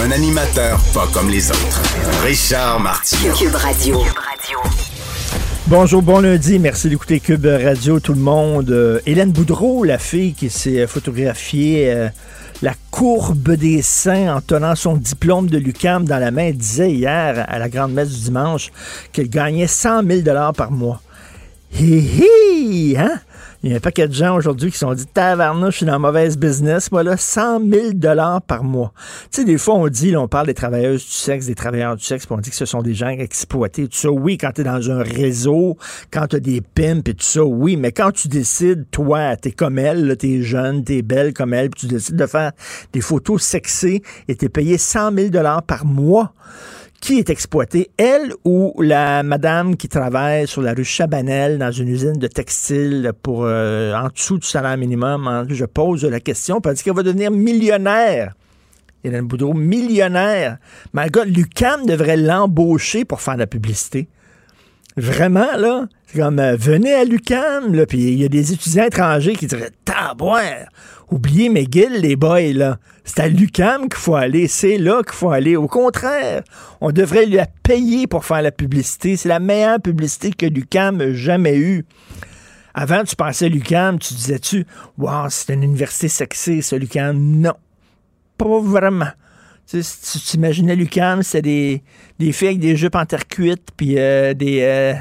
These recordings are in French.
Un animateur pas comme les autres. Richard Martineau. Cube Radio. Bonjour, bon lundi. Merci d'écouter Cube Radio, tout le monde. Euh, Hélène Boudreau, la fille qui s'est photographiée euh, la courbe des seins en tenant son diplôme de l'UCAM dans la main, disait hier à la grande messe du dimanche qu'elle gagnait 100 000 par mois. Hi hi! Hein? Il y a un paquet de gens aujourd'hui qui sont dit Tavarnouche, je suis dans mauvaise business. Voilà, 100 000 par mois. Tu sais, des fois, on dit, là, on parle des travailleuses du sexe, des travailleurs du sexe, puis on dit que ce sont des gens exploités. Tout ça, oui, quand tu es dans un réseau, quand tu as des pimps et tout ça, oui, mais quand tu décides, toi, t'es comme elle, t'es jeune, t'es belle comme elle, puis tu décides de faire des photos sexées et t'es payé 100 000 par mois qui est exploitée, elle ou la madame qui travaille sur la rue Chabanel dans une usine de textile pour euh, en dessous du salaire minimum? Hein? Je pose la question parce qu'elle va devenir millionnaire. Hélène Boudreau, millionnaire. Mais gars, Lucam devrait l'embaucher pour faire de la publicité. Vraiment, là, c'est comme, euh, venez à l'UCAM, là, puis il y a des étudiants étrangers qui diraient, tabouère, oubliez McGill, les boys, là. C'est à l'UCAM qu'il faut aller, c'est là qu'il faut aller. Au contraire, on devrait lui payer pour faire la publicité. C'est la meilleure publicité que l'UCAM a jamais eue. Avant, tu pensais à l'UCAM, tu disais-tu, wow, c'est une université sexy, ça, l'UCAM. Non, pas vraiment. Tu sais, t'imaginais l'UCAM, c'était des, des filles avec des jupes en terre cuite, puis euh, des, euh,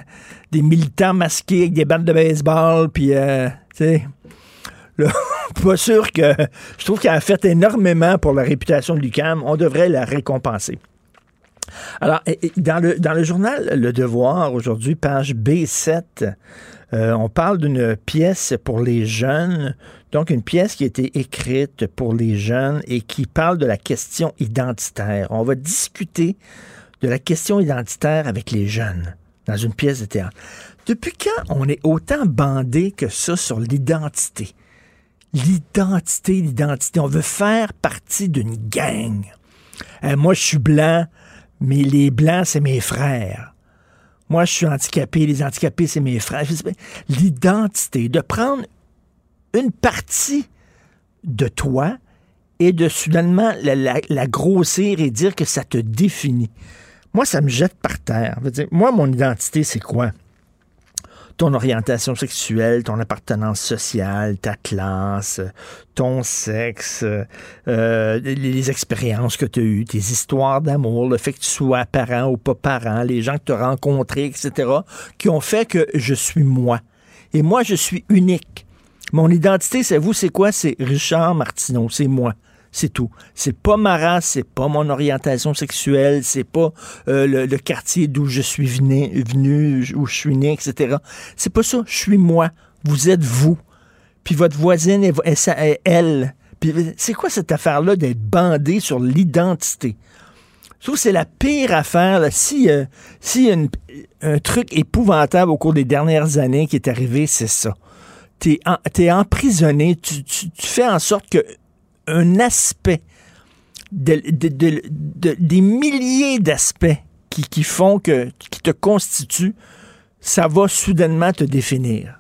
des militants masqués avec des bandes de baseball, puis, euh, tu sais, pas sûr que... Je trouve qu'elle a fait énormément pour la réputation de l'UCAM. On devrait la récompenser. Alors, dans le, dans le journal Le Devoir, aujourd'hui, page B7, euh, on parle d'une pièce pour les jeunes, donc une pièce qui a été écrite pour les jeunes et qui parle de la question identitaire. On va discuter de la question identitaire avec les jeunes dans une pièce de théâtre. Depuis quand on est autant bandé que ça sur l'identité? L'identité, l'identité. On veut faire partie d'une gang. Euh, moi, je suis blanc, mais les blancs, c'est mes frères. Moi, je suis handicapé, les handicapés, c'est mes frères. L'identité, de prendre une partie de toi et de soudainement la, la- grossir et dire que ça te définit. Moi, ça me jette par terre. Moi, mon identité, c'est quoi? Ton orientation sexuelle, ton appartenance sociale, ta classe, ton sexe, euh, les, expériences que tu as eues, tes histoires d'amour, le fait que tu sois parent ou pas parent, les gens que tu as rencontrés, etc., qui ont fait que je suis moi. Et moi, je suis unique. Mon identité, c'est vous, c'est quoi? C'est Richard Martineau, c'est moi. C'est tout. C'est pas ma race, c'est pas mon orientation sexuelle, c'est pas euh, le, quartier d'où je suis venu, où je suis né, etc. C'est pas ça. Je suis moi. Vous êtes vous. Puis votre voisine est, est est elle. Puis c'est quoi cette affaire-là d'être bandé sur l'identité? Je c'est la pire affaire. là. Si, euh, si une- un truc épouvantable au cours des dernières années qui est arrivé, c'est ça. T'es en- emprisonné, tu- tu fais en sorte que un aspect, de- de- de- de- des milliers d'aspects qui, qui font que, qui te constituent, ça va soudainement te définir.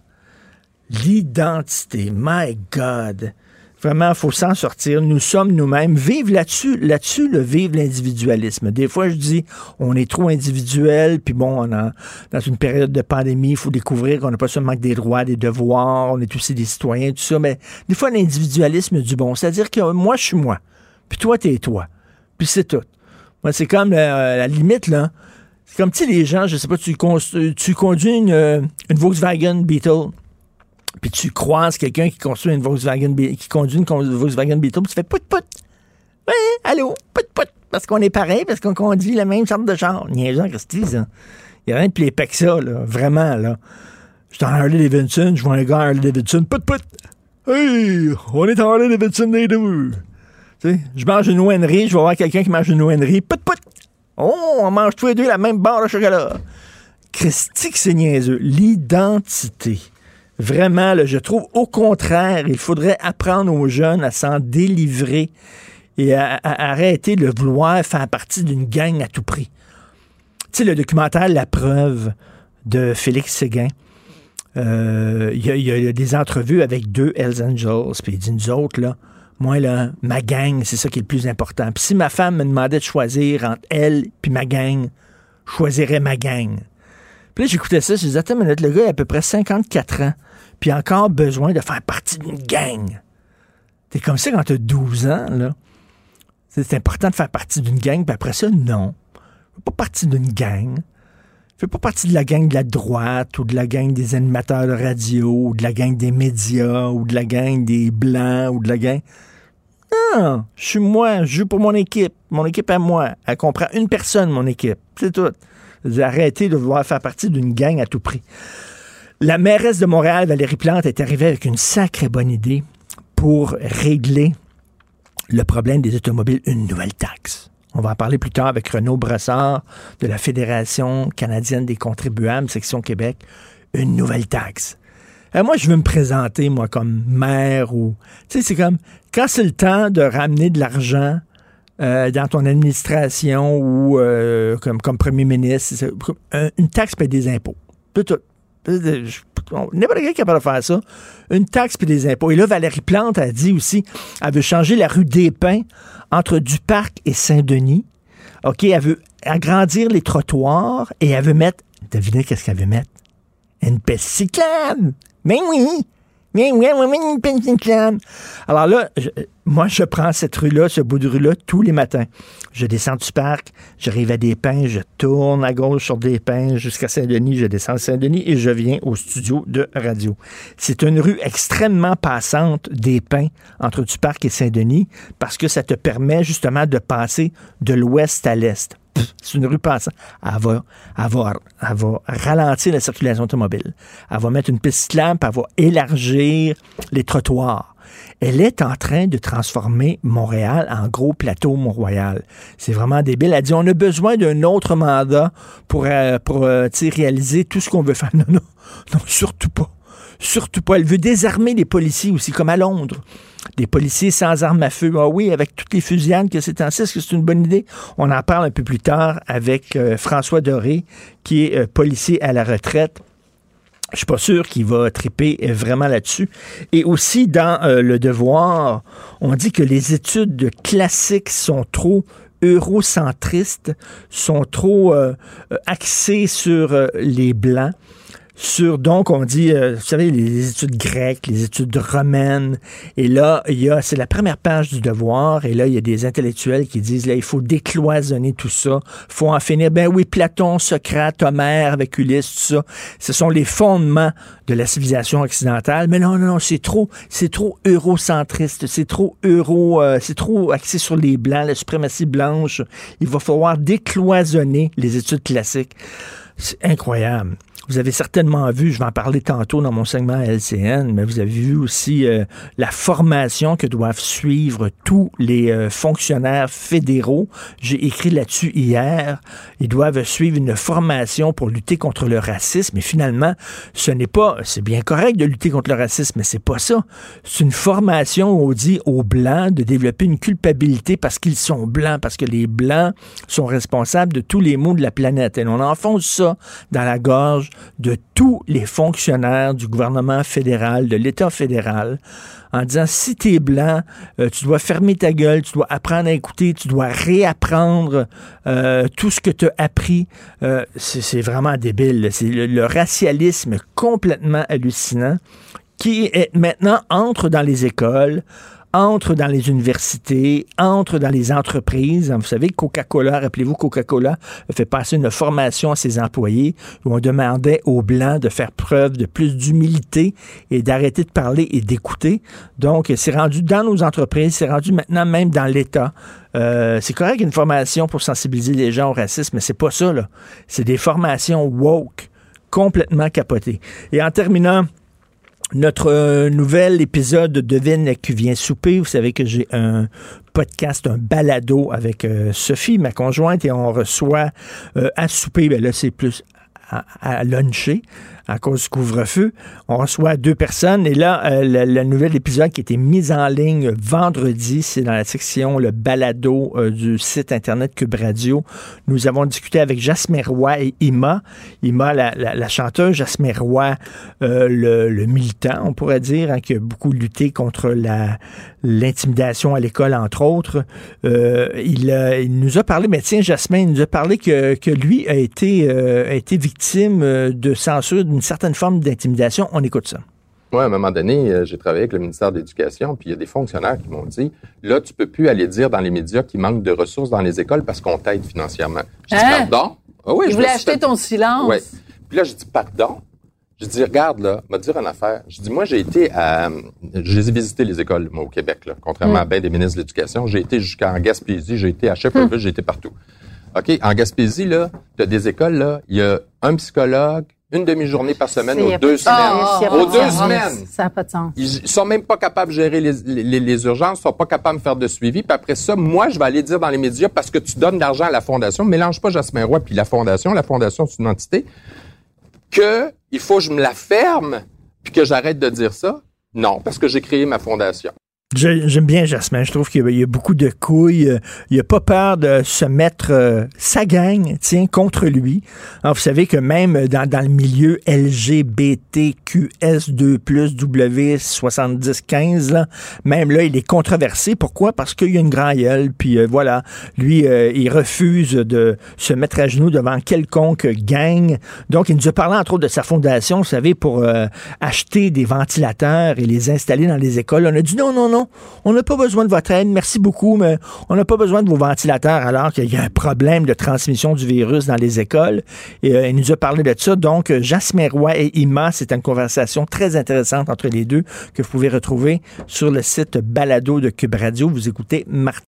L'identité, my God. Vraiment, il faut s'en sortir. Nous sommes nous-mêmes. Vive là-dessus, là-dessus, le vivre l'individualisme. Des fois, je dis, on est trop individuel, puis bon, on a, dans une période de pandémie, il faut découvrir qu'on n'a pas seulement que des droits, des devoirs, on est aussi des citoyens, tout ça, mais des fois, l'individualisme du bon. C'est-à-dire que moi, je suis moi, puis toi, t'es toi, puis c'est tout. Moi, c'est comme euh, la limite, là. C'est comme, sais, les gens, je sais pas, tu, tu conduis une, euh, une Volkswagen Beetle, puis tu croises quelqu'un qui construit une qui conduit une Volkswagen Beetle, puis tu fais pout pout. Ouais, allô, pout pout. Parce qu'on est pareil, parce qu'on conduit la même sorte de char. Niaisant, Christy, ça. Il n'y a rien de plus épais que ça, là. Vraiment, là. Je suis en Harley Davidson, je vois un gars Harley Davidson, pout pout. Hey, on est en Harley Davidson les deux. Tu sais, je mange une ONerie, je vais voir quelqu'un qui mange une ONerie. Pout, pout! Oh, on mange tous les deux la même barre de chocolat. Christique, c'est niaiseux. L'identité. Vraiment, je trouve au contraire, il faudrait apprendre aux jeunes à s'en délivrer et à, arrêter de vouloir faire partie d'une gang à tout prix. Tu sais, le documentaire La preuve de Félix Séguin. Euh, Il y, a- il y a des entrevues avec deux Hells Angels, puis il dit, nous autres, là, moi, là, ma gang, c'est ça qui est le plus important. Puis si ma femme me demandait de choisir entre elle puis ma gang, je choisirais ma gang. Puis là, j'écoutais ça, je disais, attends une minute, le gars, il a à peu près 54 ans, puis encore besoin de faire partie d'une gang. T'es comme ça quand t'as 12 ans, là. C'est important de faire partie d'une gang, puis après ça, non. Fais pas partie d'une gang. Fais pas partie de la gang de la droite, ou de la gang des animateurs de radio, ou de la gang des médias, ou de la gang des blancs, ou de la gang... Non, je suis moi, je joue pour mon équipe. Mon équipe à moi. Elle comprend une personne, mon équipe. C'est tout. Arrêtez de vouloir faire partie d'une gang à tout prix. La mairesse de Montréal, Valérie Plante, est arrivée avec une sacrée bonne idée pour régler le problème des automobiles, une nouvelle taxe. On va en parler plus tard avec Renaud Brassard de la Fédération canadienne des contribuables, section Québec. Une nouvelle taxe. Euh, moi, je veux me présenter, moi, comme maire ou... Tu sais, c'est comme... Quand c'est le temps de ramener de l'argent euh, dans ton administration ou euh, comme, comme premier ministre, une taxe paie des impôts. C'est tout. Je- on- N'importe quelqu'un est capable de faire ça. Une taxe puis des impôts. Et là, Valérie Plante a dit aussi, elle veut changer la rue des Pins entre Duparc et Saint-Denis. OK, elle veut agrandir les trottoirs et elle veut mettre, devinez qu'est-ce qu'elle veut mettre? Une piste cyclable. Mais oui. Alors là, je- moi, je prends cette rue-là, ce bout de rue-là, tous les matins. Je descends du parc, j'arrive à des pins, je tourne à gauche sur des pins jusqu'à Saint-Denis, je descends Saint-Denis et je viens au studio de radio. C'est une rue extrêmement passante des pins entre du parc et Saint-Denis parce que ça te permet justement de passer de l'ouest à l'est. C'est une rue passante. Elle va, elle, elle va ralentir la circulation automobile. Elle va mettre une piste puis elle va élargir les trottoirs. Elle est en train de transformer Montréal en gros plateau Mont-Royal. C'est vraiment débile. Elle dit on a besoin d'un autre mandat pour, euh, euh, réaliser tout ce qu'on veut faire. Non, non, surtout pas. Surtout pas. Elle veut désarmer les policiers aussi, comme à Londres. Des policiers sans armes à feu. Ah oui, avec toutes les fusillades que c'est ainsi, est-ce que c'est une bonne idée? On en parle un peu plus tard avec euh, François Doré, qui est euh, policier à la retraite. Je suis pas sûr qu'il va triper euh, vraiment là-dessus. Et aussi, dans Le Devoir, on dit que les études classiques sont trop eurocentristes, sont trop axées sur les Blancs. Donc, on dit, euh, vous savez, les études grecques, les études romaines. Et là, il y a, c'est la première page du devoir. Et là, il y a des intellectuels qui disent, là, il faut décloisonner tout ça. faut en finir. Ben oui, Platon, Socrate, Homère, avec Ulysse, tout ça. Ce sont les fondements de la civilisation occidentale. Mais non, non, non, c'est trop, c'est trop eurocentriste. C'est trop euro, euh, c'est trop axé sur les blancs, la suprématie blanche. Il va falloir décloisonner les études classiques. C'est incroyable. Vous avez certainement vu, je vais en parler tantôt dans mon segment LCN, mais vous avez vu aussi euh, la formation que doivent suivre tous les euh, fonctionnaires fédéraux. J'ai écrit là-dessus hier. Ils doivent suivre une formation pour lutter contre le racisme. Et finalement, ce n'est pas, c'est bien correct de lutter contre le racisme, mais c'est pas ça. C'est une formation où on dit aux Blancs de développer une culpabilité parce qu'ils sont Blancs, parce que les Blancs sont responsables de tous les maux de la planète. Et on enfonce ça dans la gorge de tous les fonctionnaires du gouvernement fédéral, de l'État fédéral, en disant si t'es blanc, euh, tu dois fermer ta gueule, tu dois apprendre à écouter, tu dois réapprendre euh, tout ce que tu as appris. Euh, c'est vraiment débile. C'est le, le racialisme complètement hallucinant qui est maintenant entre dans les écoles, entre dans les universités, entre dans les entreprises. Vous savez, Coca-Cola, rappelez-vous, Coca-Cola fait passer une formation à ses employés où on demandait aux Blancs de faire preuve de plus d'humilité et d'arrêter de parler et d'écouter. Donc, c'est rendu dans nos entreprises, c'est rendu maintenant même dans l'État. Euh, c'est correct une formation pour sensibiliser les gens au racisme, mais c'est pas ça, là. C'est des formations woke, complètement capotées. Et en terminant, Notre euh, nouvel épisode de Devine qui vient souper. Vous savez que j'ai un podcast, un balado avec euh, Sophie, ma conjointe, et on reçoit euh, à souper, ben là c'est plus à, à luncher, à cause du couvre-feu. On reçoit deux personnes et là, euh, le, nouvel épisode qui a été mis en ligne vendredi, c'est dans la section le balado euh, du site internet Cube Radio. Nous avons discuté avec Jasmine Roy et Ima. Ima, la, chanteuse, Jasmine Roy, euh, le, le, militant, on pourrait dire, hein, qui a beaucoup lutté contre la l'intimidation à l'école, entre autres. Euh, il, il, nous a parlé, mais tiens, Jasmine, il nous a parlé que, que lui a été, a été victime de censure d'une certaine forme d'intimidation. On écoute ça. Moi, à un moment donné, euh, j'ai travaillé avec le ministère de l'Éducation, puis il y a des fonctionnaires qui m'ont dit là, tu peux plus aller dire dans les médias qu'il manque de ressources dans les écoles parce qu'on t'aide financièrement. Je dis hein? pardon. Ah oui, je voulais acheter ton silence. Oui. Puis là, je dis pardon. Je dis regarde là, me dire une affaire. Je dis moi j'ai été à, j'ai visité les écoles moi au Québec là, contrairement mm. à bien des ministres de l'Éducation. J'ai été jusqu'en Gaspésie, j'ai été à Shefferville, mm. j'ai été partout. OK, en Gaspésie là, tu as des écoles là, il y a un psychologue, une demi-journée par semaine aux deux semaines. Oh, aux deux semaines. Ça n'a pas de sens. Ils sont même pas capables de gérer les, les, les, urgences, sont pas capables de faire de suivi. Puis après ça, moi, je vais aller dire dans les médias parce que tu donnes de l'argent à la fondation. Mélange pas Jasmin Roy puis la fondation. La fondation, c'est une entité. Que il faut que je me la ferme puis que j'arrête de dire ça? Non, parce que j'ai créé ma fondation. J'aime bien Jasmin. Je trouve qu'il y a beaucoup de couilles. Il n'a pas peur de se mettre euh, sa gang, tiens, contre lui. Alors, vous savez que même dans, dans le milieu LGBTQS2+, W7015, là, même là, il est controversé. Pourquoi? Parce qu'il y a une grande gueule, puis euh, voilà. Lui, euh, il refuse de se mettre à genoux devant quelconque gang. Donc, il nous a parlé, entre autres, de sa fondation, vous savez, pour acheter des ventilateurs et les installer dans les écoles. On a dit non, non, non on n'a pas besoin de votre aide, merci beaucoup, mais on n'a pas besoin de vos ventilateurs alors qu'il y a un problème de transmission du virus dans les écoles. Et euh, il nous a parlé de ça. Donc, Jasmin Roy et Ima, c'est une conversation très intéressante entre les deux que vous pouvez retrouver sur le site Balado de Cube Radio. Vous écoutez Martin.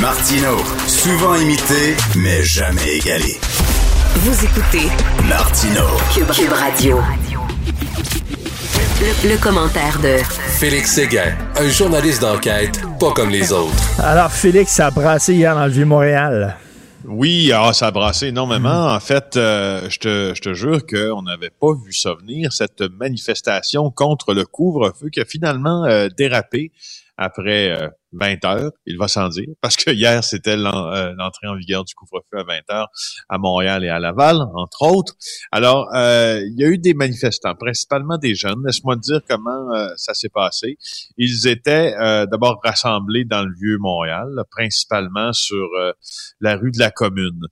Martino, souvent imité, mais jamais égalé. Vous écoutez Martino, Cube, Cube Radio. Le, le, commentaire de Félix Séguin, un journaliste d'enquête pas comme les autres. Alors, Félix, ça a brassé hier dans le Vieux-Montréal. Oui, ah, ça a brassé énormément. En fait, euh, je, te, je te jure qu'on n'avait pas vu ça venir, cette manifestation contre le couvre-feu qui a finalement euh, dérapé après euh, 20 heures, il va sans dire, parce que hier, c'était l'entrée en vigueur du couvre-feu à 20 heures à Montréal et à Laval, entre autres. Alors, euh, il y a eu des manifestants, principalement des jeunes. Laisse-moi te dire comment euh, ça s'est passé. Ils étaient euh, d'abord rassemblés dans le vieux Montréal, principalement sur euh, la rue de la Commune.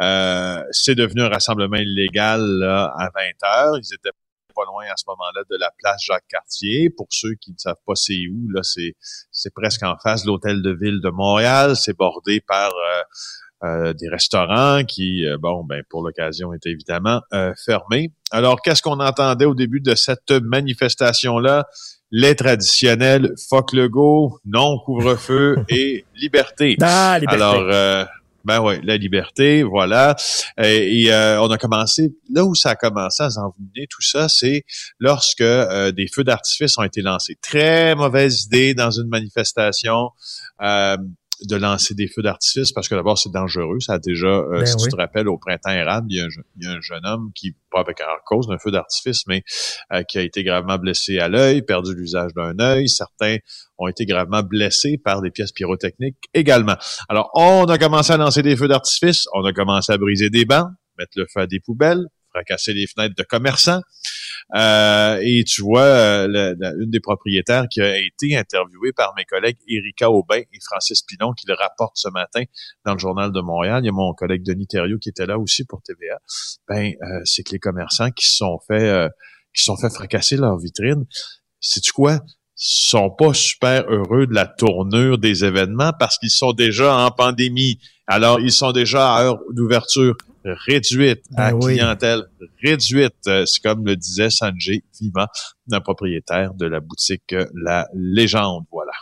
Euh, c'est devenu un rassemblement illégal là, à 20 heures. Ils étaient pas loin à ce moment-là de la place Jacques-Cartier. Pour ceux qui ne savent pas c'est où, là, c'est, c'est presque en face de l'hôtel de ville de Montréal. C'est bordé par euh, euh, des restaurants qui, euh, bon, ben pour l'occasion, étaient évidemment euh, fermés. Alors, qu'est-ce qu'on entendait au début de cette manifestation-là? Les traditionnels fuck le go, non couvre-feu et liberté. Ah, liberté. Alors, ben oui, la liberté, voilà. Et, euh, on a commencé, là où ça a commencé à s'envenimer, tout ça, c'est lorsque euh, des feux d'artifice ont été lancés. Très mauvaise idée dans une manifestation. Euh, de lancer des feux d'artifice parce que d'abord c'est dangereux. Ça a déjà, euh, ben si oui. tu te rappelles, au printemps érable, il y a un, il y a un jeune homme qui, pas avec en cause d'un feu d'artifice, mais euh, qui a été gravement blessé à l'œil, perdu l'usage d'un œil. Certains ont été gravement blessés par des pièces pyrotechniques également. Alors, on a commencé à lancer des feux d'artifice, on a commencé à briser des bancs, mettre le feu à des poubelles, fracasser les fenêtres de commerçants. Euh, et tu vois, euh, une des propriétaires qui a été interviewée par mes collègues Erika Aubin et Francis Pinon qui le rapportent ce matin dans le journal de Montréal. Il y a mon collègue Denis Thériault qui était là aussi pour TVA. Ben, euh, c'est que les commerçants qui se sont fait qui se sont fait fracasser leur vitrine. C'est-tu quoi? Sont pas super heureux de la tournure des événements parce qu'ils sont déjà en pandémie. Alors, ils sont déjà à heure d'ouverture réduite, à ben clientèle oui. réduite. C'est comme le disait Sanjay Vima, un propriétaire de la boutique La Légende. Voilà.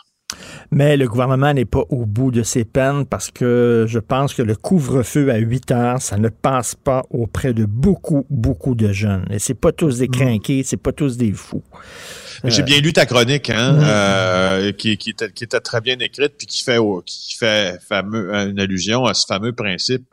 Mais le gouvernement n'est pas au bout de ses peines parce que je pense que le couvre-feu à 8 heures, ça ne passe pas auprès de beaucoup, beaucoup de jeunes. Et c'est pas tous des Mm. crinqués, c'est pas tous des fous. J'ai Euh, bien lu ta chronique, hein, Mm. euh, qui, qui, était, qui était très bien écrite, puis qui fait, au- qui fait fameux, une allusion à ce fameux principe,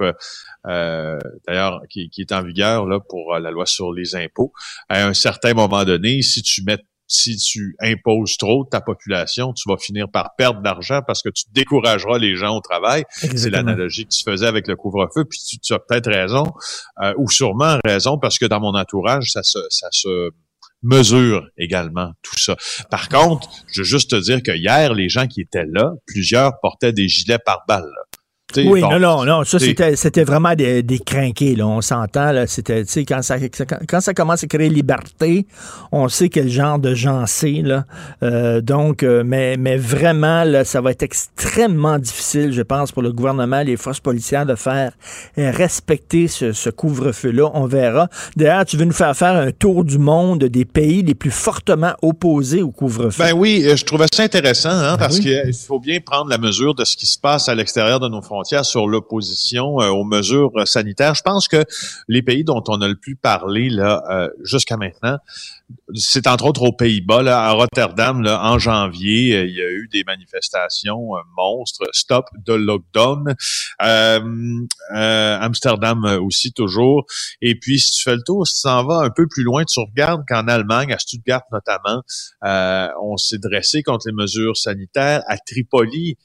euh, d'ailleurs, qui, qui est en vigueur là pour la loi sur les impôts. À un certain moment donné, si tu mets si tu imposes trop ta population, tu vas finir par perdre de l'argent parce que tu décourageras les gens au travail. C'est l'analogie que tu faisais avec le couvre-feu, puis tu, tu as peut-être raison, euh, ou sûrement raison, parce que dans mon entourage, ça se, ça se mesure également tout ça. Par contre, je veux juste te dire que hier, les gens qui étaient là, plusieurs portaient des gilets par balles. là. Oui, bon, non, non, non. Ça, c'était, c'était vraiment des, des crinqués, là. On s'entend, là. C'était, tu sais, quand ça, quand ça commence à créer liberté, on sait quel genre de gens c'est, là. Euh, donc, euh, mais, mais vraiment, là, ça va être extrêmement difficile, je pense, pour le gouvernement, les forces policières de faire euh, respecter ce, ce couvre-feu-là. On verra. D'ailleurs, tu veux nous faire faire un tour du monde des pays les plus fortement opposés au couvre-feu? Ben oui, euh, je trouvais ça intéressant, hein, Ben parce oui. qu'il faut bien prendre la mesure de ce qui se passe à l'extérieur de nos frontières sur l'opposition euh, aux mesures euh, sanitaires. Je pense que les pays dont on a le plus parlé là euh, jusqu'à maintenant, c'est entre autres aux Pays-Bas, à Rotterdam, là, en janvier, euh, il y a eu des manifestations monstres, stop de lockdown. Amsterdam aussi toujours. Et puis, si tu fais le tour, si tu s'en vas un peu plus loin, tu regardes qu'en Allemagne, à Stuttgart notamment, on s'est dressé contre les mesures sanitaires. À Tripoli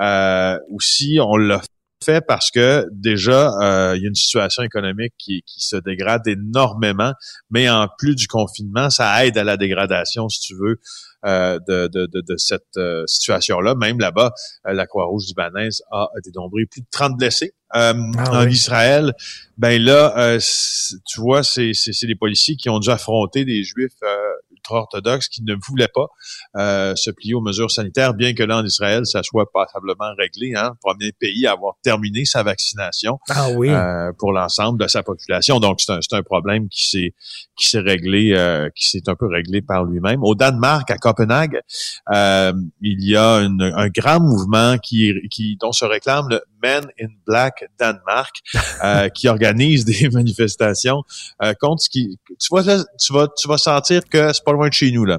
euh, aussi, on l'a fait parce que déjà, euh, il y a une situation économique qui, qui se dégrade énormément, mais en plus du confinement, ça aide à la dégradation, si tu veux, euh, de, de, de, de cette euh, situation-là. Même là-bas, euh, la Croix-Rouge libanaise a dénombré plus de 30 blessés. Euh, Ah en oui. Israël, ben là, euh, tu vois, c'est des policiers qui ont dû affronter des juifs euh, ultra-orthodoxes qui ne voulaient pas euh, se plier aux mesures sanitaires, bien que là, en Israël, ça soit passablement réglé. Hein, premier pays à avoir terminé sa vaccination ah oui. euh, pour l'ensemble de sa population. Donc, c'est un, c'est un problème qui s'est qui s'est réglé, euh, qui s'est un peu réglé par lui-même. Au Danemark, à Copenhague, euh, il y a une- un grand mouvement qui, qui dont se réclame le Men in Black Danemark, euh, qui organise des manifestations euh, contre ce qui. Tu vois, tu vas, tu vas sentir que c'est pas loin de chez nous là.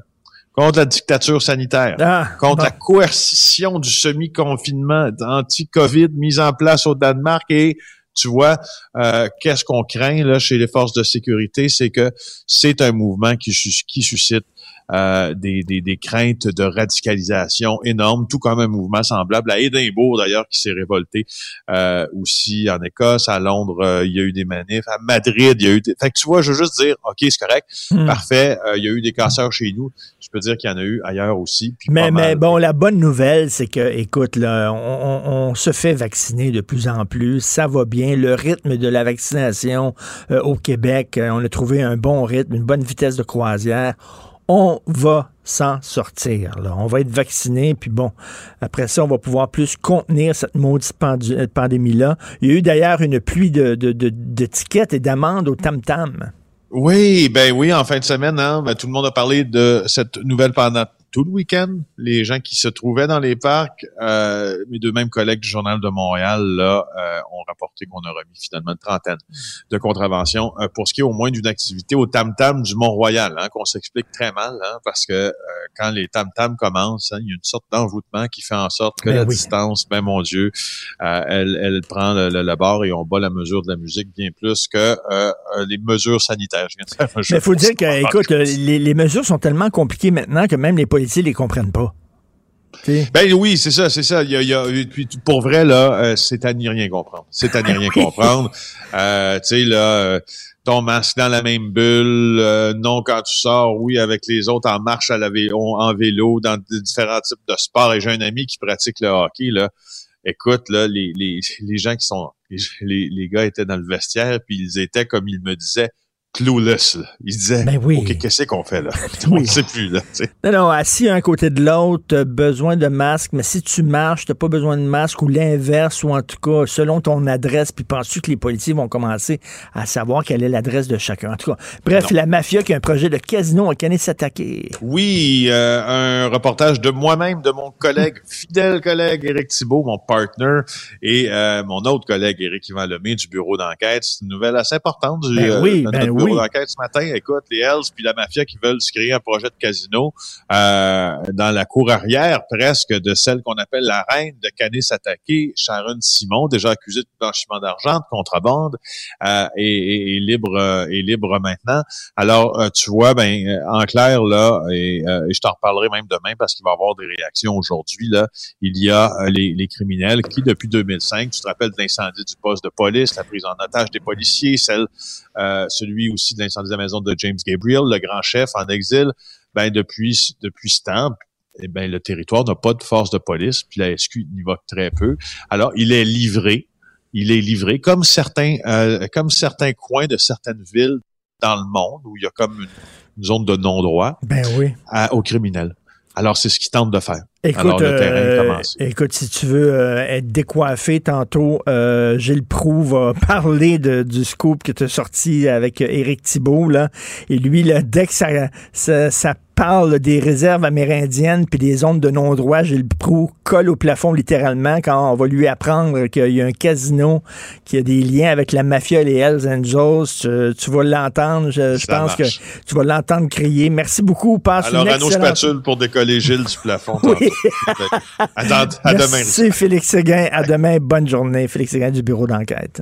Contre la dictature sanitaire Ah, contre bon. la coercition du semi-confinement anti-COVID mise en place au Danemark et tu vois, euh, qu'est-ce qu'on craint là chez les forces de sécurité, c'est que c'est un mouvement qui, qui suscite euh, des, des, des craintes de radicalisation énormes, tout comme un mouvement semblable à Édimbourg d'ailleurs qui s'est révolté euh, aussi en Écosse, à Londres, euh, il y a eu des manifs, à Madrid, il y a eu des... Fait que tu vois, je veux juste dire, OK, c'est correct, Hmm. parfait, euh, il y a eu des casseurs chez nous, je peux dire qu'il y en a eu ailleurs aussi. puis Mais, mais bon, la bonne nouvelle, c'est que, écoute, là, on, on- on se fait vacciner de plus en plus. Ça va bien. Le rythme de la vaccination euh, au Québec, euh, on a trouvé un bon rythme, une bonne vitesse de croisière. On va s'en sortir. Là. On va être vacciné, puis bon, après ça, on va pouvoir plus contenir cette maudite euh, pandémie-là. Il y a eu d'ailleurs une pluie de, tickets et d'amendes au tam-tam. Oui, ben oui, en fin de semaine, hein, ben, tout le monde a parlé de cette nouvelle tout le week-end. Les gens qui se trouvaient dans les parcs, euh, mes deux mêmes collègues du Journal de Montréal, là, euh, ont rapporté qu'on a remis finalement une trentaine de contraventions euh, pour ce qui est au moins d'une activité au tam-tam du Mont-Royal, hein, qu'on s'explique très mal, hein, parce que euh, quand les tam-tam commencent, hein, il y a une sorte d'envoûtement qui fait en sorte que Ben la oui. distance, ben mon Dieu, euh, elle, elle prend le, le, le bord et on bat la mesure de la musique bien plus que euh, les mesures sanitaires. Il faut dire que, écoute, les, les mesures sont tellement compliquées maintenant que même les policiers les comprennent pas. Ben oui, c'est ça, c'est ça. Il y a, il y a- et puis, pour vrai, là, euh, c'est à n'y rien comprendre. C'est à n'y rien comprendre. Euh, tu sais, là, euh, ton masque dans la même bulle, non quand tu sors, oui, avec les autres en marche à la vélo, en vélo, dans différents types de sports. Et j'ai un ami qui pratique le hockey, là. Écoute, là, les, les, les gens qui sont... Les, les gars étaient dans le vestiaire, puis ils étaient, comme il me disait, clueless. Là. Il disait, Ben oui. OK, qu'est-ce qu'on fait là? Oui. On ne sait plus. Là, tu. Non, non, assis un côté de l'autre, besoin de masque, mais si tu marches, t'as pas besoin de masque ou l'inverse, ou en tout cas, selon ton adresse, puis penses-tu que les policiers vont commencer à savoir quelle est l'adresse de chacun? En tout cas, bref, Non. la mafia qui a un projet de casino à Canet s'attaquer. Oui, euh, un reportage de moi-même, de mon collègue, fidèle collègue Éric Thibault, mon partner, et euh, mon autre collègue Éric Yvan Lemay du bureau d'enquête. C'est une nouvelle assez importante du, Ben oui, de ben notre bureau oui. d'enquête ce matin. Écoute, les Hells puis la mafia qui veulent se créer un projet de casino euh, dans la cour arrière presque de celle qu'on appelle la reine de Canis-Attaqué, Sharon Simon, déjà accusée de blanchiment d'argent, de contrebande, euh, et, et- et libre euh, et libre maintenant. Alors, euh, tu vois, ben euh, en clair là, et, euh, et je t'en reparlerai même demain parce qu'il va y avoir des réactions aujourd'hui là. Il y a les, les criminels qui, depuis 2005, tu te rappelles de l'incendie du poste de police, la prise en otage des policiers, celle, euh, celui aussi de l'incendie de la maison de James Gabriel, le grand chef en exil. Ben depuis depuis ce temps, eh ben le territoire n'a pas de force de police, puis la SQ y va très peu. Alors, il est livré il est livré comme certains euh, comme certains coins de certaines villes dans le monde où il y a comme une, une zone de non-droit Ben oui. à- aux criminels. Alors c'est ce qu'ils tentent de faire. Écoute, Alors le terrain euh, écoute, si tu veux euh, être décoiffé tantôt, euh, Gilles Proux va parler de, du scoop que tu as sorti avec euh, Éric Thibault. Là. Et lui, là, dès que ça, ça, ça parle des réserves amérindiennes puis des zones de non-droit, Gilles Proux colle au plafond littéralement quand on va lui apprendre qu'il y a un casino qui a des liens avec la mafia les Hells Angels. Tu, tu vas l'entendre. Je, pense marche. que tu vas l'entendre crier. Merci beaucoup. Passe Alors une excellente... spatules pour décoller Gilles du plafond. Oui. tantôt. à, à demain. Merci Félix Séguin. À demain. Bonne journée. Félix Séguin du bureau d'enquête.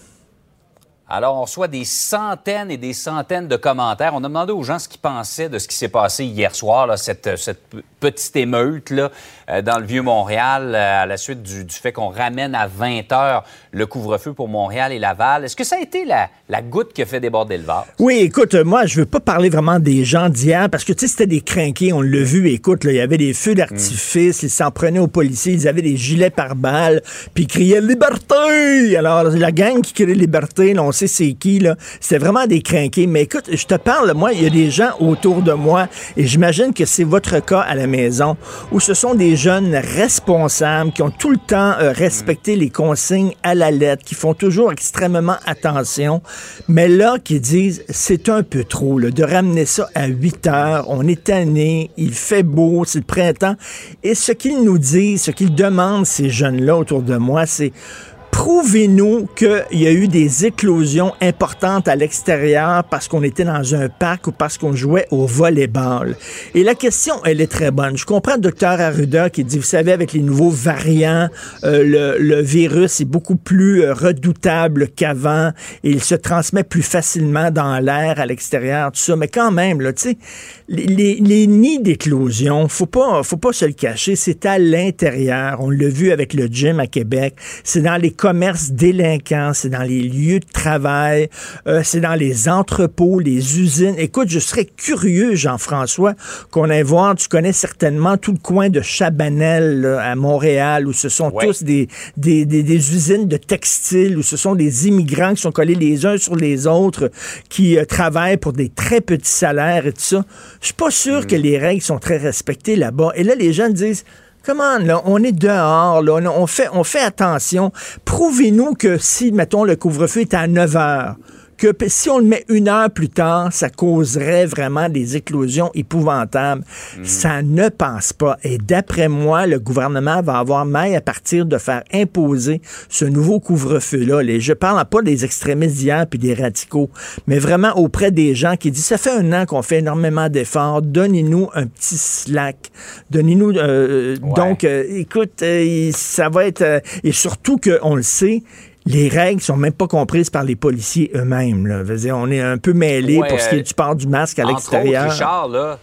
Alors, on reçoit des centaines et des centaines de commentaires. On a demandé aux gens ce qu'ils pensaient de ce qui s'est passé hier soir, là, cette, petite émeute là, euh, dans le Vieux-Montréal, euh, à la suite du, du fait qu'on ramène à 20 heures le couvre-feu pour Montréal et Laval. Est-ce que ça a été la, la goutte qui a fait déborder le vase? Oui, écoute, euh, moi, je veux pas parler vraiment des gens d'hier parce que, tu sais, c'était des crinqués, on l'a vu. Écoute, là, il y avait des feux d'artifice, ils s'en prenaient aux policiers, ils avaient des gilets pare-balles, puis ils criaient Liberté! Alors, la gang qui crie Liberté, là, on c'est qui, là. C'était vraiment des crinqués. Mais écoute, je te parle, moi, il y a des gens autour de moi, et j'imagine que c'est votre cas à la maison, où ce sont des jeunes responsables qui ont tout le temps euh, respecté les consignes à la lettre, qui font toujours extrêmement attention, mais là, qui disent, c'est un peu trop, là, de ramener ça à 8 heures, on est tanné, il fait beau, c'est le printemps, et ce qu'ils nous disent, ce qu'ils demandent, ces jeunes-là autour de moi, c'est prouvez-nous qu'il y a eu des éclosions importantes à l'extérieur parce qu'on était dans un parc ou parce qu'on jouait au volleyball? Et la question, elle est très bonne. Je comprends le docteur Arruda qui dit, vous savez, avec les nouveaux variants, euh, le, le virus est beaucoup plus euh, redoutable qu'avant et il se transmet plus facilement dans l'air à l'extérieur, tout ça. Mais quand même, là, tu sais, les, les, les nids d'éclosion, faut pas, faut pas se le cacher, c'est à l'intérieur. On l'a vu avec le gym à Québec. C'est dans les commerces délinquants, c'est dans les lieux de travail, euh, c'est dans les entrepôts, les usines. Écoute, je serais curieux, Jean-François, qu'on aille voir, tu connais certainement tout le coin de Chabanel là, à Montréal, où ce sont Ouais. tous des, des, des, des usines de textiles, où ce sont des immigrants qui sont collés les uns sur les autres, qui euh, travaillent pour des très petits salaires et tout ça. Je suis pas sûr que les règles sont très respectées là-bas. Et là, les gens disent... Comment, là, on est dehors, là, on, fait, on fait attention. Prouvez-nous que si, mettons, le couvre-feu est à 9 heures, que si on le met une heure plus tard, ça causerait vraiment des éclosions épouvantables. Ça ne passe pas. Et d'après moi, le gouvernement va avoir maille à partir de faire imposer ce nouveau couvre-feu-là. Je parle pas des extrémistes d'hier puis des radicaux, mais vraiment auprès des gens qui disent, ça fait un an qu'on fait énormément d'efforts, donnez-nous un petit slack. Donnez-nous... euh, Ouais. Donc, euh, écoute, euh, ça va être... euh, et surtout qu'on le sait, les règles sont même pas comprises par les policiers eux-mêmes. on est un peu mêlés Ouais, pour ce qui est euh, du port du masque à l'extérieur. Richard, là,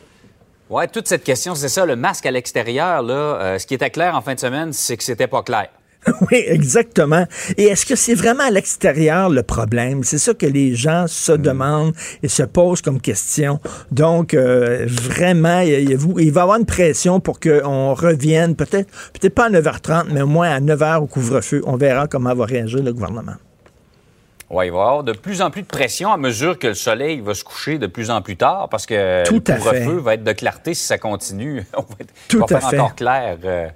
toute cette question, c'est ça, le masque à l'extérieur, là, euh, ce qui était clair en fin de semaine, c'est que c'était pas clair. oui, exactement. Et est-ce que c'est vraiment à l'extérieur le problème? C'est ça que les gens se hmm. demandent et se posent comme question. Donc, euh, vraiment, il, va y avoir une pression pour qu'on revienne, peut-être peut-être pas à 9h30, mais au moins à 9h au couvre-feu. On verra comment va réagir le gouvernement. Oui, il va y avoir de plus en plus de pression à mesure que le soleil va se coucher de plus en plus tard parce que Tout le couvre-feu va être de clarté si ça continue. On va être, Tout va à faire encore clair. Euh,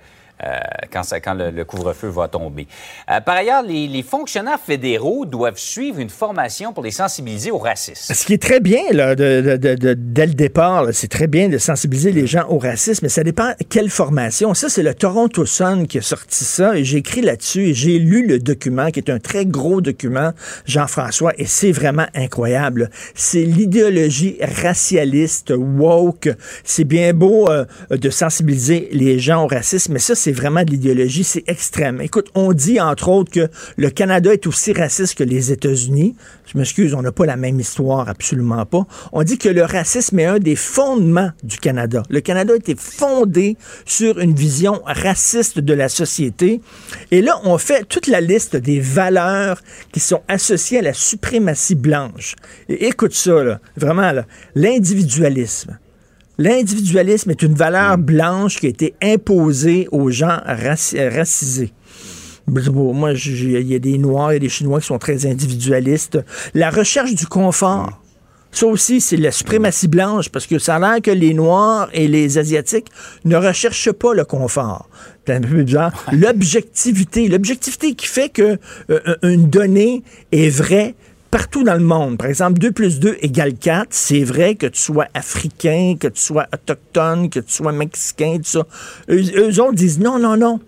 euh, quand, le, couvre-feu va tomber. Euh, par ailleurs, les, fonctionnaires fédéraux doivent suivre une formation pour les sensibiliser au racisme. Ce qui est très bien, dès le départ, c'est très bien de sensibiliser les gens au racisme, mais ça dépend quelle formation. Ça, c'est le Toronto Sun qui a sorti ça, et j'ai écrit là-dessus, et j'ai lu le document, qui est un très gros document, Jean-François, et c'est vraiment incroyable. C'est l'idéologie racialiste, woke. C'est bien beau euh, de sensibiliser les gens au racisme, mais ça, c'est vraiment de l'idéologie, c'est extrême. Écoute, on dit entre autres que le Canada est aussi raciste que les États-Unis. Je m'excuse, on n'a pas la même histoire, absolument pas. On dit que le racisme est un des fondements du Canada. Le Canada a été fondé sur une vision raciste de la société. Et là, on fait toute la liste des valeurs qui sont associées à la suprématie blanche. Et écoute ça, là, vraiment, l'individualisme, L'individualisme est une valeur mm. blanche qui a été imposée aux gens racisés. Moi, il y a des Noirs et des Chinois qui sont très individualistes. La recherche du confort. Mm. Ça aussi, c'est la suprématie blanche, parce que ça a l'air que les Noirs et les Asiatiques ne recherchent pas le confort. C'est un peu L'objectivité. L'objectivité qui fait que euh, une donnée est vraie partout dans le monde. Par exemple, 2 plus 2 égale 4. C'est vrai que tu sois africain, que tu sois autochtone, que tu sois mexicain, tout ça. Eux, autres disent non, non, non.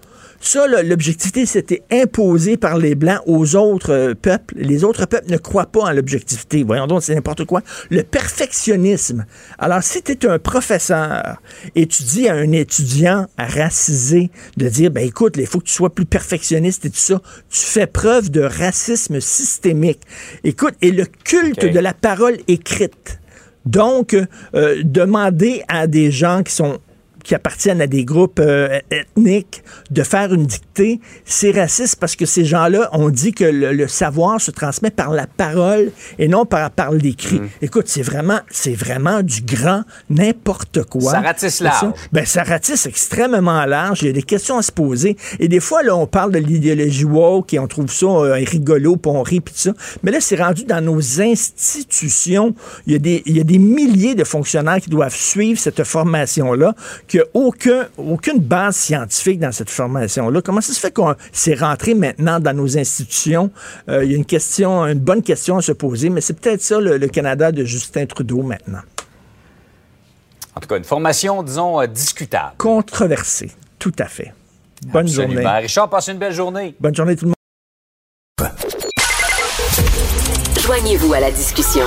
Ça, l'objectivité, c'était imposé par les Blancs aux autres euh, peuples. Les autres peuples ne croient pas en l'objectivité. Voyons donc, c'est n'importe quoi. Le perfectionnisme. Alors, si tu es un professeur et tu dis à un étudiant racisé de dire, ben écoute, il faut que tu sois plus perfectionniste et tout ça, tu fais preuve de racisme systémique. Écoute, et le culte de la parole écrite. Donc, euh, demander à des gens qui sont qui appartiennent à des groupes euh, ethniques de faire une dictée, c'est raciste parce que ces gens-là ont dit que le, savoir se transmet par la parole et non par, par l'écrit. Mm. Écoute, c'est vraiment, c'est vraiment du grand n'importe quoi. Ça ratisse large. Ça? Ben, ça ratisse extrêmement large. Il y a des questions à se poser. Et des fois, là, on parle de l'idéologie woke et on trouve ça euh, rigolo, puis on rit, puis tout ça. Mais là, c'est rendu dans nos institutions. Il y, a des, il y a des milliers de fonctionnaires qui doivent suivre cette formation-là qu'il n'y a aucun, aucune base scientifique dans cette formation-là. Comment ça se fait qu'on s'est rentré maintenant dans nos institutions? Euh, il y a une question, une bonne question à se poser, mais c'est peut-être ça le, Canada de Justin Trudeau maintenant. En tout cas, une formation, disons, euh, discutable. Controversée, tout à fait. Bonne journée. Richard, passe une belle journée. Bonne journée tout le monde. Joignez-vous à la discussion.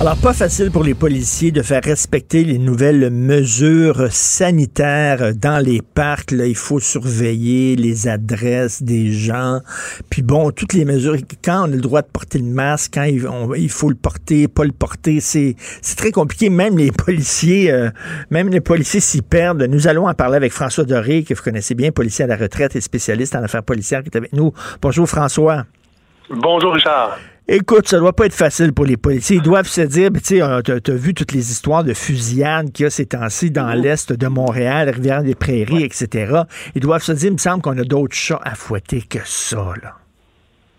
Alors, pas facile pour les policiers de faire respecter les nouvelles mesures sanitaires dans les parcs. Là, il faut surveiller les adresses des gens. Puis bon, toutes les mesures, quand on a le droit de porter le masque, quand il, faut le porter, pas le porter, c'est, très compliqué. Même les policiers, euh, même les policiers s'y perdent. Nous allons en parler avec François Doré, que vous connaissez bien, policier à la retraite et spécialiste en affaires policières, qui est avec nous. Bonjour François. Bonjour Richard. Écoute, ça doit pas être facile pour les policiers. Ils doivent se dire, ben, tu as, vu toutes les histoires de fusillades qu'il y a ces temps-ci dans l'est de Montréal, Rivière-des-Prairies, etc. Ils doivent se dire, il me semble qu'on a d'autres chats à fouetter que ça, là.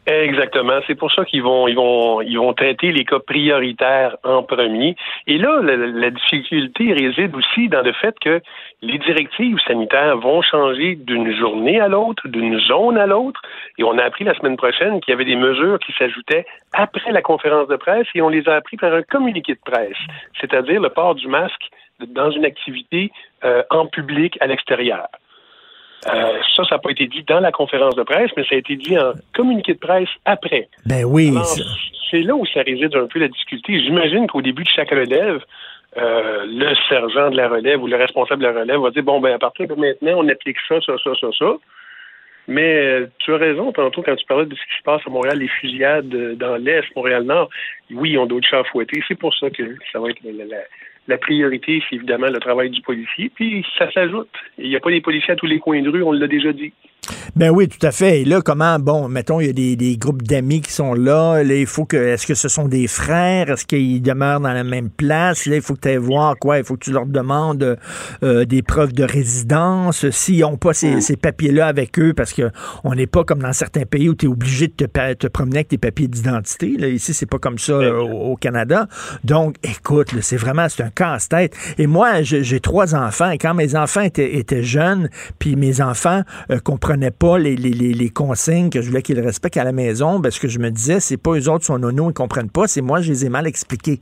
Exactement. C'est pour ça qu'ils vont, ils vont, ils vont traiter les cas prioritaires en premier. Et là, la, difficulté réside aussi dans le fait que les directives sanitaires vont changer d'une journée à l'autre, d'une zone à l'autre. Et on a appris la semaine prochaine qu'il y avait des mesures qui s'ajoutaient après la conférence de presse et on les a appris par un communiqué de presse, c'est-à-dire le port du masque dans une activité euh, en public à l'extérieur. Euh, ça, ça n'a pas été dit dans la conférence de presse, mais ça a été dit en communiqué de presse après. Ben oui. C'est là où ça réside un peu la difficulté. J'imagine qu'au début de chaque relève, euh, le sergent de la relève ou le responsable de la relève va dire bon ben à partir de maintenant on applique ça ça ça ça ça Mais euh, tu as raison tantôt quand tu parlais de ce qui se passe à Montréal, les fusillades euh, dans l'Est, Montréal-Nord. Oui, ils ont d'autres chats à fouetter. C'est pour ça que ça va être la, la priorité, c'est évidemment le travail du policier. Puis ça s'ajoute. Il n'y a pas des policiers à tous les coins de rue, on l'a déjà dit. Ben oui, tout à fait. Et là, comment, bon, mettons, il y a des, des groupes d'amis qui sont là. Là, il faut que, est-ce que ce sont des frères? Est-ce qu'ils demeurent dans la même place? Là, il faut que tu ailles voir quoi? Il faut que tu leur demandes euh, des preuves de résidence. S'ils n'ont pas ces, mm. ces papiers-là avec eux, parce que on n'est pas comme dans certains pays où tu es obligé de te, te, promener avec tes papiers d'identité. Là, ici, c'est pas comme ça euh, au, Canada. Donc, écoute, c'est vraiment, c'est un casse-tête. Et moi, j'ai trois enfants. Et quand mes enfants étaient, jeunes, puis mes enfants euh, comprenaient pas les, consignes que je voulais qu'ils respectent à la maison, ben, ce que je me disais, c'est pas eux autres sont nono, ils comprennent pas, c'est moi, je les ai mal expliqués.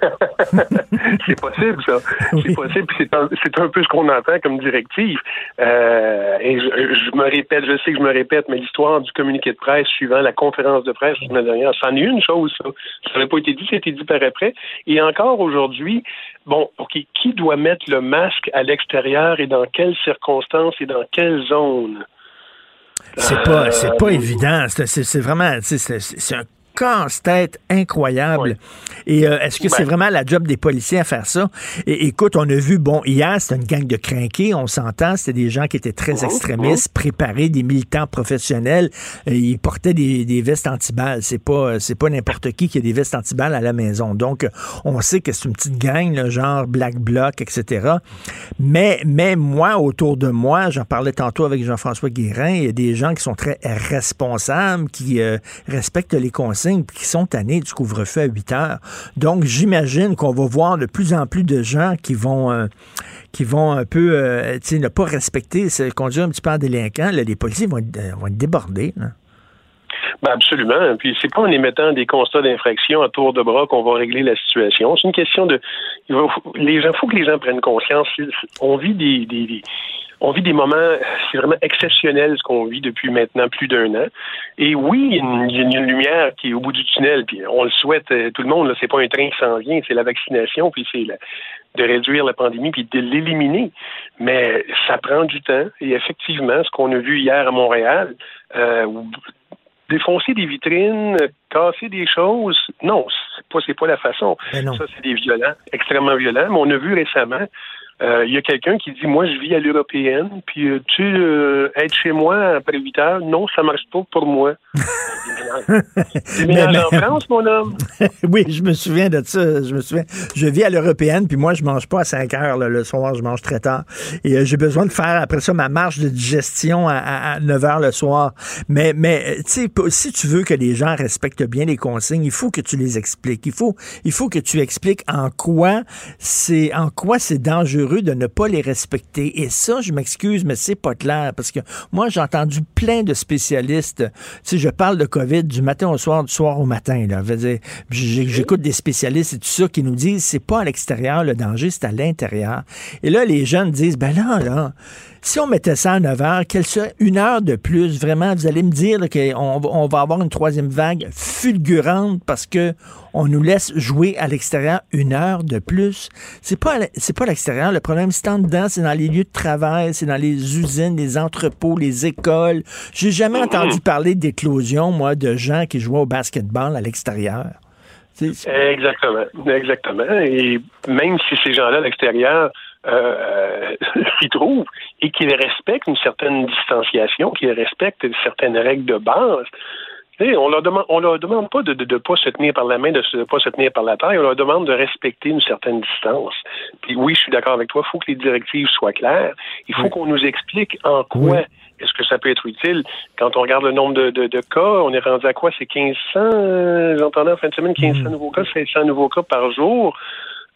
c'est possible, ça. C'est possible. C'est un, un, peu ce qu'on entend comme directive. Euh, et je, me répète, je sais que je me répète, mais l'histoire du communiqué de presse suivant la conférence de presse la semaine dernière, c'en est une chose, ça. Ça n'avait pas été dit, c'était dit par après. Et encore aujourd'hui, bon, OK, qui doit mettre le masque à l'extérieur et dans quelles circonstances et dans quelle zone? C'est pas, c'est pas euh, évident. C'est vraiment, c'est un casse-tête incroyable. Et euh, est-ce que c'est vraiment la job des policiers à faire ça? Et écoute, on a vu, bon, hier, c'était une gang de crinqués, on s'entend, c'était des gens qui étaient très oh, extrémistes, oh. préparés, des militants professionnels. Et ils portaient des, des vestes antiballes. C'est pas, c'est pas n'importe qui qui a des vestes antiballes à la maison. Donc, on sait que c'est une petite gang, le genre Black Bloc, etc. Mais, mais moi, autour de moi, j'en parlais tantôt avec Jean-François Guérin, il y a des gens qui sont très responsables, qui euh, respectent les conseils qui sont tannés du couvre-feu à 8 heures. Donc, j'imagine qu'on va voir de plus en plus de gens qui vont, euh, qui vont un peu, euh, ne pas respecter, conduire un petit peu en délinquant. les policiers vont être, euh, vont débordés. Ben absolument. Puis c'est pas en émettant des constats d'infraction à tour de bras qu'on va régler la situation. C'est une question de, les gens, faut que les gens prennent conscience. On vit des on vit des moments, c'est vraiment exceptionnel ce qu'on vit depuis maintenant plus d'un an. Et oui, il y, a une, lumière qui est au bout du tunnel, puis on le souhaite, euh, tout le monde, c'est pas un train qui s'en vient, c'est la vaccination, puis c'est de réduire la pandémie, puis de l'éliminer. Mais ça prend du temps, et effectivement, ce qu'on a vu hier à Montréal, euh, défoncer des vitrines, casser des choses, non, c'est pas, pas la façon. Ça, c'est des violents, extrêmement violents. Mais on a vu récemment il y a quelqu'un qui dit moi je vis à l'européenne, puis euh, tu euh, être chez moi après 8 heures, non, ça marche pas pour moi. mais, en France, mon homme. oui, je me souviens de ça. Je me souviens. Je vis à l'européenne, puis moi je mange pas à 5 heures le soir, je mange très tard. Et j'ai besoin de faire après ça ma marche de digestion à, 9 heures le soir. Mais mais tu sais, si tu veux que les gens respectent bien les consignes, il faut que tu les expliques. Il faut il faut que tu expliques en quoi c'est en quoi c'est de ne pas les respecter. Et ça, je m'excuse, mais c'est pas clair parce que moi, j'ai entendu plein de spécialistes. Si je parle de COVID du matin au soir, du soir au matin. Là. J'écoute des spécialistes et tout ça qui nous disent c'est pas à l'extérieur le danger, c'est à l'intérieur. Et là, les jeunes disent ben là, là, si on mettait ça à 9 heures, qu'elle serait une heure de plus, vraiment, vous allez me dire qu'on on va avoir une troisième vague fulgurante parce que on nous laisse jouer à l'extérieur une heure de plus. C'est pas c'est pas l'extérieur. Le problème, c'est en dedans, c'est dans les lieux de travail, c'est dans les usines, les entrepôts, les écoles. J'ai jamais entendu parler d'éclosion, moi, de gens qui jouaient au basketball à l'extérieur. Exactement, exactement. Et même si ces gens-là à l'extérieur euh, s'y trouvent et qu'ils respectent une certaine distanciation, qu'ils respectent certaines règles de base, on leur demande, on leur demande pas de ne pas se tenir par la main, de ne pas se tenir par la taille. On leur demande de respecter une certaine distance. Puis oui, je suis d'accord avec toi. Il faut que les directives soient claires. Il faut qu'on nous explique en quoi est-ce que ça peut être utile. Quand on regarde le nombre de, de, cas, on est rendu à quoi? C'est 1500, j'entendais en fin de semaine, 1500 mm. nouveaux cas, 500 nouveaux cas par jour.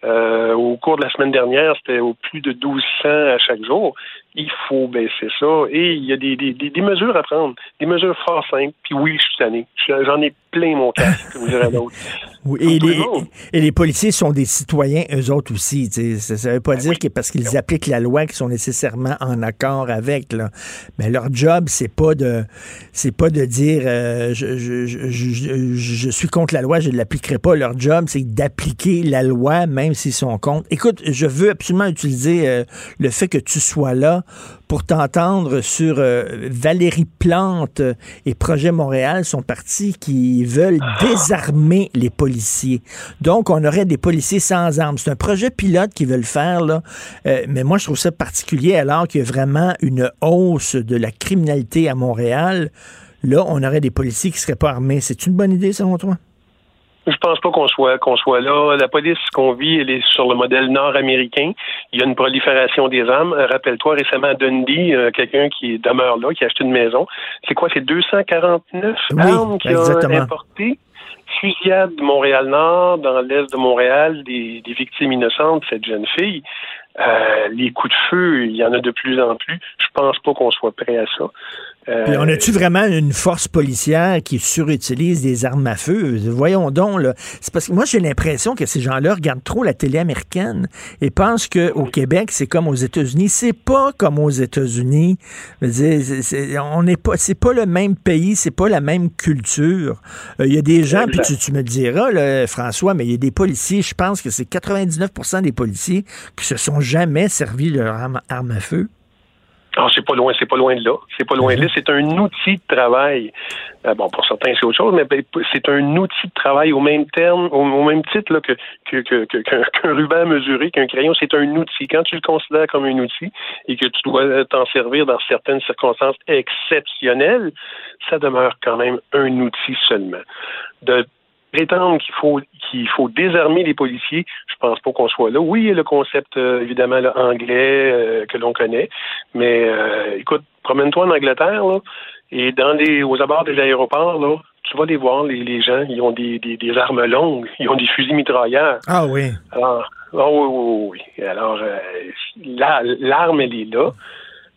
Euh, au cours de la semaine dernière, c'était au plus de 1200 à chaque jour. Il faut baisser ça. Et il y a des, des, des, mesures à prendre, des mesures fort simples. Puis oui, je suis tanné. J'en ai plein mon casque, comme dirait l'autre. Oui, et, les, et, les, policiers sont des citoyens, eux autres aussi. Ça ne veut pas ben dire que parce qu'ils appliquent la loi qu'ils sont nécessairement en accord avec. Là. Mais leur job, c'est pas de c'est pas de dire euh, je, je, je, je, suis contre la loi, je ne l'appliquerai pas. Leur job, c'est d'appliquer la loi, même s'ils sont contre. Écoute, je veux absolument utiliser euh, le fait que tu sois là pour t'entendre sur euh, Valérie Plante et Projet Montréal sont partis qui veulent désarmer les policiers. Donc, on aurait des policiers sans armes. C'est un projet pilote qu'ils veulent faire, là. Euh, mais moi, je trouve ça particulier alors qu'il y a vraiment une hausse de la criminalité à Montréal. Là, on aurait des policiers qui seraient pas armés. C'est une bonne idée, selon toi? Je pense pas qu'on soit qu'on soit là. La police qu'on vit, elle est sur le modèle nord-américain. Il y a une prolifération des armes. Rappelle-toi récemment à Dundee, euh, quelqu'un qui demeure là, qui a acheté une maison. C'est quoi? C'est 249 armes qu'il a importées. Fusillade de Montréal-Nord, dans l'est de Montréal, des, des victimes innocentes, cette jeune fille. Euh, les coups de feu, il y en a de plus en plus. Je pense pas qu'on soit prêt à ça. Euh, on a-tu vraiment une force policière qui surutilise des armes à feu? Voyons donc, là. C'est parce que moi, j'ai l'impression que ces gens-là regardent trop la télé américaine et pensent qu'au Québec, c'est comme aux États-Unis. C'est pas comme aux États-Unis. On n'est pas, c'est pas le même pays, c'est pas la même culture. Euh, il y a des gens, puis tu, me diras, là, François, mais il y a des policiers, je pense que c'est 99% des policiers qui se sont jamais servi de leur à feu. Ah, c'est pas loin, c'est pas loin de là. C'est pas loin de là. Mhm. C'est un outil de travail. Euh, bon, pour certains, c'est autre chose, mais ben, c'est un outil de travail au même terme, au, même titre là, que, que, que, qu'un ruban mesuré, qu'un crayon. C'est un outil. Quand tu le considères comme un outil et que tu dois t'en servir dans certaines circonstances exceptionnelles, ça demeure quand même un outil seulement. De prétendre qu'il faut qu'il faut désarmer les policiers, je pense pas qu'on soit là. Oui, il y a le concept euh, évidemment anglais euh, que l'on connaît, mais euh, écoute, promène-toi en Angleterre là, et dans les aux abords des aéroports là, tu vas les voir, les, les gens, ils ont des, des, des, armes longues, ils ont des fusils mitrailleurs. Ah oui. Alors, oh, oui, oui, oui. Alors, l'arme, elle est là.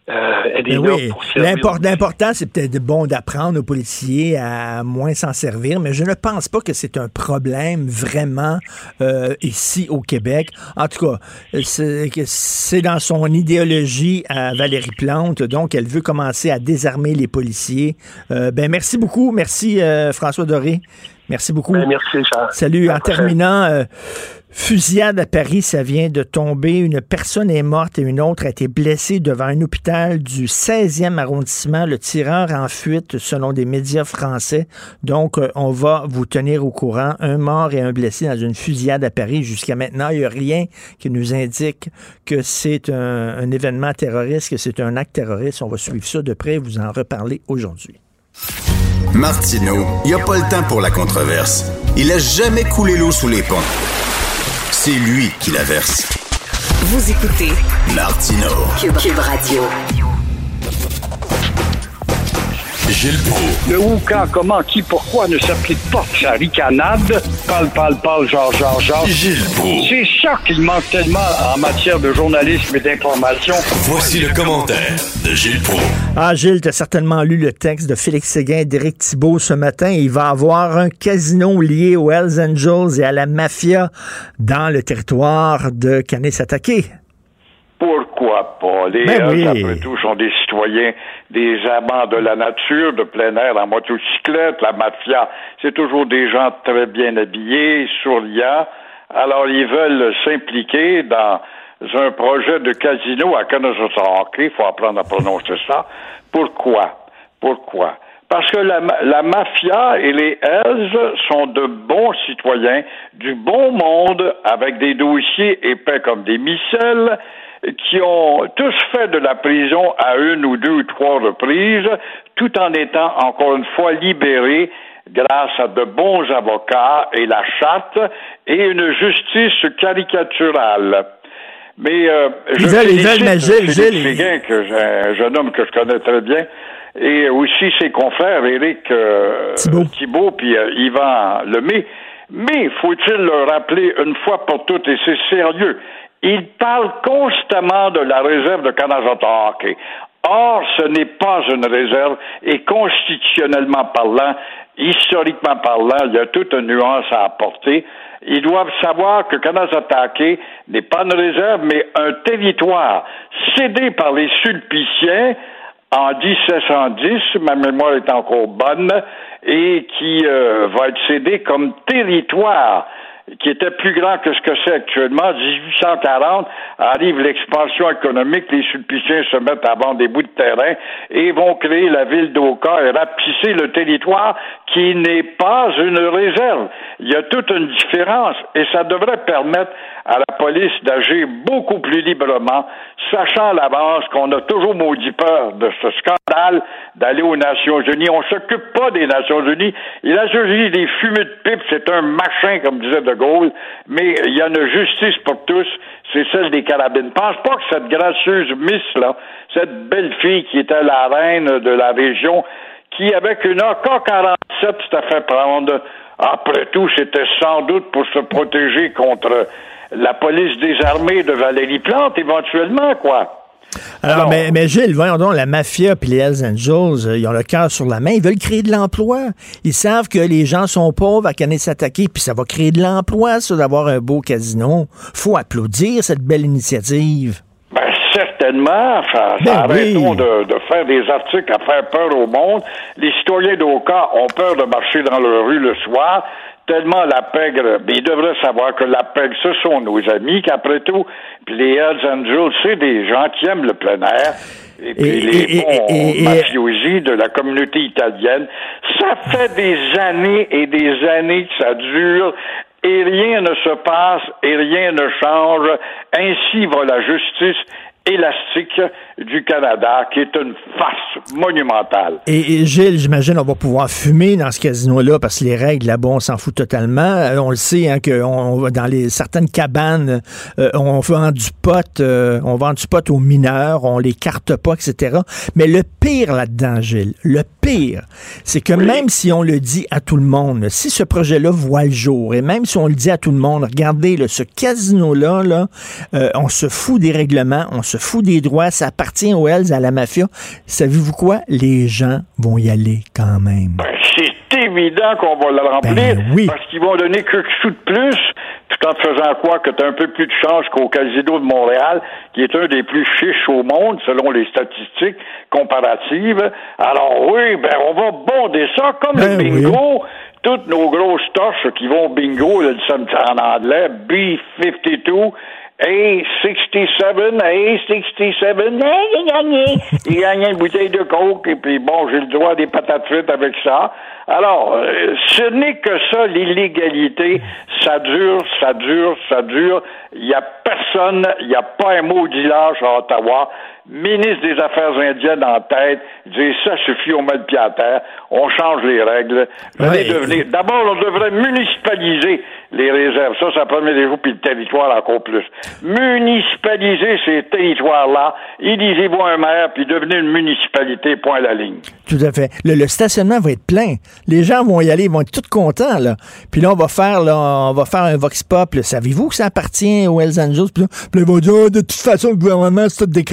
Euh, oui. L'important, c'est peut-être bon d'apprendre aux policiers à moins s'en servir, mais je ne pense pas que c'est un problème vraiment euh, ici au Québec. En tout cas, c'est dans son idéologie à Valérie Plante, donc elle veut commencer à désarmer les policiers. Euh, ben merci beaucoup, merci François Doré. Merci beaucoup. Ben, merci, Charles. Salut. En terminant, Fusillade à Paris, ça vient de tomber. Une personne est morte et une autre a été blessée devant un hôpital du 16e arrondissement. Le tireur en fuite selon des médias français. Donc, euh, on va vous tenir au courant. Un mort et un blessé dans une fusillade à Paris. Jusqu'à maintenant, il n'y a rien qui nous indique que c'est un, événement terroriste, que c'est un acte terroriste. On va suivre ça de près et vous en reparler aujourd'hui. Martineau, il n'y a pas le temps pour la controverse. Il a jamais coulé l'eau sous les ponts. C'est lui qui la verse. Vous écoutez Martino Cube, Radio. Gilles Proulx. Le où, quand, comment, qui, pourquoi ne s'applique pas sa ricanade? Parle, parle, parle, genre, genre, genre. Gilles Proulx. C'est ça qu'il manque tellement en matière de journalisme et d'information. Voici le commentaire de Gilles Proulx. Ah, Gilles, tu as certainement lu le texte de Félix Séguin et d'Éric Thibault ce matin. Il va avoir un casino lié aux Hells Angels et à la mafia dans le territoire de Canis-Attaqué. Pourquoi pas? Les Ben oui. après tout, sont des citoyens, des amants de la nature, de plein air, en motocyclette. La mafia, c'est toujours des gens très bien habillés, souriants. Alors, ils veulent s'impliquer dans un projet de casino à Kanazatake. Il faut apprendre à prononcer ça. Pourquoi? Pourquoi? Parce que la mafia et les Hells sont de bons citoyens, du bon monde, avec des dossiers épais comme des micelles, qui ont tous fait de la prison à une ou deux ou trois reprises, tout en étant encore une fois libérés grâce à de bons avocats et la charte et une justice caricaturale. Mais euh, je Gilles, que un jeune homme que je connais très bien, et aussi ses confrères, Éric euh, Thibault. Thibault puis euh, Yvan Lemay. Mais faut-il le rappeler une fois pour toutes, et c'est sérieux, il parle constamment de la réserve de Kanazatake. Or, ce n'est pas une réserve, et constitutionnellement parlant, historiquement parlant, il y a toute une nuance à apporter. Ils doivent savoir que Kanazatake n'est pas une réserve, mais un territoire cédé par les Sulpiciens en 1710, ma mémoire est encore bonne, et qui euh, va être cédé comme territoire. Qui était plus grand que ce que c'est actuellement. 1840 arrive l'expansion économique, les Sulpiciens se mettent à vendre des bouts de terrain et vont créer la ville d'Oka et rapetisser le territoire qui n'est pas une réserve. Il y a toute une différence et ça devrait permettre à la police d'agir beaucoup plus librement, sachant à l'avance qu'on a toujours maudit peur de ce scandale d'aller aux Nations Unies. On s'occupe pas des Nations Unies. Les Nations Unies, des fumées de pipe, c'est un machin, comme disait De Gaulle, mais il y a une justice pour tous, c'est celle des carabines. Pense pas que cette gracieuse Miss, là, cette belle fille qui était la reine de la région, qui, avec une AK-47, s'est fait prendre, après tout, c'était sans doute pour se protéger contre la police des armées de Valérie Plante, éventuellement, quoi. Alors, mais, mais, Gilles, voyons donc, la mafia puis les Hells Angels, euh, ils ont le cœur sur la main, ils veulent créer de l'emploi. Ils savent que les gens sont pauvres à canner s'attaquer, puis ça va créer de l'emploi, ça, d'avoir un beau casino. faut applaudir cette belle initiative. Ben, certainement. Ça, ben arrêtons de, de, faire des articles à faire peur au monde. Les citoyens d'Oka ont peur de marcher dans leur rue le soir tellement la pègre, mais ils devraient savoir que la pègre, ce sont nos amis, qu'après tout, puis les Hells Angels, c'est des gens qui aiment le plein air. Et puis les bons mafiosi de la communauté italienne. Ça fait des années et des années que ça dure et rien ne se passe et rien ne change. Ainsi va la justice élastique du Canada, qui est une farce monumentale. Et, Gilles, j'imagine, on va pouvoir fumer dans ce casino-là parce que les règles là-bas, on s'en fout totalement. Euh, on le sait, hein, qu'on va dans les certaines cabanes, euh, on vend du pot, euh, on vend du pot aux mineurs, on les carte pas, etc. Mais le pire là-dedans, Gilles, le pire, c'est que même si on le dit à tout le monde, si ce projet-là voit le jour, et même si on le dit à tout le monde, regardez, ce casino-là, là, on se fout des règlements, on se fout des droits, ça appartient aux Hells, à la mafia. Savez-vous quoi? Les gens vont y aller quand même. Ben, c'est évident qu'on va le remplir. Ben parce qu'ils vont donner quelques sous de plus, tout en faisant quoi que tu as un peu plus de chance qu'au Casino de Montréal, qui est un des plus chiches au monde, selon les statistiques comparatives. Alors oui, ben on va bonder ça comme le ben bingo. Toutes nos grosses torches qui vont bingo, le en anglais, B52, a67, A67, il gagné. Il gagné une bouteille de coke et puis bon, j'ai le droit des patates frites avec ça. Alors, euh, ce n'est que ça, l'illégalité. Ça dure, ça dure, ça dure. Il n'y a personne, il n'y a pas un mot d'illage à Ottawa ministre des Affaires indiennes en tête, dit ça suffit, on met le pied à terre, on change les règles. D'abord, on devrait municipaliser les réserves. Ça, ça permet des puis le territoire encore plus. Municipaliser ces territoires-là, élisez-vous un maire, puis devenez une municipalité, point à la ligne. Tout à fait. Le, stationnement va être plein. Les gens vont y aller, ils vont être tous contents, là. Puis là, on va faire, là, on va faire un vox pop. Savez-vous que ça appartient aux Hells Angels? Puis là, ils vont dire, oh, de toute façon, le gouvernement, c'est tout des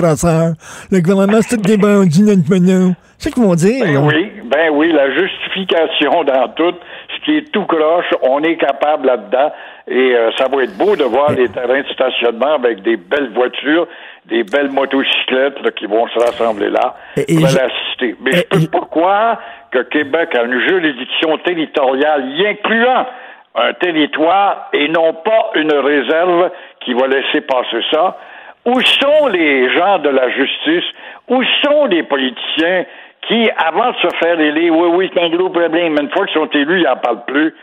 le gouvernement, c'est des bandits, maintenant. C'est ce qu'ils vont dire. Ben oui, ben oui, la justification dans tout, ce qui est tout croche, on est capable là-dedans. Et euh, ça va être beau de voir les terrains de stationnement avec des belles voitures, des belles motocyclettes qui vont se rassembler là et, pour l'assister. Mais je peux pas croire que Québec a une juridiction territoriale y incluant un territoire et non pas une réserve qui va laisser passer ça. Où sont les gens de la justice? Où sont les politiciens? Qui, avant de se faire élire, oui, oui, c'est un gros problème, mais une fois qu'ils sont élus, ils n'en parlent plus.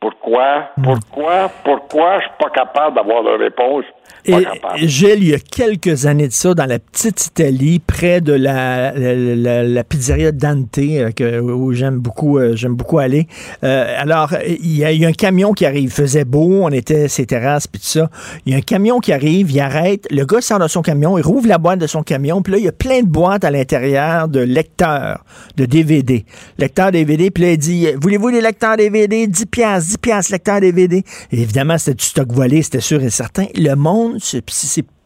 Pourquoi? Hmm. Pourquoi? Pourquoi? Je suis pas capable d'avoir de réponse? Et, Gilles, il y a quelques années de ça, dans la petite Italie, près de la, la, pizzeria Dante, euh, que, où j'aime beaucoup, euh, j'aime beaucoup aller. Euh, alors, il y a eu un camion qui arrive. Il faisait beau, on était ses terrasses, puis tout ça. Il y a un camion qui arrive, il arrête. Le gars sort de son camion, il rouvre la boîte de son camion, puis là, il y a plein de boîtes à l'intérieur de lecteurs, de DVD. Lecteurs DVD, puis là, il dit, voulez-vous des lecteurs DVD? 10 piastres, 10 piastres, lecteurs DVD. évidemment, c'était du stock volé, c'était sûr et certain. Le monde c'est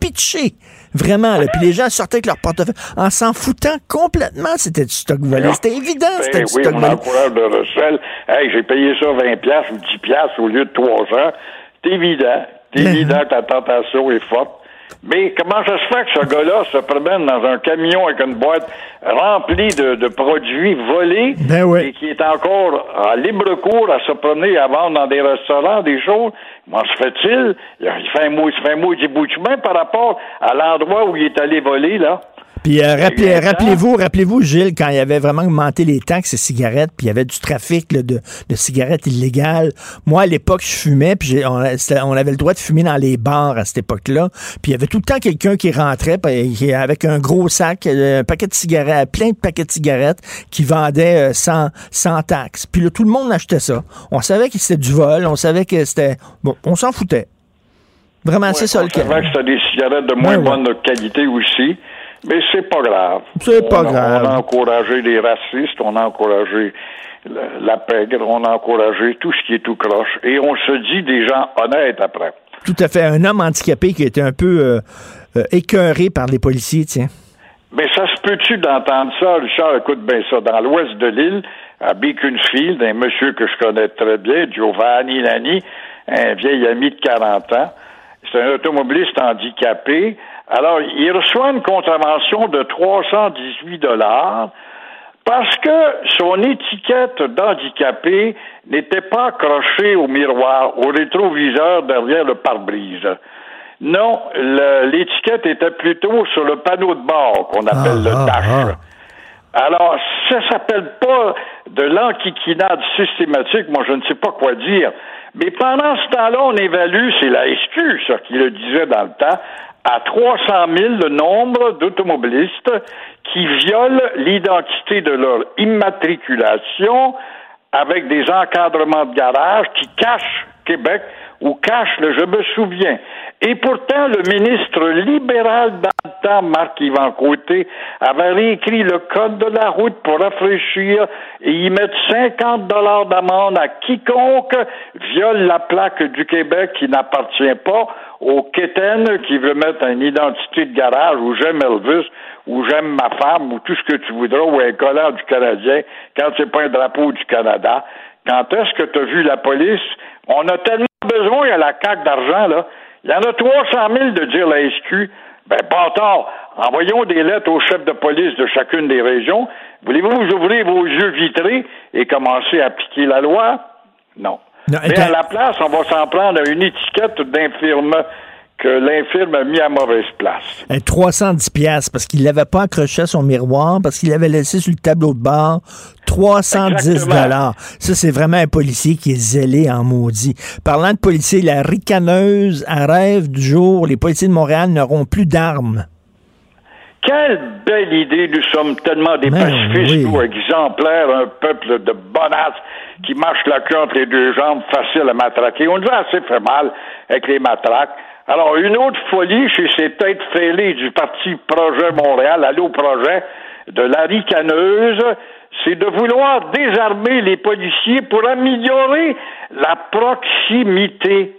pitché. Vraiment. Puis les gens sortaient avec leur portefeuille en s'en foutant complètement. C'était du stock volé. C'était évident. Ben c'était du oui, stock volé. de recel. Hey, j'ai payé ça 20 pièces ou 10 pièces au lieu de 300. C'est évident. C'est évident que la tentation est forte. Mais comment ça se fait que ce gars-là se promène dans un camion avec une boîte remplie de, produits volés ben et qui est encore à libre cours à se promener à vendre dans des restaurants, des choses? Comment se fait-il? Il fait un mot, il fait un mot du bout de chemin par rapport à l'endroit où il est allé voler, là. Puis euh, rappelez, vous rappelez-vous, Gilles, quand il avait vraiment augmenté les taxes de cigarettes, puis il y avait du trafic de, de, cigarettes illégales. Moi, à l'époque, je fumais, puis on, on, avait le droit de fumer dans les bars à cette époque-là. Puis il y avait tout le temps quelqu'un qui rentrait avec un gros sac, euh, un paquet de cigarettes, plein de paquets de cigarettes, qui vendait euh, sans, sans taxes. Puis là, tout le monde achetait ça. On savait que c'était du vol, on savait que c'était... Bon, on s'en foutait. Vraiment, c'est ça le cas. Que c'était des cigarettes de moins bonne qualité aussi. Mais c'est pas grave. C'est pas grave. On a encouragé les racistes, on a encouragé la, pègre, on a encouragé tout ce qui est tout croche. Et on se dit des gens honnêtes après. Tout à fait. Un homme handicapé qui était un peu euh, euh, écœuré par les policiers, tiens. Mais ça se peut-tu d'entendre ça, Richard? Écoute bien ça. Dans l'ouest de l'île, à Beaconsfield, un monsieur que je connais très bien, Giovanni Nani, un vieil ami de 40 ans, c'est un automobiliste handicapé. Alors, il reçoit une contravention de 318 dollars parce que son étiquette d'handicapé n'était pas accrochée au miroir, au rétroviseur derrière le pare-brise. Non, l'étiquette était plutôt sur le panneau de bord qu'on appelle le dash. Ah, ah. Alors, ça s'appelle pas de l'enquiquinade systématique, moi je ne sais pas quoi dire. Mais pendant ce temps-là, on évalue, c'est la SQ, ça, qui le disait dans le temps, à 300 000 le nombre d'automobilistes qui violent l'identité de leur immatriculation avec des encadrements de garage qui cachent Québec ou cachent le je me souviens. Et pourtant, le ministre libéral temps, Marc-Yvan Côté, avait réécrit le code de la route pour rafraîchir et y mettre 50 dollars d'amende à quiconque viole la plaque du Québec qui n'appartient pas au Kéten qui veut mettre une identité de garage ou j'aime Elvis ou j'aime ma femme ou tout ce que tu voudras ou un collant du Canadien quand c'est pas un drapeau du Canada. Quand est-ce que tu as vu la police? On a tellement besoin à la CAQ d'argent, là. Il y en a 300 000 de dire la SQ. Ben, pas tard. Envoyons des lettres aux chefs de police de chacune des régions. Voulez-vous vous ouvrir vos yeux vitrés et commencer à appliquer la loi? Non. Mais à la place, on va s'en prendre à une étiquette d'infirme que l'infirme a mis à mauvaise place. 310 pièces parce qu'il l'avait pas accroché à son miroir, parce qu'il l'avait laissé sur le tableau de bord. 310 dollars. Ça, c'est vraiment un policier qui est zélé en maudit. Parlant de policier, la ricaneuse à rêve du jour, les policiers de Montréal n'auront plus d'armes. Quelle belle idée! Nous sommes tellement des ben pacifistes, exemplaires, un peuple de bonasses qui marche la queue entre les deux jambes, facile à matraquer. On nous a assez fait mal avec les matraques. Alors, une autre folie chez ces têtes fêlées du Parti Projet Montréal, Allo Projet, de la ricaneuse, c'est de vouloir désarmer les policiers pour améliorer la proximité.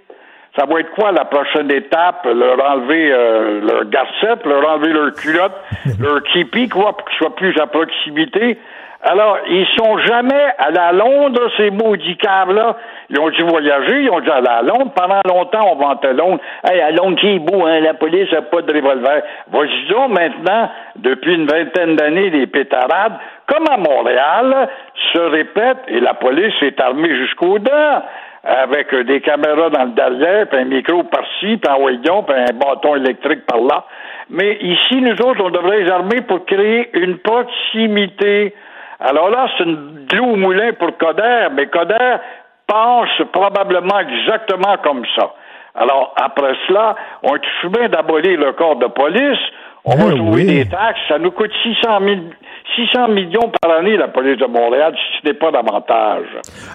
Ça va être quoi la prochaine étape? Leur enlever euh, leur garcette, leur enlever leur culotte, leur képi, quoi, pour qu'ils soient plus à proximité? Alors, ils sont jamais allés à Londres, ces maudits câbles-là. Ils ont dû voyager, ils ont dû aller à Londres. Pendant longtemps, on vantait Londres. Hey, à Londres, qui est beau, hein? La police n'a pas de revolver. Donc maintenant, depuis une vingtaine d'années, les pétarades, comme à Montréal, se répètent et la police est armée jusqu'aux dents avec des caméras dans le derrière, puis un micro par-ci, puis un voyant, puis un bâton électrique par là. Mais ici, nous autres, on devrait les armer pour créer une proximité alors là, c'est une glue au moulin pour Coder, mais Coder pense probablement exactement comme ça. Alors, après cela, on est bien d'abolir le corps de police, on va trouver des taxes, ça nous coûte 600, 600 millions par année, la police de Montréal, si ce n'est pas davantage.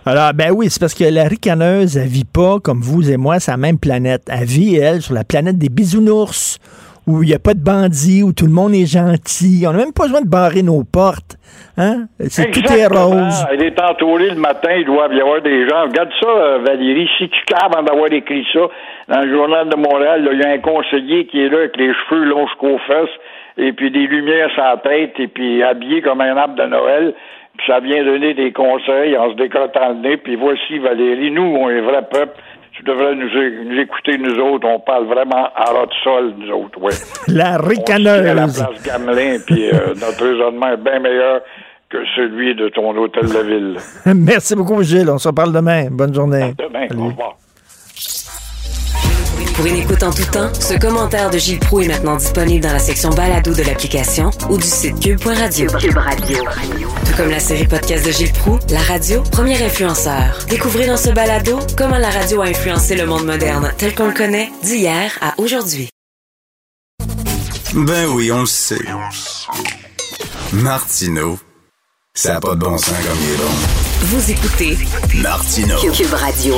Alors, ben oui, c'est parce que la ricaneuse, elle vit pas, comme vous et moi, sur la même planète. Elle vit, elle, sur la planète des bisounours où il n'y a pas de bandits, où tout le monde est gentil. On n'a même pas besoin de barrer nos portes. Hein? C'est tout est rose. Il est entouré le matin, il doit y avoir des gens. Regarde ça, euh, Valérie, si tu avant d'avoir écrit ça, dans le journal de Montréal, il y a un conseiller qui est là avec les cheveux longs jusqu'aux fesses, et puis des lumières sur la tête, et puis habillé comme un arbre de Noël. Puis ça vient donner des conseils en se décrotant le nez, puis voici Valérie, nous, on est vrai peuple, Tu devrais nous, nous, écouter, nous autres. On parle vraiment à ras de sol, nous autres, oui. La ricaneuse. à la place Gamelin, puis euh, notre raisonnement est bien meilleur que celui de ton hôtel de ville. Merci beaucoup, Gilles. On se reparle demain. Bonne journée. À demain. Au revoir. Pour une écoute en tout temps, ce commentaire de Gilles Proux est maintenant disponible dans la section balado de l'application ou du site cube.radio. Cube Radio. Tout comme la série podcast de Gilles Proux, la radio, premier influenceur. Découvrez dans ce balado comment la radio a influencé le monde moderne tel qu'on le connaît d'hier à aujourd'hui. Ben oui, on le sait. Martineau, ça n'a pas de bon sens comme il est bon. Vous écoutez Martino. Cube Radio.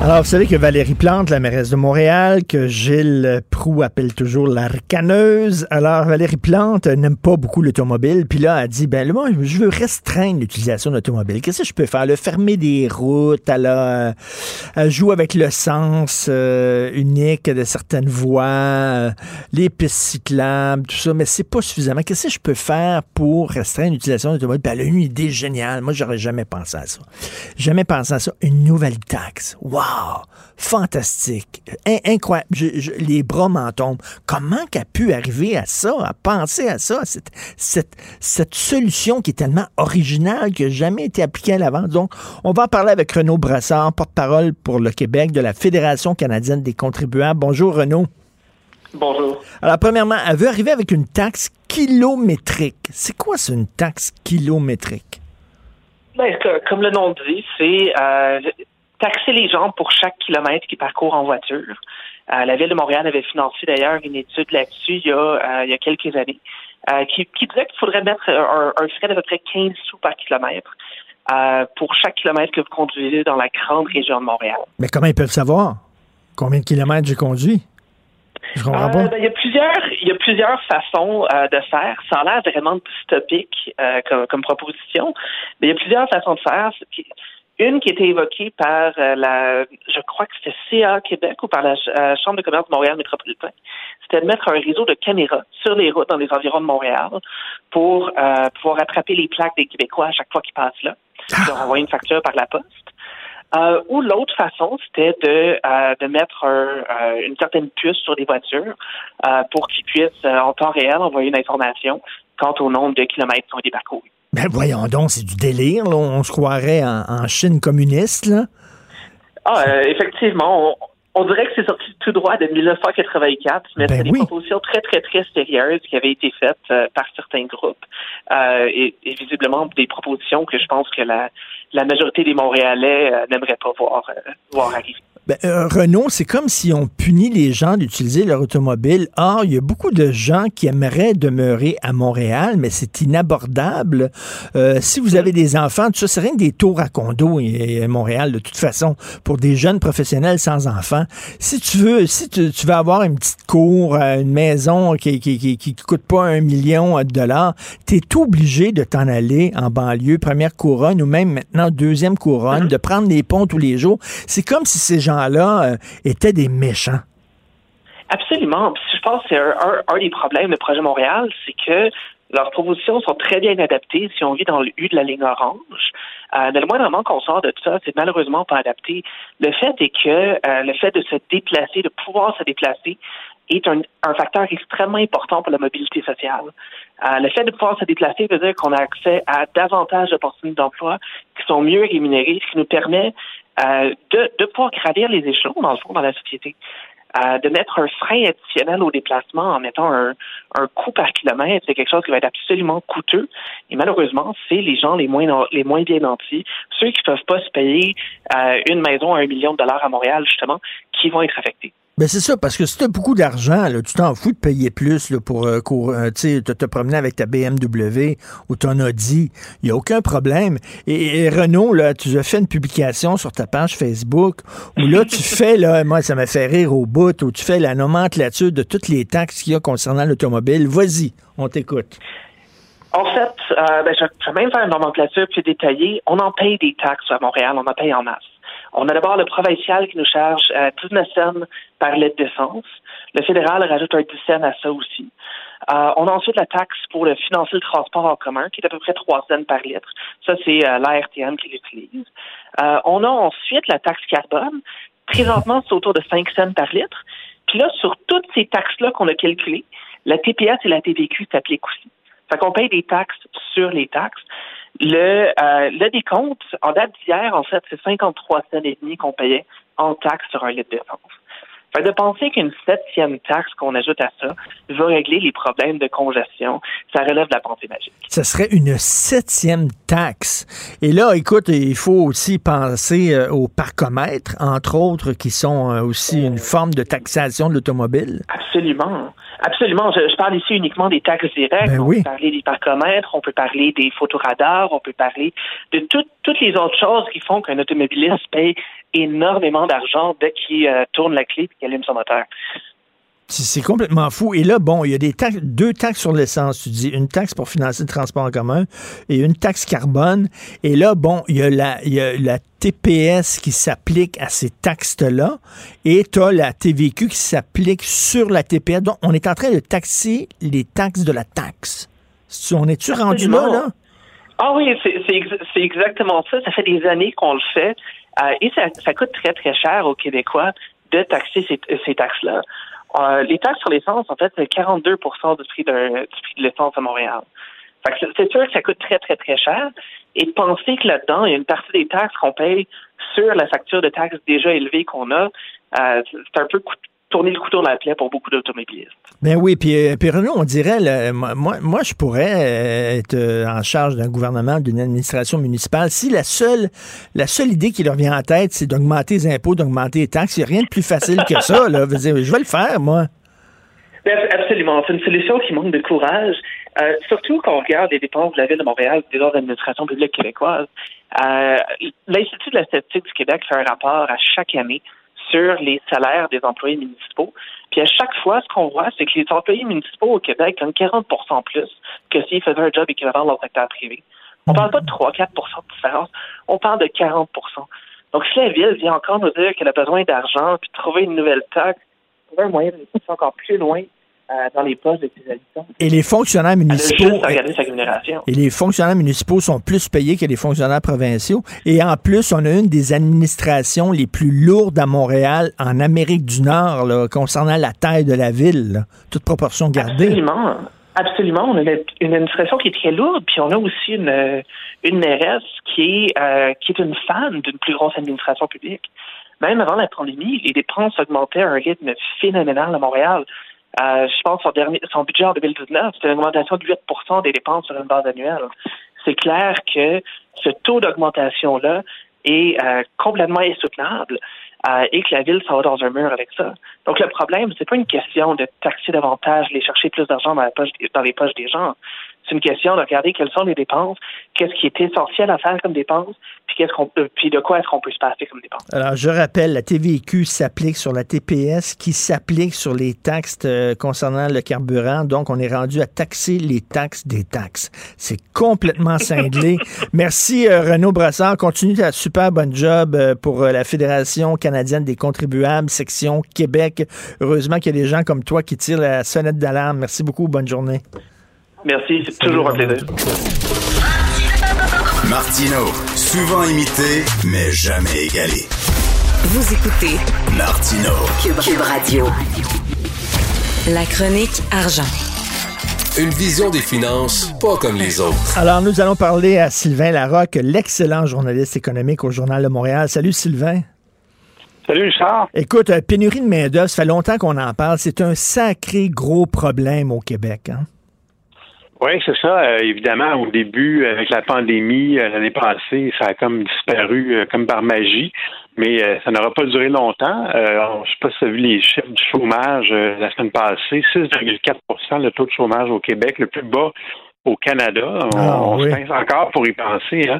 Alors, vous savez que Valérie Plante, la mairesse de Montréal, que Gilles Proux appelle toujours la ricaneuse. Alors, Valérie Plante n'aime pas beaucoup l'automobile. Puis là, elle a dit, ben moi, je veux restreindre l'utilisation de l'automobile. Qu'est-ce que je peux faire? Le fermer des routes, elle, a, elle joue avec le sens euh, unique de certaines voies, euh, les pistes cyclables, tout ça, mais c'est pas suffisamment. Qu'est-ce que je peux faire pour restreindre l'utilisation de l'automobile? Puis elle a une idée géniale. Moi, j'aurais jamais pensé à ça. Jamais pensé à ça. Une nouvelle taxe. Wow! Fantastique. incroyable. les bras m'en tombent. Comment qu'elle a pu arriver à ça, à penser à ça, cette, cette, cette solution qui est tellement originale, qui n'a jamais été appliquée à l'avant? Donc, on va en parler avec Renaud Brassard, porte-parole pour le Québec de la Fédération canadienne des contribuables. Bonjour, Renaud. Bonjour. Alors, premièrement, elle veut arriver avec une taxe kilométrique. C'est quoi, c'est une taxe kilométrique? Ben, comme le nom dit, c'est euh, taxer les gens pour chaque kilomètre qu'ils parcourent en voiture. Euh, la Ville de Montréal avait financé d'ailleurs une étude là-dessus il, y a, euh, quelques années qui, qui, disait qu'il faudrait mettre un, un frais d'à peu près 15 sous par kilomètre pour chaque kilomètre que vous conduisez dans la grande région de Montréal. Mais comment ils peuvent savoir? Combien de kilomètres j'ai conduit? Je comprends pas. Ben, il y a plusieurs, il y a plusieurs façons de faire. Ça a l'air vraiment dystopique comme, comme, proposition, mais il y a plusieurs façons de faire. Une qui était évoquée par euh, la, je crois que c'était CA Québec ou par la euh, Chambre de commerce de Montréal métropolitain, c'était de mettre un réseau de caméras sur les routes dans les environs de Montréal pour euh, pouvoir attraper les plaques des Québécois à chaque fois qu'ils passent là, leur envoyer une facture par la poste. Euh, ou l'autre façon, c'était de, de mettre une certaine puce sur des voitures pour qu'ils puissent, en temps réel, envoyer une information quant au nombre de kilomètres qui ont été parcourus. Ben voyons donc, c'est du délire. Là. On se croirait en, Chine communiste. Là. Ah, euh, effectivement. On, dirait que c'est sorti tout droit de 1984, mais ben c'est des propositions très, très, très sérieuses qui avaient été faites euh, par certains groupes. Euh, et, visiblement des propositions que je pense que la, la majorité des Montréalais n'aimeraient pas voir, voir arriver. Ben, euh, Renault, c'est comme si on punit les gens d'utiliser leur automobile. Or, il y a beaucoup de gens qui aimeraient demeurer à Montréal, mais c'est inabordable. Euh, si vous avez des enfants, tout ça, c'est rien que des tours à condo à Montréal, de toute façon, pour des jeunes professionnels sans enfants. Si tu veux, si tu, veux avoir une petite cour, euh, une maison qui, qui, qui, coûte pas un million de dollars, tu es obligé de t'en aller en banlieue, première couronne ou même maintenant deuxième couronne, de prendre les ponts tous les jours. C'est comme si ces gens là euh, étaient des méchants. Absolument. je pense que c'est un, des problèmes de Projet Montréal, c'est que leurs propositions sont très bien adaptées si on vit dans le U de la ligne orange. Euh, mais le moindrement qu'on sort de tout ça, c'est malheureusement pas adapté. Le fait est que euh, le fait de se déplacer, de pouvoir se déplacer, est un, facteur extrêmement important pour la mobilité sociale. le fait de pouvoir se déplacer veut dire qu'on a accès à davantage d'opportunités d'emploi qui sont mieux rémunérées, ce qui nous permet euh, de, de pouvoir gravir les échelons, dans le fond, dans la société. Euh, de mettre un frein additionnel au déplacement en mettant un, un coût par kilomètre, c'est quelque chose qui va être absolument coûteux. Et malheureusement, c'est les gens les moins les moins bien nantis, ceux qui ne peuvent pas se payer euh, une maison à un million de dollars à Montréal, justement, qui vont être affectés. Ben c'est ça, parce que si tu as beaucoup d'argent, tu t'en fous de payer plus là, pour euh, euh te, te promener avec ta BMW ou ton Audi. Il n'y a aucun problème. Et, Renault, là, tu as fait une publication sur ta page Facebook où là, tu fais, là, moi, ça m'a fait rire au bout, où tu fais la nomenclature de toutes les taxes qu'il y a concernant l'automobile. Vas-y, on t'écoute. En fait, euh, ben, je, vais même faire une nomenclature plus détaillée. On en paye des taxes à Montréal, on en paye en masse. On a d'abord le provincial qui nous charge euh, 19 cents par litre d'essence. Le fédéral rajoute un 10 cents à ça aussi. Euh, on a ensuite la taxe pour le financer le transport en commun, qui est à peu près 3 cents par litre. Ça, c'est euh, l'ARTM qui l'utilise. Euh, on a ensuite la taxe carbone, Présentement, c'est autour de 5 cents par litre. Puis là, sur toutes ces taxes-là qu'on a calculées, la TPS et la TVQ s'appliquent aussi. Fait qu'on paye des taxes sur les taxes. Le, euh, le décompte, en date d'hier, en fait, c'est 53 cents et demi qu'on payait en taxes sur un litre d'essence. Fait de penser qu'une septième taxe qu'on ajoute à ça va régler les problèmes de congestion, ça relève de la pensée magique. Ça serait une septième taxe. Et là, écoute, il faut aussi penser euh, aux parcomètres, entre autres, qui sont euh, aussi une forme de taxation de l'automobile. Absolument. Absolument. Je, parle ici uniquement des taxes directes. Ben on peut parler des parcomètres, on peut parler des photoradars, on peut parler de toutes les autres choses qui font qu'un automobiliste paye énormément d'argent dès qu'il euh, tourne la clé et qu'il allume son moteur. C'est complètement fou. Et là, bon, il y a des taxes, deux taxes sur l'essence. Tu dis une taxe pour financer le transport en commun et une taxe carbone. Et là, bon, il y a la, il y a la TPS qui s'applique à ces taxes-là et tu as la TVQ qui s'applique sur la TPS. Donc, on est en train de taxer les taxes de la taxe. On est-tu rendu là, là? Ah oui, c'est exactement ça. Ça fait des années qu'on le fait. Euh, et ça, ça, coûte très, très cher aux Québécois de taxer ces, ces taxes-là. Euh, les taxes sur l'essence, en fait, c'est 42 du prix, de, du prix de l'essence à Montréal. c'est sûr que ça coûte très, très, très cher. Et de penser que là-dedans, il y a une partie des taxes qu'on paye sur la facture de taxes déjà élevée qu'on a, euh, c'est un peu tourner le couteau dans la plaie pour beaucoup d'automobilistes. Ben oui, puis, euh, puis Renaud, on dirait, moi, moi, je pourrais euh, être euh, en charge d'un gouvernement, d'une administration municipale. Si la seule, la seule idée qui leur vient en tête, c'est d'augmenter les impôts, d'augmenter les taxes, il n'y a rien de plus facile que ça. Là. Je vais le faire, moi. Ben, absolument. C'est une solution qui manque de courage. surtout quand on regarde les dépenses de la Ville de Montréal, des autres administrations publiques québécoises. L'Institut de la statistique du Québec fait un rapport à chaque année sur les salaires des employés municipaux. Puis à chaque fois, ce qu'on voit, c'est que les employés municipaux au Québec gagnent 40% plus que s'ils faisaient un job équivalent dans le secteur privé. On parle pas de 3-4% de différence, on parle de 40% Donc, si la Ville vient encore nous dire qu'elle a besoin d'argent, puis de trouver une nouvelle taxe, trouver un moyen de encore plus loin dans les de ses habitants. Et les fonctionnaires municipaux. Et les fonctionnaires municipaux sont plus payés que les fonctionnaires provinciaux. Et en plus, on a une des administrations les plus lourdes à Montréal, en Amérique du Nord, là, concernant la taille de la ville, toute proportion gardée. Absolument. Absolument. On a une administration qui est très lourde, puis on a aussi une, une mairesse qui est, euh, qui est une fan d'une plus grosse administration publique. Même avant la pandémie, les dépenses augmentaient à un rythme phénoménal à Montréal. Euh, je pense son dernier, son budget en 2019, c'était une augmentation de 8% des dépenses sur une base annuelle. C'est clair que ce taux d'augmentation-là est euh, complètement insoutenable euh, et que la ville s'en va dans un mur avec ça. Donc le problème, c'est pas une question de taxer davantage, les chercher plus d'argent dans, dans les poches des gens. C'est une question de regarder quelles sont les dépenses, qu'est-ce qui est essentiel à faire comme dépenses, puis qu'est-ce qu'on puis de quoi est-ce qu'on peut se passer comme dépenses. Alors, je rappelle, la TVQ s'applique sur la TPS, qui s'applique sur les taxes euh, concernant le carburant. Donc, on est rendu à taxer les taxes des taxes. C'est complètement cinglé. Merci, euh, Renaud Brassard. Continue ta super bonne job euh, pour la Fédération canadienne des contribuables, section Québec. Heureusement qu'il y a des gens comme toi qui tirent la sonnette d'alarme. Merci beaucoup. Bonne journée. Merci, c'est toujours un plaisir. Martino, souvent imité, mais jamais égalé. Vous écoutez Martino, Cube, Radio. La chronique argent. Une vision des finances pas comme les autres. Alors, nous allons parler à Sylvain Larocque, l'excellent journaliste économique au Journal de Montréal. Salut, Sylvain. Salut, Richard. Écoute, euh, pénurie de main-d'œuvre, ça fait longtemps qu'on en parle. C'est un sacré gros problème au Québec. Hein? Oui, c'est ça. Euh, évidemment, au début, avec la pandémie, euh, l'année passée, ça a comme disparu euh, comme par magie, mais ça n'aura pas duré longtemps. je ne sais pas si tu as vu les chiffres du chômage la semaine passée, 6,4% le taux de chômage au Québec, le plus bas au Canada. On, ah, se pince encore pour y penser, hein,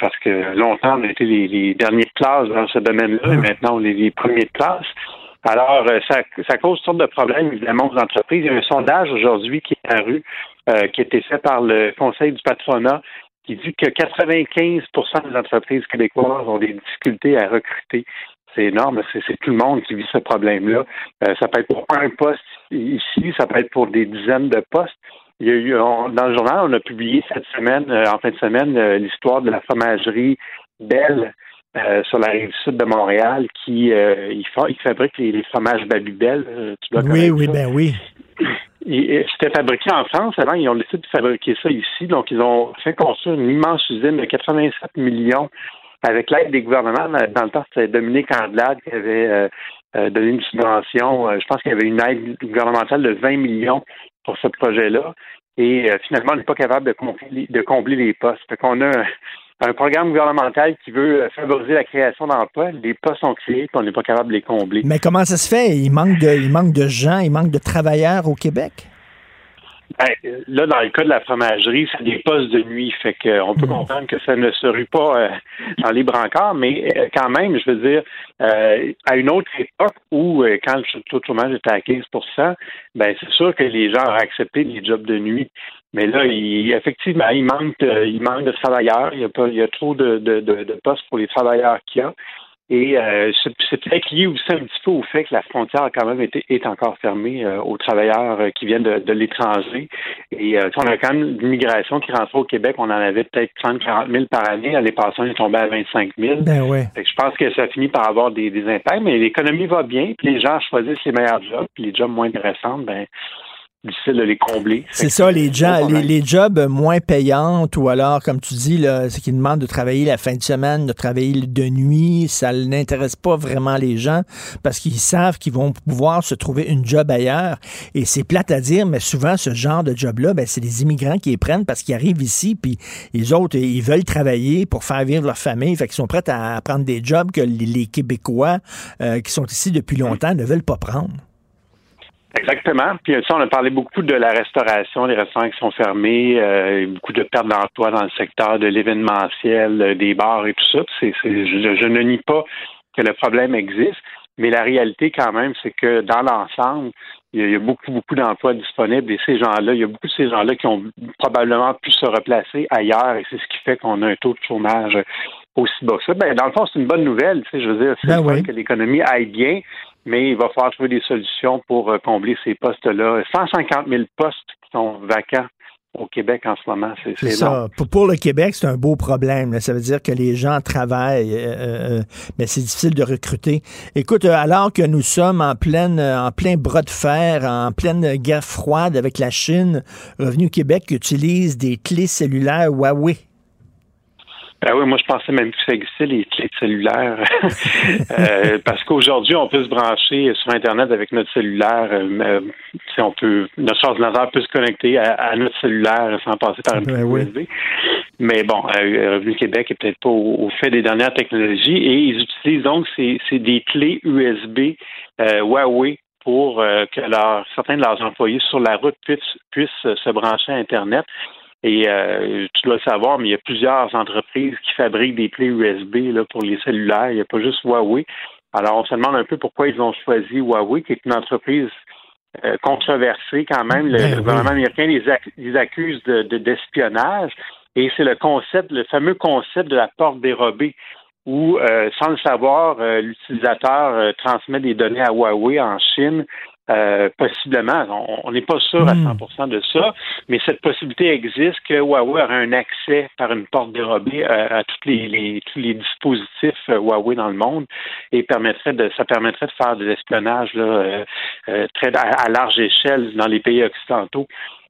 parce que longtemps, on était les, les derniers de classe dans ce domaine-là, et ah. maintenant, on est les premiers de classe. Alors, euh, ça, ça cause toutes sortes de problèmes, évidemment, aux entreprises. Il y a un sondage aujourd'hui qui est paru, euh, qui a été fait par le Conseil du patronat, qui dit que 95% des entreprises québécoises ont des difficultés à recruter. C'est énorme, c'est tout le monde qui vit ce problème-là. Euh, ça peut être pour un poste ici, ça peut être pour des dizaines de postes. Il y a eu, dans le journal, on a publié cette semaine, en fin de semaine, l'histoire de la fromagerie Belle euh, sur la rive sud de Montréal qui euh, ils, fa- ils fabriquent les, les fromages Babybel. euh, tu dois Oui, oui, ça. ben oui. C'était fabriqué en France. Avant, ils ont décidé de fabriquer ça ici. Donc, ils ont fait construire une immense usine de 87 millions avec l'aide des gouvernements. Dans le temps, c'était Dominique Andelade qui avait euh, donné une subvention. Je pense qu'il y avait une aide gouvernementale de 20 millions pour ce projet-là. Et euh, finalement, on n'est pas capable de combler, de combler les postes. Fait qu'on a un, programme gouvernemental qui veut favoriser la création d'emplois. Les postes sont créés, puis on n'est pas capable de les combler. Mais comment ça se fait? Il manque de, il manque de gens, il manque de travailleurs au Québec? Ben, là, dans le cas de la fromagerie, c'est des postes de nuit. Fait que, on peut comprendre que ça ne se rue pas euh, dans les brancards, mais euh, quand même, je veux dire, euh, à une autre époque où, euh, quand le taux de chômage était à 15% ben c'est sûr que les gens auraient accepté les jobs de nuit. Mais là, il, effectivement, il manque, de, il manque de travailleurs. Il y a, pas, il y a trop de, de, de, de postes pour les travailleurs qu'il y a. Et euh, c'est peut-être lié aussi un petit peu au fait que la frontière a quand même été est encore fermée euh, aux travailleurs euh, qui viennent de, de l'étranger. Et euh, on a quand même une migration qui rentre au Québec. On en avait peut-être 30 40 000 par année. L'année passée, on est tombé à 25 000. Ben ouais. Fait que je pense que ça finit par avoir des, des impacts, mais l'économie va bien, puis les gens choisissent les meilleurs jobs, puis les jobs moins intéressants, ben difficile de les combler. C'est ça, les, gens, les, jobs moins payantes ou alors, comme tu dis, là, c'est qu'ils demandent de travailler la fin de semaine, de travailler de nuit, ça n'intéresse pas vraiment les gens parce qu'ils savent qu'ils vont pouvoir se trouver une job ailleurs. Et c'est plate à dire, mais souvent, ce genre de job-là, ben, c'est les immigrants qui les prennent parce qu'ils arrivent ici, puis les autres, ils veulent travailler pour faire vivre leur famille, fait qu'ils sont prêts à prendre des jobs que les, les Québécois euh, qui sont ici depuis longtemps ne veulent pas prendre. Exactement. Puis ça, on a parlé beaucoup de la restauration, les restaurants qui sont fermés, euh, beaucoup de pertes d'emploi dans le secteur de l'événementiel, euh, des bars et tout ça. C'est, c'est- je, je ne nie pas que le problème existe, mais la réalité quand même, c'est que dans l'ensemble, il y a, beaucoup, beaucoup d'emplois disponibles et ces gens-là, il y a beaucoup de ces gens-là qui ont probablement pu se replacer ailleurs et c'est ce qui fait qu'on a un taux de chômage aussi bas que ça. Ben, dans le fond, c'est une bonne nouvelle. Tu sais, je veux dire, c'est Ben oui. que l'économie aille bien, mais il va falloir trouver des solutions pour euh, combler ces postes-là. 150 000 postes qui sont vacants au Québec en ce moment. C'est, ça. Pour, pour le Québec, c'est un beau problème. là. Ça veut dire que les gens travaillent, euh, euh, mais c'est difficile de recruter. Écoute, alors que nous sommes en pleine, en plein bras de fer, en pleine guerre froide avec la Chine, Revenu Québec utilise des clés cellulaires Huawei. Ben oui, moi je pensais même que ça existait les clés cellulaires. Euh, parce qu'aujourd'hui, on peut se brancher sur Internet avec notre cellulaire. euh, euh, si on peut, notre ordinateur peut se connecter à, à notre cellulaire sans passer par une Ben oui. USB. Mais bon, euh, Revenu Québec est peut-être pas au, au fait des dernières technologies et ils utilisent donc ces, c'est des clés USB euh, Huawei pour euh, que leur, certains de leurs employés sur la route puissent, puissent se brancher à Internet. Et euh, tu dois le savoir, mais il y a plusieurs entreprises qui fabriquent des clés USB là, pour les cellulaires. Il n'y a pas juste Huawei. Alors, on se demande un peu pourquoi ils ont choisi Huawei, qui est une entreprise euh, controversée quand même. Le, Ben le gouvernement américain les, ac- les accuse de, de- d'espionnage. Et c'est le concept, le fameux concept de la porte dérobée, où, euh, sans le savoir, euh, l'utilisateur euh, transmet des données à Huawei en Chine. Euh, possiblement, on- n'est pas sûr à Hmm. 100% de ça, mais cette possibilité existe que Huawei aurait un accès par une porte dérobée à, à tous les, les- tous les dispositifs euh, Huawei dans le monde et permettrait de ça permettrait de faire des espionnages là, euh, euh, très à, à large échelle dans les pays occidentaux.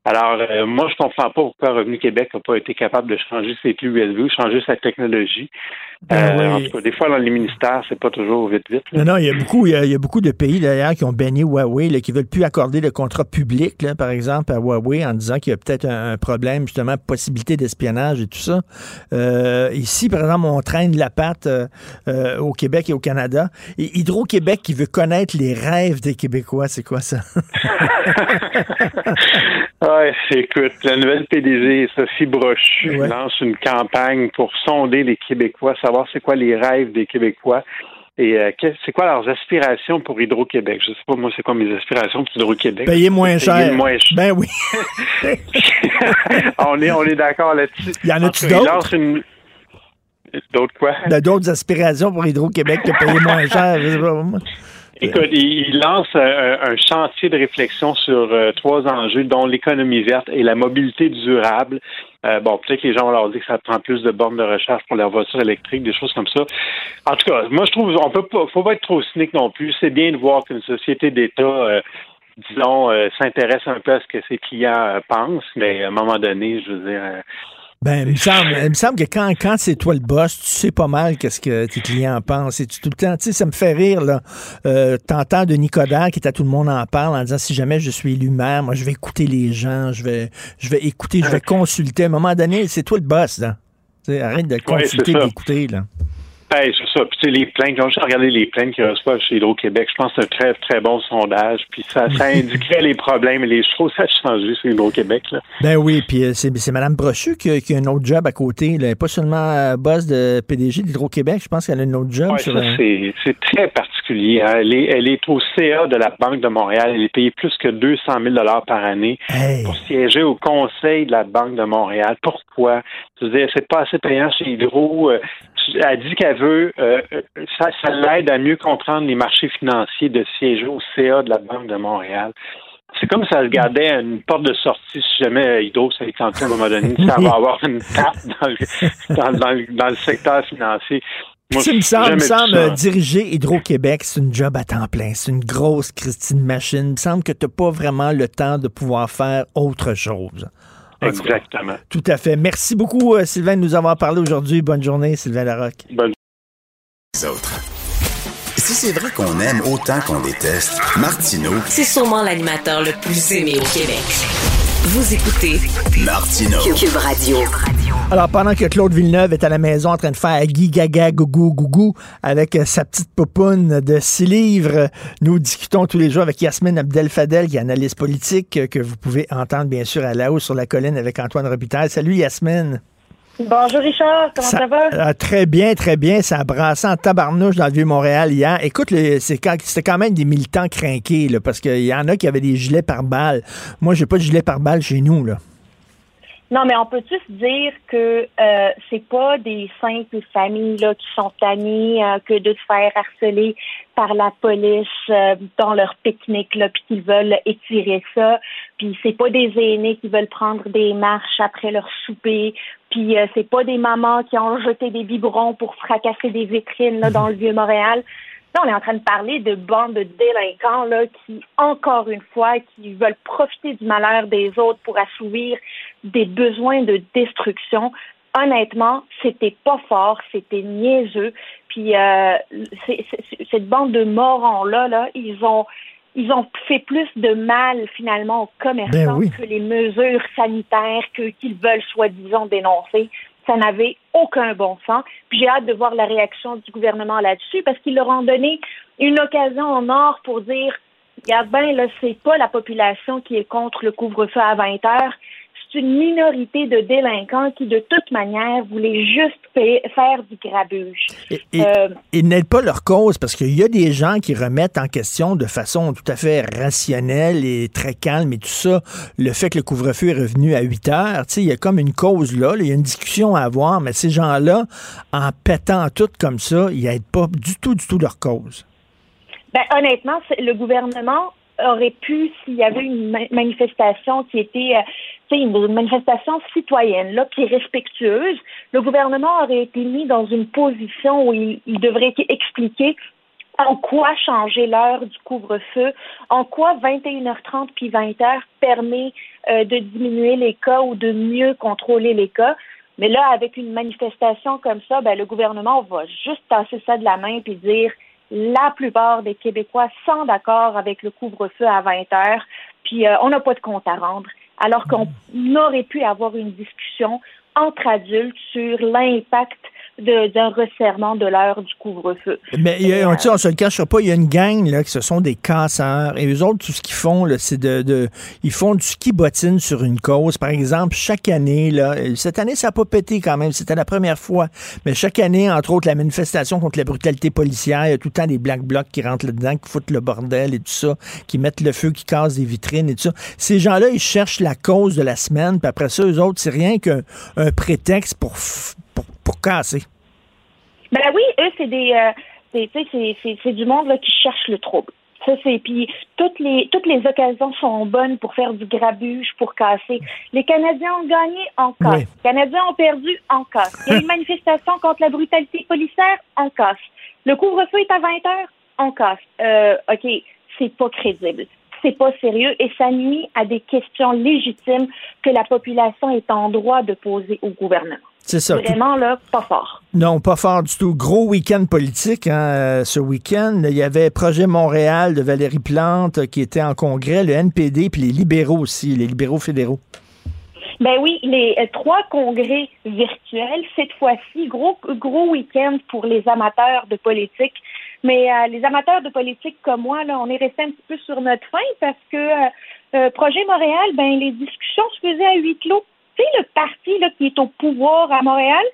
Alors, euh, moi, je comprends pas pourquoi Revenu Québec n'a pas été capable de changer ses clés USB ou changer sa technologie. Ben Euh, oui. En tout cas, des fois, dans les ministères, c'est pas toujours vite, vite. là. Non, non, il y a beaucoup, il y a, il y a beaucoup de pays d'ailleurs qui ont banni Huawei, là, qui veulent plus accorder de contrat public, là, par exemple, à Huawei, en disant qu'il y a peut-être un, un problème, justement, possibilité d'espionnage et tout ça. Euh, ici, par exemple, on traîne la patte euh, euh, au Québec et au Canada. Et Hydro-Québec qui veut connaître les rêves des Québécois, c'est quoi ça? Ouais, écoute, la nouvelle PDG, Sophie Brochu, Ouais. lance une campagne pour sonder les Québécois, savoir c'est quoi les rêves des Québécois et euh, c'est quoi leurs aspirations pour Hydro-Québec. Je sais pas, moi, c'est quoi mes aspirations pour Hydro-Québec? Payer moins Payer cher. moins cher. Ben oui. on est, on est d'accord là-dessus. Y en a-tu il d'autres? une... D'autres quoi? Il y a d'autres aspirations pour Hydro-Québec que payer moins cher. Écoute, il lance un, chantier de réflexion sur euh, trois enjeux, dont l'économie verte et la mobilité durable. Euh, bon, peut-être que les gens vont leur dire que ça prend plus de bornes de recharge pour leur voiture électrique, des choses comme ça. En tout cas, moi, je trouve, on peut pas, faut pas être trop cynique non plus. C'est bien de voir qu'une société d'État, euh, disons, s'intéresse un peu à ce que ses clients pensent, mais à un moment donné, je veux dire, ben, il me semble, il me semble que quand, quand c'est toi le boss, tu sais pas mal qu'est-ce que tes clients pensent. Et tu, tout le temps, tu sais, ça me fait rire, là. Euh, T'entends de Nicodère qui est à tout le monde en parle en disant si jamais je suis élu maire, moi, je vais écouter les gens, je vais, je vais écouter, je vais consulter. À un moment donné, c'est toi le boss, là. arrête de consulter et d'écouter, là. Hey, c'est ça. Puis, tu sais, les plaintes, j'ai regardé les plaintes qu'ils reçoivent chez Hydro-Québec. Je pense que c'est un très, très bon sondage. Puis, ça, ça indiquerait les problèmes et les choses à changer chez Hydro-Québec, là. Ben oui, puis euh, c'est, c'est Mme Brochu qui a, qui a, un autre job à côté. Elle n'est pas seulement euh, boss de PDG d'Hydro-Québec. Je pense qu'elle a un autre job. Ouais, ça, c'est, c'est très particulier. Hein. Elle, est, elle est au CA de la Banque de Montréal. Elle est payée plus que 200 000 par année pour siéger au conseil de la Banque de Montréal. Pourquoi? Je veux dire, c'est pas assez payant chez Hydro. Euh, elle dit qu'elle veut, euh, ça, ça l'aide à mieux comprendre les marchés financiers de siéger au CA de la Banque de Montréal. C'est comme ça elle gardait une porte de sortie si jamais Hydro s'est tenté à un moment donné, ça va avoir une tape dans le, dans, le, dans le secteur financier. Moi, me semble, me semble diriger Hydro-Québec, c'est une job à temps plein. C'est une grosse Christine machine. Il me semble que tu n'as pas vraiment le temps de pouvoir faire autre chose. Exactement. Tout à fait. Merci beaucoup, euh, Sylvain, de nous avoir parlé aujourd'hui. Bonne journée, Sylvain Larocque. Bonne autres. Si c'est vrai qu'on aime autant qu'on déteste, Martineau, c'est sûrement l'animateur le plus aimé au Québec. Vous écoutez Martineau. Cube Radio. Alors, pendant que Claude Villeneuve est à la maison en train de faire Guy Gaga Gougou Gougou avec euh, sa petite popoune de six livres, nous discutons tous les jours avec Yasmine Abdel-Fadel, qui est analyste politique, euh, que vous pouvez entendre bien sûr à la haut sur la colline avec Antoine Robitaille. Salut Yasmine. Bonjour Richard, comment ça, va? Euh, très bien, très bien. Ça a brassé en tabarnouche dans le Vieux-Montréal hier. Écoute, c'était quand même des militants craqués, là, parce qu'il y en a qui avaient des gilets par balles. Moi, j'ai pas de gilet par balles chez nous. Là. Non, mais on peut tous dire que euh, c'est pas des simples familles là, qui sont tannées euh, que de se faire harceler par la police euh, dans leur pique-nique puis qu'ils veulent étirer ça. Puis c'est pas des aînés qui veulent prendre des marches après leur souper. Puis euh, c'est pas des mamans qui ont jeté des biberons pour fracasser des vitrines là, dans le vieux Montréal. Là, on est en train de parler de bandes de délinquants là, qui, encore une fois, qui veulent profiter du malheur des autres pour assouvir des besoins de destruction. Honnêtement, c'était pas fort, c'était niaiseux. Puis euh, cette bande de morons là, là, ils ont ils ont fait plus de mal finalement aux commerçants ben que les mesures sanitaires que qu'ils veulent soi-disant dénoncer. Ça n'avait aucun bon sens. Puis j'ai hâte de voir la réaction du gouvernement là-dessus parce qu'ils leur ont donné une occasion en or pour dire regarde bien, là, c'est pas la population qui est contre le couvre-feu à 20 heures, c'est une minorité de délinquants qui, de toute manière, voulaient juste faire du grabuge. Et, euh, ils n'aident pas leur cause parce qu'il y a des gens qui remettent en question de façon tout à fait rationnelle et très calme et tout ça, le fait que le couvre-feu est revenu à 8 heures. Il y a comme une cause là, il y a une discussion à avoir, mais ces gens-là, en pétant tout comme ça, ils n'aident pas du tout, du tout leur cause. Ben, honnêtement, le gouvernement aurait pu, s'il y avait une manifestation qui était une manifestation citoyenne, là, qui est respectueuse, le gouvernement aurait été mis dans une position où il, devrait expliquer en quoi changer l'heure du couvre-feu, en quoi 21h30 puis 20h permet euh, de diminuer les cas ou de mieux contrôler les cas. Mais là, avec une manifestation comme ça, ben, le gouvernement va juste passer ça de la main puis dire la plupart des Québécois sont d'accord avec le couvre-feu à 20 heures, puis euh, on n'a pas de compte à rendre alors qu'on aurait pu avoir une discussion entre adultes sur l'impact d'un resserrement de l'heure du couvre-feu. Mais on, on se le cachera pas, il y a une gang là, qui ce sont des casseurs. Et eux autres, tout ce qu'ils font, c'est de, de, Ils font du ski bottine sur une cause. Par exemple, chaque année, là, cette année, ça n'a pas pété quand même, c'était la première fois. Mais chaque année, entre autres, la manifestation contre la brutalité policière, il y a tout le temps des black blocs qui rentrent là-dedans, qui foutent le bordel et tout ça, qui mettent le feu, qui cassent des vitrines et tout ça. Ces gens-là, ils cherchent la cause de la semaine, puis après ça, eux autres, c'est rien qu'un prétexte pour pour, casser. Ben oui, eux, c'est des. Euh, C'est du monde là, qui cherche le trouble. Ça, c'est puis toutes les toutes les occasions sont bonnes pour faire du grabuge, pour casser. Les Canadiens ont gagné, en casse. Les Canadiens ont perdu, en casse. Il y a une manifestation contre la brutalité policière, en casse. Le couvre-feu est à 20 heures, en casse. Euh, OK, c'est pas crédible c'est pas sérieux et ça nuit à des questions légitimes que la population est en droit de poser au gouvernement. C'est ça. Vraiment, là, pas fort. Non, pas fort du tout. Gros week-end politique hein, euh, ce week-end. Il y avait Projet Montréal de Valérie Plante qui était en congrès, le NPD, puis les libéraux aussi, les libéraux fédéraux. Ben oui, les euh, trois congrès virtuels, cette fois-ci, gros, gros week-end pour les amateurs de politique. Mais euh, les amateurs de politique comme moi, là, on est resté un petit peu sur notre faim parce que Projet Montréal, ben les discussions se faisaient à huis clos le parti là, qui est au pouvoir à Montréal,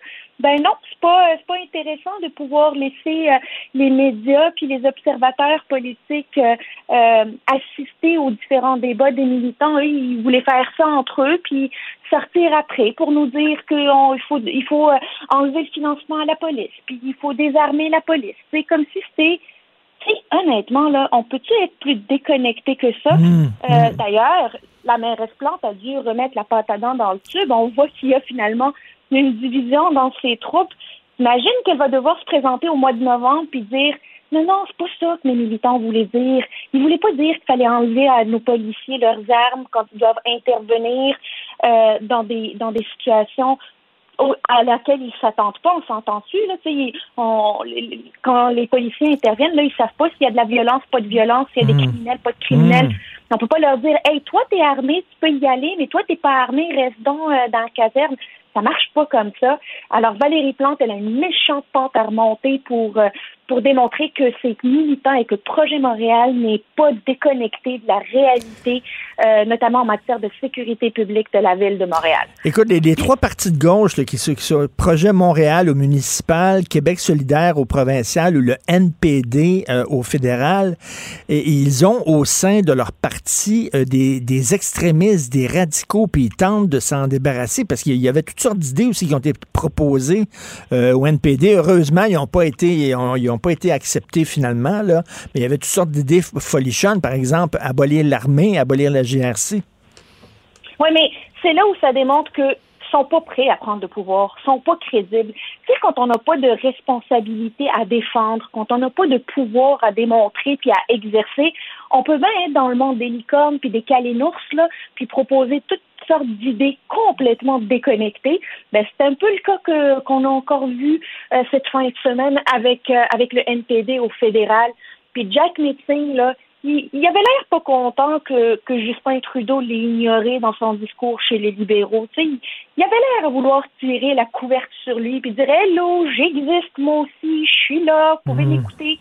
ben non, c'est pas c'est pas intéressant de pouvoir laisser euh, les médias puis les observateurs politiques euh, euh, assister aux différents débats des militants. Eux, ils voulaient faire ça entre eux puis sortir après pour nous dire qu'il faut il faut enlever le financement à la police puis il faut désarmer la police. C'est comme si c'était honnêtement, là, on peut-tu être plus déconnecté que ça? Mmh, mmh. D'ailleurs, la mairesse Plante a dû remettre la pâte à dents dans le tube. On voit qu'il y a finalement une division dans ses troupes. Imagine qu'elle va devoir se présenter au mois de novembre puis dire non, non, c'est pas ça que mes militants voulaient dire. Ils voulaient pas dire qu'il fallait enlever à nos policiers leurs armes quand ils doivent intervenir euh, dans des dans des situations à laquelle ils s'attendent pas, on s'entend-tu, là, on, quand les policiers interviennent, là, ils savent pas s'il y a de la violence, pas de violence, s'il y a des hmm. criminels, pas de criminels. Hmm. On peut pas leur dire, hey, toi, t'es armé, tu peux y aller, mais toi, t'es pas armé, reste donc euh, dans la caserne. Ça marche pas comme ça. Alors, Valérie Plante, elle a une méchante pente à remonter pour, euh, pour démontrer que c'est militant et que Projet Montréal n'est pas déconnecté de la réalité, euh, notamment en matière de sécurité publique de la ville de Montréal. Écoute, les, trois partis de gauche qui, sont Projet Montréal au municipal, Québec solidaire au provincial ou le NPD euh, au fédéral, ils ont au sein de leur parti euh, des, extrémistes, des radicaux, puis ils tentent de s'en débarrasser parce qu'il y avait toutes sortes d'idées aussi qui ont été proposées au NPD. Heureusement, ils n'ont pas été... pas été acceptés finalement, là, mais il y avait toutes sortes d'idées folichonnes, par exemple, abolir l'armée, abolir la GRC. Oui, mais c'est là où ça démontre que sont pas prêts à prendre le pouvoir, sont pas crédibles. Tu quand on n'a pas de responsabilité à défendre, quand on n'a pas de pouvoir à démontrer puis à exercer, on peut bien être dans le monde des licornes puis des calénours, là, puis proposer toutes sortes d'idées complètement déconnectées. Ben, c'est un peu le cas que, qu'on a encore vu euh, cette fin de semaine avec, euh, avec le NPD au fédéral. Puis Jack Meeting, là, il, il, avait l'air pas content que, que Justin Trudeau l'ait ignoré dans son discours chez les libéraux. Tu sais, il, avait l'air à vouloir tirer la couverte sur lui puis dire Hello, j'existe moi aussi, je suis là, vous pouvez hmm. m'écouter.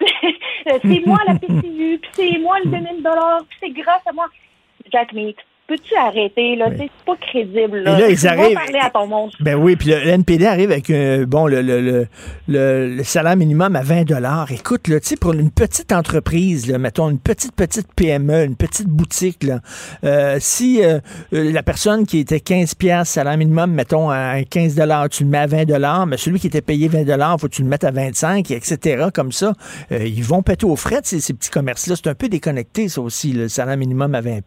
c'est moi la PCU, puis c'est moi le 2000 dollars, puis c'est grâce à moi. Jack Meat, peux-tu arrêter, là? C'est pas crédible, là. là, ils arrivent. parler à ton monde. Ben oui, puis le NPD arrive avec, euh, bon, le, le, le, salaire minimum à 20 Écoute, là, tu sais, pour une petite entreprise, là, mettons, une petite, petite PME, une petite boutique, là, euh, si euh, la personne qui était 15 salaire minimum, mettons, à 15 tu le mets à 20 mais celui qui était payé 20 faut que tu le mettes à 25, etc., comme ça, ils vont péter aux frais, ces, ces petits commerces-là. C'est un peu déconnecté, ça aussi, le salaire minimum à 20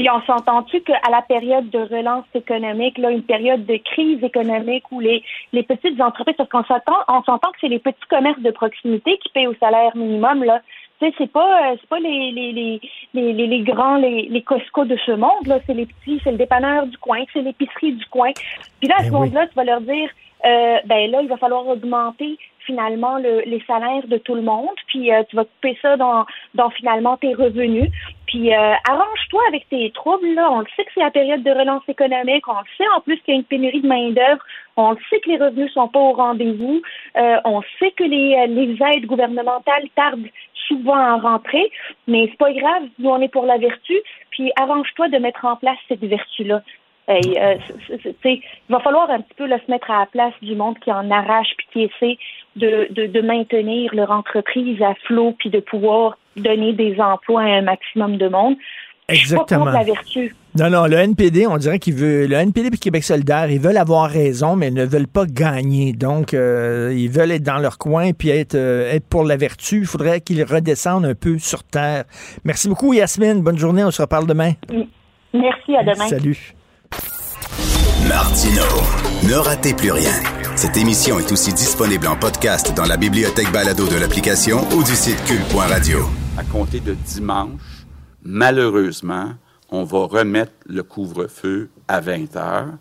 puis on s'entend-tu qu'à la période de relance économique, là, une période de crise économique où les, les petites entreprises, parce qu'on s'entend, on s'entend que c'est les petits commerces de proximité qui payent au salaire minimum, là. Tu sais, c'est pas, euh, c'est pas les, les, les, les, les grands, les, les Costco de ce monde, là. C'est les petits, c'est le dépanneur du coin, c'est l'épicerie du coin. Puis là, à ce ben moment-là, tu vas leur dire, euh, ben là, il va falloir augmenter finalement le, les salaires de tout le monde, puis euh, tu vas couper ça dans, dans finalement tes revenus. Puis euh, arrange-toi avec tes troubles. Là. On le sait que c'est la période de relance économique. On le sait en plus qu'il y a une pénurie de main-d'œuvre. On le sait que les revenus sont pas au rendez-vous. Euh, on sait que les, les aides gouvernementales tardent souvent à rentrer. Mais c'est pas grave, nous on est pour la vertu. Puis arrange-toi de mettre en place cette vertu-là. Euh, il va falloir un petit peu se mettre à la place du monde qui en arrache puis qui essaie de, de, de maintenir leur entreprise à flot puis de pouvoir donner des emplois à un maximum de monde. Exactement. Je suis pas contre la vertu. Non, non, le NPD, on dirait qu'il veut. Le NPD et Québec solidaire, ils veulent avoir raison, mais ils ne veulent pas gagner. Donc, euh, ils veulent être dans leur coin puis être, euh, être pour la vertu. Il faudrait qu'ils redescendent un peu sur terre. Merci beaucoup, Yasmine. Bonne journée. On se reparle demain. Merci, à demain. Salut. Martino, ne ratez plus rien. Cette émission est aussi disponible en podcast dans la bibliothèque balado de l'application ou du site cul.radio. À compter de dimanche, malheureusement, on va remettre le couvre-feu à 20 heures.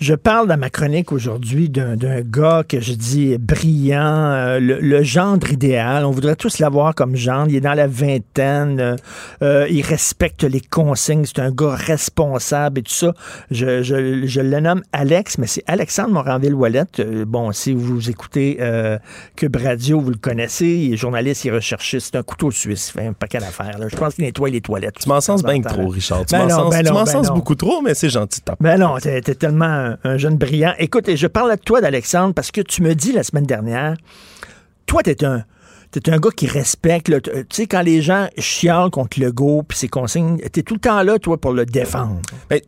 Je parle dans ma chronique aujourd'hui d'un gars que je dis brillant, euh, le, gendre idéal. On voudrait tous l'avoir comme gendre. Il est dans la vingtaine. Euh, euh, il respecte les consignes. C'est un gars responsable et tout ça. Je, je, je le nomme Alex, mais c'est Alexandre Moranville-Ouellette. bon, si vous écoutez Cube Radio, vous le connaissez. Il est journaliste, il est recherchiste. C'est un couteau suisse. Fait un paquet d'affaires. Je pense qu'il nettoie les toilettes. Tu m'en sens bien trop, Richard. Tu Ben m'en sens, ben ben beaucoup trop, mais c'est gentil. Ben non, t'es tellement un, un jeune brillant. Écoute, et je parle de toi, d'Alexandre, parce que tu me dis la semaine dernière, toi, t'es un. T'es un gars qui respecte. Tu sais, quand les gens chialent contre le go puis ses consignes, t'es tout le temps là, toi, pour le défendre. Ben,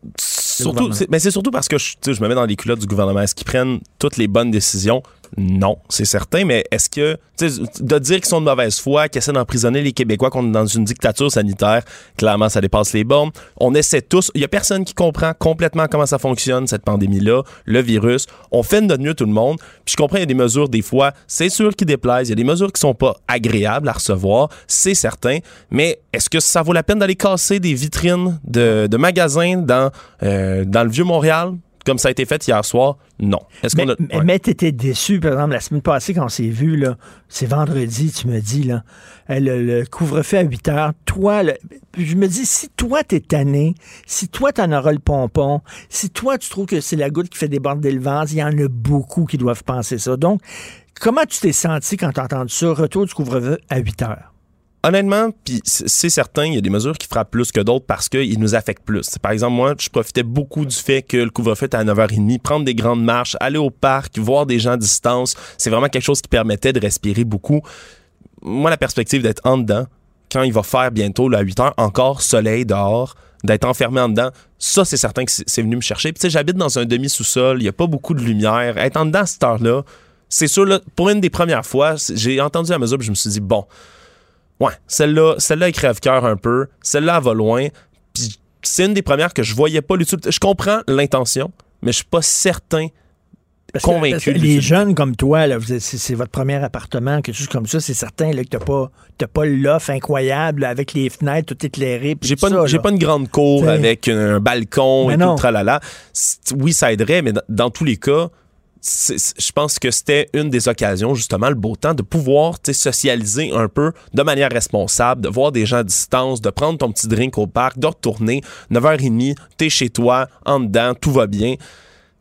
mais c'est surtout parce que je, je me mets dans les culottes du gouvernement. Est-ce qu'ils prennent toutes les bonnes décisions? Non, c'est certain, mais est-ce que, de dire qu'ils sont de mauvaise foi, qu'ils essaient d'emprisonner les Québécois, qu'on est dans une dictature sanitaire, clairement, ça dépasse les bornes. On essaie tous. Il y a personne qui comprend complètement comment ça fonctionne, cette pandémie-là, le virus. On fait de notre mieux, tout le monde. Puis je comprends, il y a des mesures, des fois, c'est sûr qui déplaisent. Il y a des mesures qui sont pas agréables à recevoir, c'est certain. Mais est-ce que ça vaut la peine d'aller casser des vitrines de, magasins dans, euh, le Vieux-Montréal? Comme ça a été fait hier soir, non. Est-ce Mais, qu'on a- mais- ouais. mais t'étais déçu, par exemple, la semaine passée, quand on s'est vu, là, c'est vendredi, tu me dis, là, euh, le, le couvre-feu à 8 heures, toi, le- je me dis, si toi, t'es tanné, si toi, t'en auras le pompon, si toi, tu trouves que c'est la goutte qui fait déborder le vase, il y en a beaucoup qui doivent penser ça. Donc, comment tu t'es senti quand t'as entendu ça, retour du couvre-feu à 8 heures? Honnêtement, puis c'est certain, il y a des mesures qui frappent plus que d'autres parce qu'ils nous affectent plus. Par exemple, moi, je profitais beaucoup du fait que le couvre-feu était à 9h30, prendre des grandes marches, aller au parc, voir des gens à distance. C'est vraiment quelque chose qui permettait de respirer beaucoup. Moi, la perspective d'être en dedans, quand il va faire bientôt, là, à 8 heures, encore soleil dehors, d'être enfermé en dedans, ça, c'est certain que c'est venu me chercher. Puis, tu sais, j'habite dans un demi-sous-sol, il n'y a pas beaucoup de lumière. Être en dedans à cette heure-là, c'est sûr, là, pour une des premières fois, j'ai entendu la mesure, puis je me suis dit, bon, Ouais, celle-là, celle-là, elle crève-cœur un peu. Celle-là, elle va loin. Puis c'est une des premières que je voyais pas l'utilité. Je comprends l'intention, mais je suis pas certain, Parce que- convaincu. parce que de les jeunes comme toi, c'est votre premier appartement, quelque chose comme ça, c'est certain là, que t'as pas, t'as pas l'offre incroyable là, avec les fenêtres tout éclairées. J'ai pas, j'ai pas une grande cour avec un balcon Mais et non. tout tralala. Oui, ça aiderait, mais dans, dans tous les cas, je pense que c'était une des occasions, justement, le beau temps, de pouvoir sais, socialiser un peu de manière responsable, de voir des gens à distance, de prendre ton petit drink au parc, de retourner. 9h30, t'es chez toi, en dedans, tout va bien.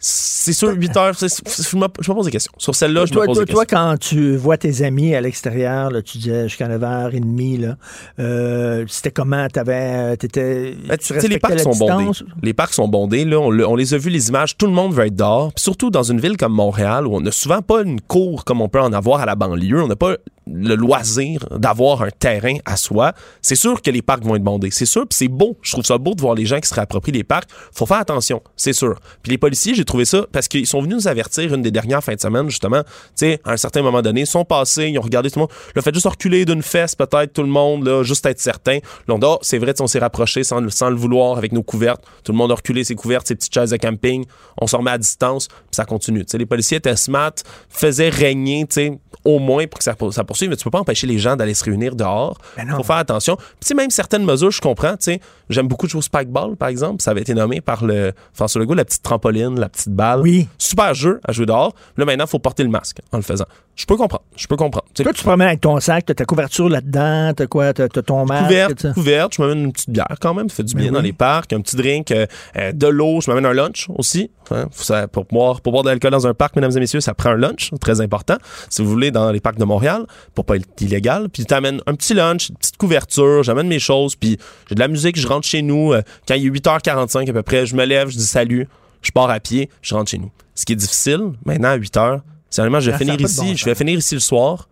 C'est sûr, 8 heures, je me pose des questions. Sur celle-là, je me pose toi, des toi, quand tu vois tes amis à l'extérieur, tu disais jusqu'à 9h30, là, euh, c'était comment? T'avais, t'étais, Ben, tu sais, les respectais parcs la sont bondés. Les parcs sont bondés. Là, on, le- on les a vus, les images. Tout le monde veut être dehors. Surtout dans une ville comme Montréal, où on n'a souvent pas une cour comme on peut en avoir à la banlieue. On n'a pas le loisir d'avoir un terrain à soi. C'est sûr que les parcs vont être bondés. C'est sûr. Puis c'est beau. Je trouve ça beau de voir les gens qui se réapproprient les parcs. Faut faire attention. C'est sûr. Puis les policiers, j'ai trouvé ça parce qu'ils sont venus nous avertir une des dernières fins de semaine, justement. Tu sais, à un certain moment donné, ils sont passés, ils ont regardé tout le monde. Le fait juste reculer d'une fesse, peut-être, tout le monde, là, juste être certain. Là, on dit, Ah, c'est vrai, on s'est rapproché sans, le- vouloir avec nos couvertes. Tout le monde a reculé ses couvertes, ses petites chaises de camping. On se remet à distance, puis ça continue. Tu sais, les policiers étaient smart, faisaient régner, tu sais, au moins pour que ça, ça poursuive, mais tu peux pas empêcher les gens d'aller se réunir dehors. faut faire attention. Puis, même certaines mesures, je comprends, tu sais, j'aime beaucoup de jouer au spikeball, par exemple. Ça avait été nommé par le François Legault, la petite trampoline, la petite balle. Oui. Super jeu à jouer dehors. Là, maintenant, il faut porter le masque en le faisant. Je peux comprendre. Je peux comprendre. Tu sais, Toi, tu te promènes avec ton sac, t'as ta couverture là-dedans, t'as quoi, t'as, ton masque. couverte, couverte, je m'amène une petite bière quand même, ça fait du Ben bien dans les parcs, un petit drink, euh, euh, de l'eau, je m'amène un lunch aussi. hein. Ça- pour, boire, pour boire de l'alcool dans un parc, mesdames et messieurs, ça prend un lunch, très important. Si vous voulez, dans les parcs de Montréal, pour pas être illégal, puis t'amènes un petit lunch, une petite couverture, j'amène mes choses, puis j'ai de la musique, je rentre chez nous, euh, quand il est 8h45 à peu près, je me lève, je dis salut, je pars à pied, je rentre chez nous. Ce qui est difficile, maintenant à 8h, c'est vraiment, je vais Ah, finir ici, bon je vais finir ici le soir,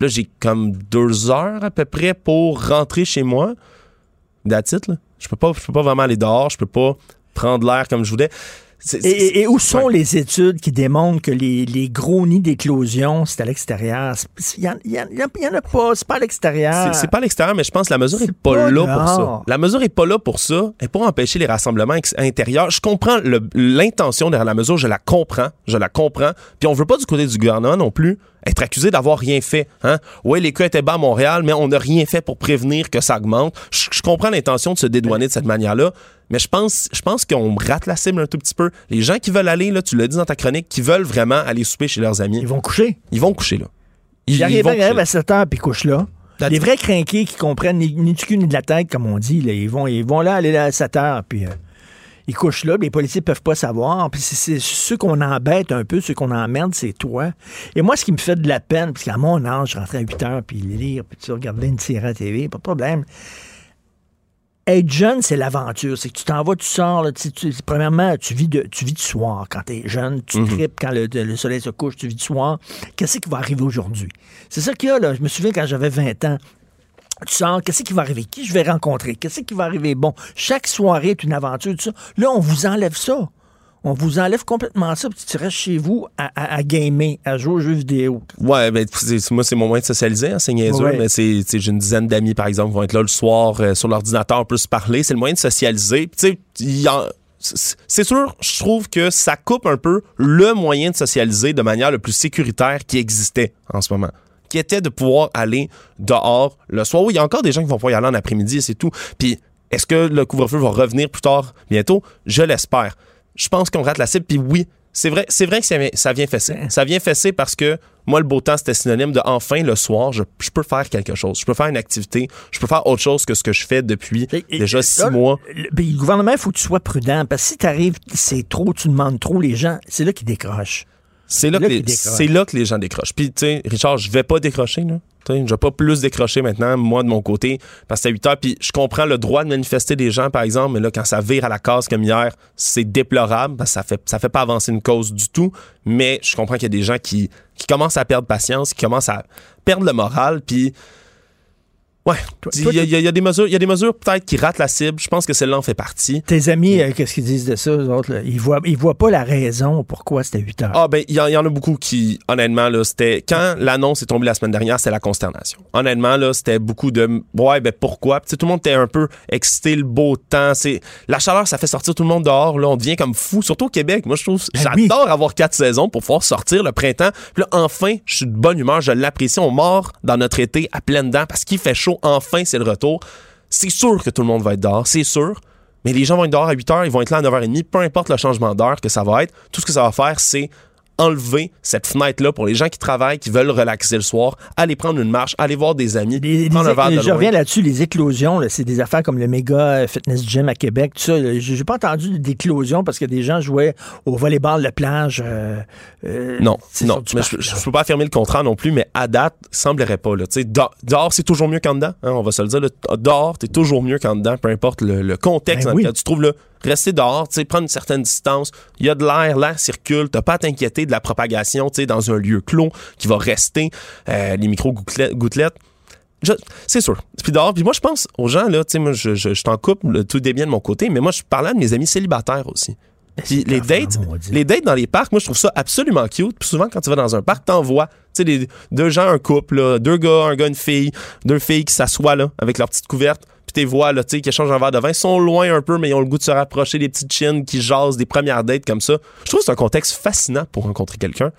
Là, j'ai comme deux heures à peu près pour rentrer chez moi. That's it, là. Je peux pas, je peux pas vraiment aller dehors, je peux pas prendre l'air comme je voulais. C'est- Et, et- et où sont Ouais. les études qui démontrent que les, les gros nids d'éclosion, c'est à l'extérieur? Il y, en- a pas, c'est pas à l'extérieur. C'est- pas à l'extérieur, mais je pense que la mesure est pas, pas là pour ça. La mesure est pas là pour ça. Elle pour empêcher les rassemblements intérieurs. Je comprends l'intention derrière la mesure, je la comprends, je la comprends. Puis on veut pas du côté du gouvernement non plus être accusé d'avoir rien fait. Hein? Oui, les cas étaient bas à Montréal, mais on n'a rien fait pour prévenir que ça augmente. Je, je comprends l'intention de se dédouaner de cette manière-là, mais je pense, je pense qu'on rate la cible un tout petit peu. Les gens qui veulent aller, là, tu l'as dit dans ta chronique, qui veulent vraiment aller souper chez leurs amis. Ils vont coucher. Ils vont coucher, là. Ils, arrivent, ils arrivent à 7 heures puis ils couchent là. Les vrais crinqués qui comprennent ni, ni du cul ni de la tête, comme on dit, là, ils, vont, ils vont là aller là à 7 heures puis euh, ils couchent là. puis Les policiers peuvent pas savoir. Puis c'est- c'est ceux qu'on embête un peu, ceux qu'on emmerde, c'est toi. Et moi, ce qui me fait de la peine, parce qu'à mon âge, je rentrais à 8 heures puis lire, puis tu regardais une série à la TV, pas de problème. Être jeune, c'est l'aventure. C'est que tu t'en vas, tu sors. là, tu- tu- premièrement, tu vis, de, tu vis du soir quand tu es jeune. Tu Mhm. tripes quand le, le soleil se couche, tu vis du soir. Qu'est-ce qui va arriver aujourd'hui? C'est ça qu'il y a. Là. Je me souviens quand j'avais 20 ans. Tu sors, qu'est-ce qui va arriver? Qui je vais rencontrer? Qu'est-ce qui va arriver? Bon, chaque soirée est une aventure, tout ça. Là, on vous enlève ça. On vous enlève complètement ça, puis tu restes chez vous à, à, à gamer, à jouer aux jeux vidéo. Ouais, ben, moi, c'est mon moyen de socialiser, hein, c'est niaiseux, Ouais. mais c'est, j'ai une dizaine d'amis, par exemple, qui vont être là le soir euh, sur l'ordinateur, on peut se parler. C'est le moyen de socialiser. Tu sais, c'est sûr, je trouve que ça coupe un peu le moyen de socialiser de manière le plus sécuritaire qui existait en ce moment qui était de pouvoir aller dehors le soir. Oui, il y a encore des gens qui vont pouvoir y aller en après-midi et c'est tout. Puis, est-ce que le couvre-feu va revenir plus tard, bientôt? Je l'espère. Je pense qu'on rate la cible. Puis oui, c'est vrai, c'est vrai que ça vient, ça vient fesser. Ça vient fesser parce que moi, le beau temps, c'était synonyme de enfin, le soir, je, je peux faire quelque chose. Je peux faire une activité. Je peux faire autre chose que ce que je fais depuis déjà six Là, mois. Le, ben, le gouvernement, il faut que tu sois prudent, parce que si tu arrives, c'est trop, tu demandes trop, les gens, c'est là qu'ils décrochent. C'est là, là que les gens décrochent. Puis, tu sais, Richard, je vais pas décrocher, là. Tu sais, Je vais pas plus décrocher maintenant, moi, de mon côté, parce que c'est 8 heures. Puis, je comprends le droit de manifester des gens, par exemple, mais là, quand ça vire à la case comme hier, c'est déplorable, parce que ça fait, ça fait pas avancer une cause du tout. Mais je comprends qu'il y a des gens qui, qui commencent à perdre patience, qui commencent à perdre le moral, puis. Ouais, il y, a- y y des mesures, il y a des mesures peut-être qui ratent la cible. Je pense que celle-là en fait partie. Tes amis, euh, qu'est-ce qu'ils disent de ça, eux autres? là? Ils voient, ils voient pas la raison pourquoi c'était 8 heures. Ah ben il y, en- il y en a beaucoup qui honnêtement là c'était quand l'annonce est tombée la semaine dernière c'était la consternation. Honnêtement là c'était beaucoup de ouais ben pourquoi? Puis, tout le monde était un peu excité le beau temps c'est la chaleur ça fait sortir tout le monde dehors là on devient comme fou surtout au Québec moi je trouve j'adore avoir quatre saisons pour pouvoir sortir le printemps puis là enfin je suis de bonne humeur je l'apprécie on mord dans notre été à pleines dents parce qu'il fait chaud enfin c'est le retour c'est sûr que tout le monde va être dehors c'est sûr mais les gens vont être dehors à 8 heures, ils vont être là à 9h30, peu importe le changement d'heure que ça va être. Tout ce que ça va faire, c'est enlever cette fenêtre-là pour les gens qui travaillent, qui veulent relaxer le soir, aller prendre une marche, aller voir des amis, prendre un verre de je loin. reviens là-dessus, les éclosions, là, c'est des affaires comme le méga fitness gym à Québec, tout ça. J'ai pas entendu d'éclosion parce que des gens jouaient au volleyball de plage. euh, euh, Non, non. Mais parc, je, je peux pas affirmer le contraire non plus, mais à date, semblerait pas. Là. Tu sais, Dehors, dehors, c'est toujours mieux qu'en dedans. hein, on va se le dire. là. Dehors, t'es toujours mieux qu'en dedans, peu importe le, le contexte Ben dans oui. lequel tu trouves. Là, rester dehors, prendre une certaine distance. Il y a de l'air, l'air circule. T'as pas à t'inquiéter de la propagation dans un lieu clos qui va rester. Euh, les micro-gouttelettes. C'est sûr. Puis dehors, puis moi je pense aux gens là, tu sais moi je, je, je t'en coupe le- tout est bien de mon côté, mais moi je parlais de mes amis célibataires aussi. Puis les dates, les dates dans les parcs, moi je trouve ça absolument cute. Puis souvent quand tu vas dans un parc, t'en vois, tu sais deux gens un couple, là, deux gars, un gars, une fille, deux filles qui s'assoient là avec leur petite couverte. T'es vois là, tu sais qui échangent un verre de vin, sont loin un peu mais ils ont le goût de se rapprocher, des petites chines qui jasent des premières dates comme ça. Je trouve que c'est un contexte fascinant pour rencontrer quelqu'un.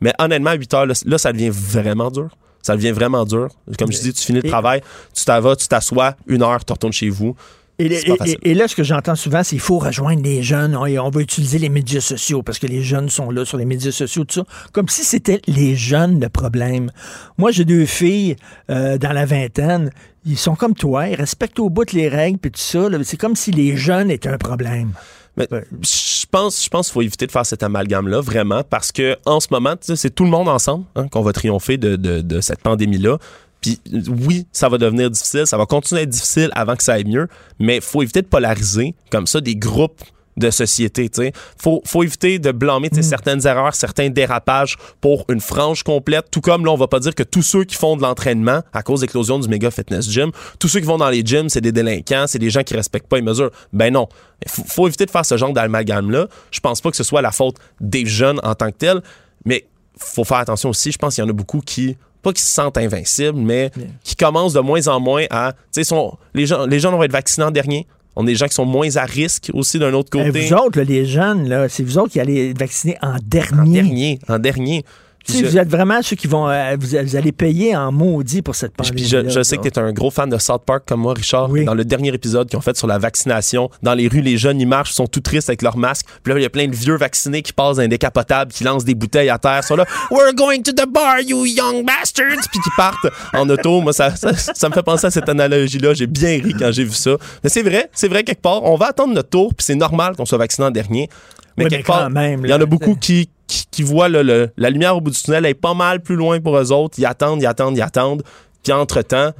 Mais honnêtement, à 8 heures, là, là, ça devient vraiment dur. Ça devient vraiment dur. Comme je dis, tu finis le travail, tu t'en vas, tu t'assois, une heure, tu retournes chez vous. Et là, ce que j'entends souvent, c'est qu'il faut rejoindre les jeunes on, et on va utiliser les médias sociaux parce que les jeunes sont là sur les médias sociaux, tout ça. Comme si c'était les jeunes le problème. Moi, j'ai deux filles euh, dans la vingtaine. Ils sont comme toi, ils respectent au bout les règles puis tout ça. C'est comme si les jeunes étaient un problème. Mais je pense, je pense qu'il faut éviter de faire cet amalgame-là, vraiment, parce que en ce moment, c'est tout le monde ensemble hein, qu'on va triompher de, de- de cette pandémie-là. Puis oui, ça va devenir difficile, ça va continuer à être difficile avant que ça aille mieux, mais il faut éviter de polariser comme ça des groupes de société. Il faut, faut éviter de blâmer Mm. certaines erreurs, certains dérapages pour une frange complète. Tout comme là, on va pas dire que tous ceux qui font de l'entraînement à cause de l'éclosion du méga fitness gym, tous ceux qui vont dans les gyms, c'est des délinquants, c'est des gens qui respectent pas les mesures. Ben non. Il faut, faut éviter de faire ce genre d'amalgame-là. Je pense pas que ce soit la faute des jeunes en tant que tels, mais faut faire attention aussi. Je pense qu'il y en a beaucoup qui pas qui se sentent invincibles, mais qui commencent de moins en moins à. Tu sais, les gens, les gens vont être vaccinés en dernier. On est des gens qui sont moins à risque aussi d'un autre Eh, côté. vous autres, là, les jeunes, là, c'est vous autres qui allez être vaccinés en dernier. En dernier, en dernier. Je- Vous êtes vraiment ceux qui vont. euh, vous, allez payer en maudit pour cette pandémie. Je, je sais que tu es un gros fan de South Park comme moi, Richard. Dans le dernier épisode qu'ils ont fait sur la vaccination, dans les rues, les jeunes, ils marchent, ils sont tout tristes avec leur masque. Puis là, il y a plein de vieux vaccinés qui passent dans un décapotable, qui lancent des bouteilles à terre. Ils sont là, We're going to the bar, you young bastards! Puis qui partent en auto. Moi, ça, ça, ça me fait penser à cette analogie-là. J'ai bien ri quand j'ai vu ça. Mais c'est vrai, c'est vrai quelque part. On va attendre notre tour, puis c'est normal qu'on soit vacciné en dernier. Mais Oui, quelque mais quand part, même, il y en a beaucoup qui, qui, qui voient le- la lumière au bout du tunnel, est pas mal plus loin pour eux autres. Ils attendent, ils attendent, ils attendent. Puis entre-temps,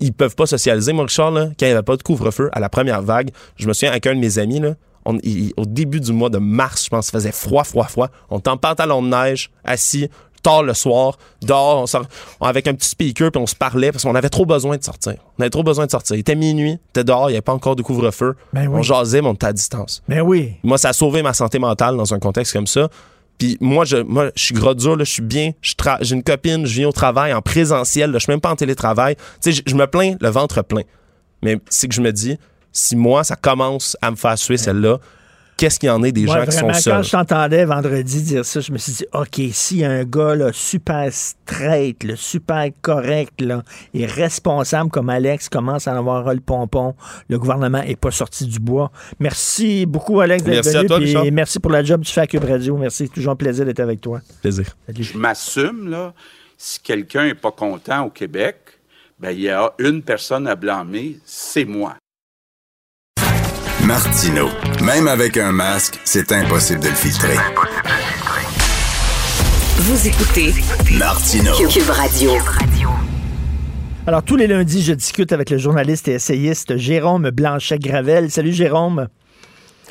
ils peuvent pas socialiser. Moi, Richard, là, quand il n'y avait pas de couvre-feu, à la première vague, je me souviens avec un de mes amis, là, on- il- au début du mois de mars, je pense, il faisait froid, froid, froid. On était en pantalon de neige, assis, tard le soir, dehors, on sort- on- avec un petit speaker, puis on se parlait parce qu'on avait trop besoin de sortir. On avait trop besoin de sortir. Il était minuit, était dehors, il n'y avait pas encore de couvre-feu. Ben oui. On jasait, mais on était à distance. Mais oui. Moi, ça a sauvé ma santé mentale dans un contexte comme ça. Puis moi, je, moi, je suis gros dur, là, je suis bien. J'ai une copine, je viens au travail en présentiel, là, je suis même pas en télétravail. Tu sais, je, je me plains le ventre plein. Mais c'est que je me dis, si moi, ça commence à me faire suer celle-là, qu'est-ce qu'il y en est des gens qui sont seuls? quand je t'entendais vendredi dire ça, je me suis dit, OK, s'il y a un gars là, super straight, là, super correct là, et responsable comme Alex commence à en avoir le pompon, le gouvernement est pas sorti du bois. Merci beaucoup, Alex, d'être Merci à venu. toi, puis Richard. merci pour la job tu fais à Cube Radio. Merci. Toujours un plaisir d'être avec toi. Plaisir. Je m'assume, là, si quelqu'un n'est pas content au Québec, ben, il y a une personne à blâmer, c'est moi. Martino. Même avec un masque, c'est impossible de le filtrer. Vous écoutez Martino. Cube Radio. Alors, tous les lundis, je discute avec le journaliste et essayiste Jérôme Blanchet-Gravel. Salut, Jérôme.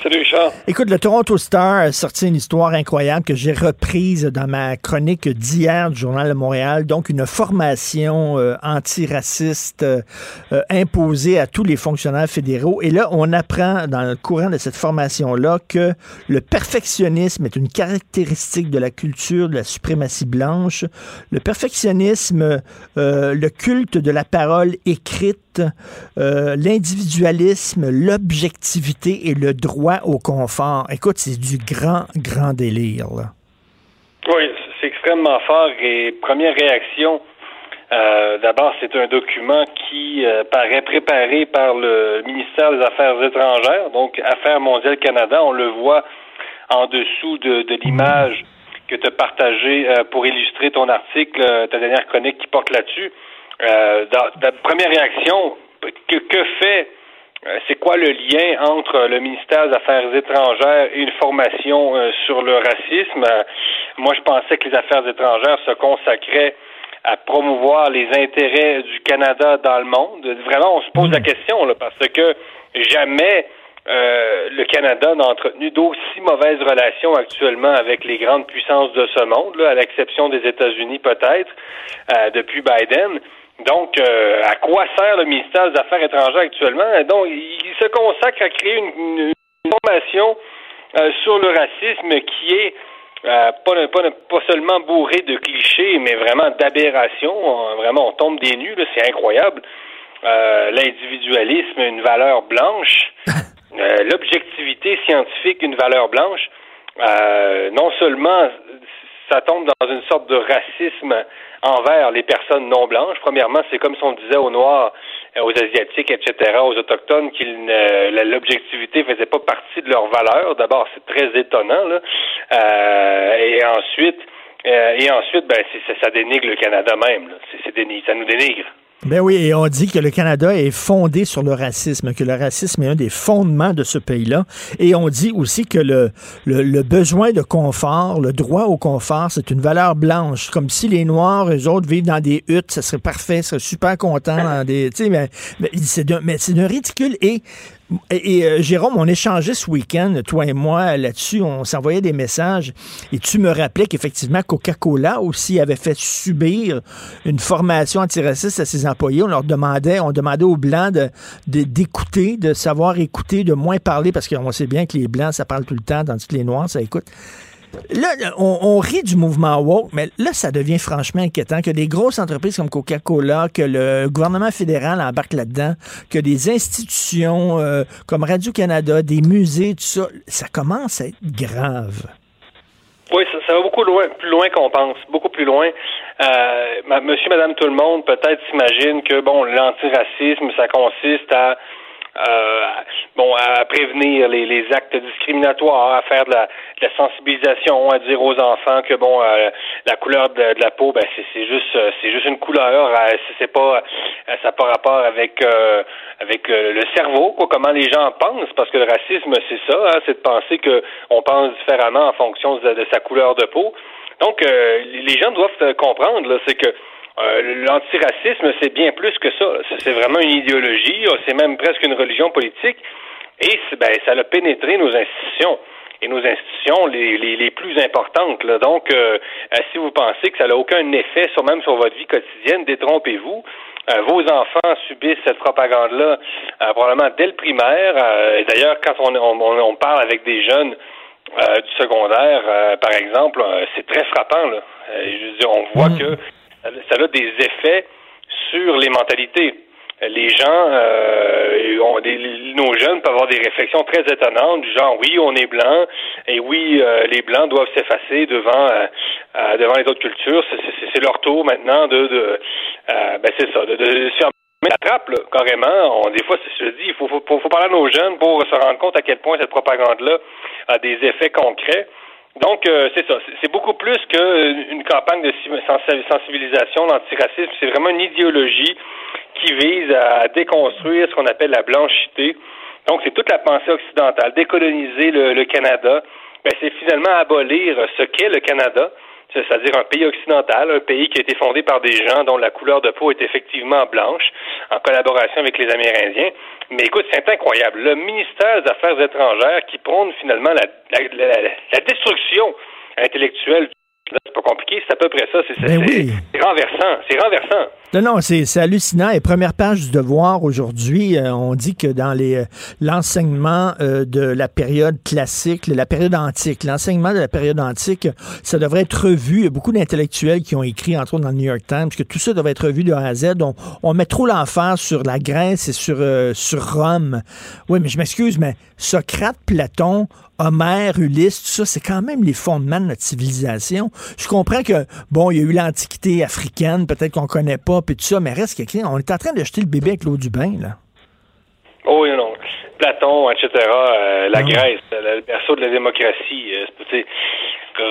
Salut Richard. Écoute, le Toronto Star a sorti une histoire incroyable que j'ai reprise dans ma chronique d'hier du Journal de Montréal. Donc, une formation euh, antiraciste euh, euh, imposée à tous les fonctionnaires fédéraux. Et là, on apprend dans le courant de cette formation-là que le perfectionnisme est une caractéristique de la culture de la suprématie blanche. Le perfectionnisme, le culte de la parole écrite, euh, l'individualisme, l'objectivité et le droit au confort. Écoute, c'est du grand, grand délire. Là. Oui, c'est extrêmement fort. Et première réaction, euh, d'abord, c'est un document qui euh, paraît préparé par le ministère des Affaires étrangères, donc Affaires mondiales Canada. On le voit en dessous de, de l'image que tu as partagée euh, pour illustrer ton article, ta dernière chronique qui porte là-dessus. Euh, dans, dans- première réaction, que, que fait euh, c'est quoi le lien entre le ministère des Affaires étrangères et une formation euh, sur le racisme? Euh, moi, je pensais que les Affaires étrangères se consacraient à promouvoir les intérêts du Canada dans le monde. Vraiment, on se pose la question, là, parce que jamais euh, le Canada n'a entretenu d'aussi mauvaises relations actuellement avec les grandes puissances de ce monde, là, à l'exception des États-Unis peut-être, euh, depuis Biden. Donc, euh, à quoi sert le ministère des Affaires étrangères actuellement? Donc, il se consacre à créer une, une- formation euh, sur le racisme qui est euh, pas, pas, pas seulement bourré de clichés, mais vraiment d'aberrations. On- Vraiment, on tombe des nues, là, c'est incroyable. Euh, L'individualisme, une valeur blanche. Euh, L'objectivité scientifique, une valeur blanche. Euh, non seulement ça tombe dans une sorte de racisme envers les personnes non blanches. Premièrement, c'est comme si on disait aux Noirs, euh, aux Asiatiques, etc., aux Autochtones, la- l'objectivité faisait pas partie de leur valeur. D'abord, c'est très étonnant. Là. Euh, et ensuite, euh, et ensuite, ben, ça, dénigre le Canada même. là. Ça nous dénigre. Ben oui, et on dit que le Canada est fondé sur le racisme, que le racisme est un des fondements de ce pays-là. Et on dit aussi que le, le, le besoin de confort, le droit au confort, c'est une valeur blanche. Comme si les Noirs, eux autres, vivent dans des huttes, ça serait parfait, ça serait super content dans des. Mais, mais c'est d'un ridicule. Et Et, euh, Jérôme, on échangeait ce week-end, toi et moi, là-dessus. On s'envoyait des messages. Et tu me rappelais qu'effectivement, Coca-Cola aussi avait fait subir une formation antiraciste à ses employés. On leur demandait, on demandait aux Blancs de, d'écouter, de, savoir écouter, de moins parler, parce qu'on sait bien que les Blancs, ça parle tout le temps, tandis que les Noirs, ça écoute. Là, on, rit du mouvement woke, mais là, ça devient franchement inquiétant que des grosses entreprises comme Coca-Cola, que le gouvernement fédéral embarque là-dedans, que des institutions euh, comme Radio-Canada, des musées, tout ça, ça commence à être grave. Oui, ça, va beaucoup plus loin qu'on pense, beaucoup plus loin. Euh, monsieur, madame, tout le monde peut-être s'imagine que, bon, l'antiracisme, ça consiste à bon, à prévenir les, les, actes discriminatoires, à faire de la, de la, sensibilisation, à dire aux enfants que bon, euh, la couleur de, la peau, ben c'est juste, euh, c'est juste une couleur. c'est pas, ça n'a pas rapport avec avec le cerveau, quoi, comment les gens pensent, parce que le racisme, c'est ça, hein, c'est de penser que on pense différemment en fonction de, de sa couleur de peau. Donc, les gens doivent comprendre, c'est que euh, l'antiracisme, c'est bien plus que ça. C'est vraiment une idéologie, c'est même presque une religion politique. Et ben, ça a pénétré nos institutions et nos institutions les, les, les plus importantes. Là. Donc, euh, euh, si vous pensez que ça n'a aucun effet sur même sur votre vie quotidienne, détrompez-vous. vos enfants subissent cette propagande-là probablement dès le primaire. D'ailleurs, quand on, on, on, parle avec des jeunes du secondaire, par exemple, c'est très frappant. Là. je veux dire, on voit mmh. que ça a des effets sur les mentalités. Les gens, euh, ont des, nos jeunes peuvent avoir des réflexions très étonnantes du genre oui, on est blanc et oui, euh, les blancs doivent s'effacer devant euh, devant les autres cultures. C'est leur tour maintenant de, de ben c'est ça, de, de, se faire la trappe carrément. On, des fois, je dis, il faut, faut, faut parler à nos jeunes pour se rendre compte à quel point cette propagande-là a des effets concrets. Donc, euh, c'est ça. C'est beaucoup plus qu'une campagne de sensibilisation, l'antiracisme. C'est vraiment une idéologie qui vise à déconstruire ce qu'on appelle la blanchité. Donc, c'est toute la pensée occidentale, décoloniser le, Canada. Ben, c'est finalement abolir ce qu'est le Canada, c'est-à-dire un pays occidental, un pays qui a été fondé par des gens dont la couleur de peau est effectivement blanche, en collaboration avec les Amérindiens. Mais écoute, c'est incroyable. Le ministère des Affaires étrangères qui prône finalement la, la destruction intellectuelle c'est pas compliqué, c'est à peu près ça. C'est ben renversant. C'est renversant. Non, non, c'est hallucinant. Et première page du Devoir aujourd'hui, euh, on dit que dans les euh, l'enseignement euh, de la période classique, la période antique, l'enseignement de la période antique, ça devrait être revu. Il y a beaucoup d'intellectuels qui ont écrit, entre autres dans le New York Times, que tout ça devrait être revu de A à Z. On, on met trop l'enfer sur la Grèce et sur, sur Rome. Oui, mais je m'excuse, mais Socrate, Platon, Homère, Ulysse, tout ça, c'est quand même les fondements de notre civilisation. Je comprends que, bon, il y a eu l'Antiquité africaine, peut-être qu'on connaît pas, puis tout ça, mais reste quelqu'un, on est en train de jeter le bébé avec l'eau du bain, là. Oh oui, non. Platon, etc., euh, la Grèce, le berceau de la démocratie. Euh,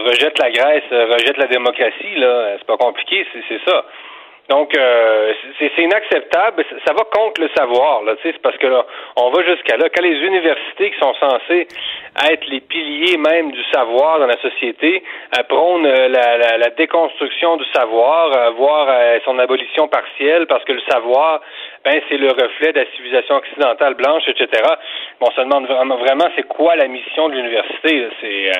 rejette la Grèce, rejette la démocratie, là, c'est pas compliqué, c'est ça. Donc, euh, c'est inacceptable. Ça va contre le savoir, là, c'est parce que là, on va jusqu'à là. Quand les universités qui sont censées être les piliers même du savoir dans la société euh, prônent euh, la, la, déconstruction du savoir, euh, voire son abolition partielle, parce que le savoir, ben, c'est le reflet de la civilisation occidentale blanche, etc. Bon, on se demande vraiment, c'est quoi la mission de l'université. C'est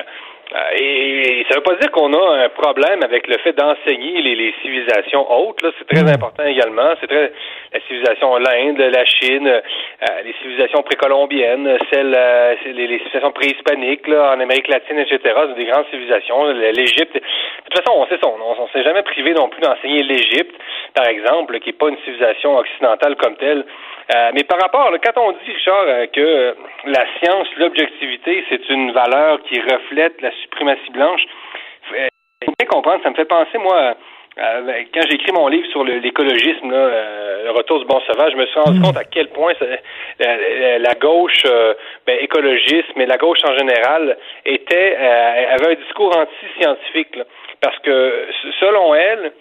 et, ça ne veut pas dire qu'on a un problème avec le fait d'enseigner les, civilisations hautes. C'est très mm. important également. C'est très la civilisation l'Inde, la Chine, euh, les civilisations précolombiennes, celles, euh, les, civilisations préhispaniques en Amérique latine, etc. C'est des grandes civilisations. L'Égypte. De toute façon, on sait ça. On, s'est jamais privé non plus d'enseigner l'Égypte, par exemple, qui n'est pas une civilisation occidentale comme telle. Euh, mais par rapport, quand on dit, Richard, euh, que la science, l'objectivité, c'est une valeur qui reflète la suprématie blanche, il euh, faut bien comprendre, ça me fait penser, moi, quand j'ai écrit mon livre sur l'écologisme, le retour du bon sauvage, je me suis rendu mm. compte à quel point la, gauche ben, écologiste, mais la gauche en général, était avait un discours anti-scientifique. Parce que selon elle,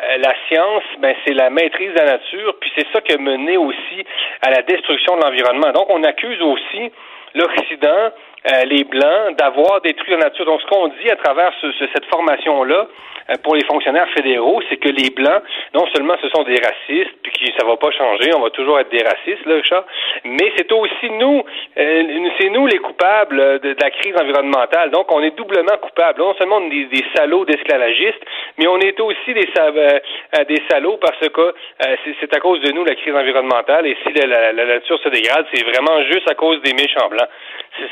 euh, la science, ben, c'est la maîtrise de la nature, puis c'est ça qui a mené aussi à la destruction de l'environnement. Donc, on accuse aussi l'Occident, euh, les Blancs, d'avoir détruit la nature. Donc, ce qu'on dit à travers ce, cette formation-là, euh, pour les fonctionnaires fédéraux, c'est que les Blancs, non seulement ce sont des racistes, puis que ça va pas changer, on va toujours être des racistes, là, Richard, mais c'est aussi nous, euh, c'est nous les coupables de, la crise environnementale. Donc, on est doublement coupables. Non seulement est des, salauds d'esclavagistes, mais on est aussi des, des salauds parce que c'est à cause de nous la crise environnementale, et si la, la nature se dégrade, c'est vraiment juste à cause des méchants blancs.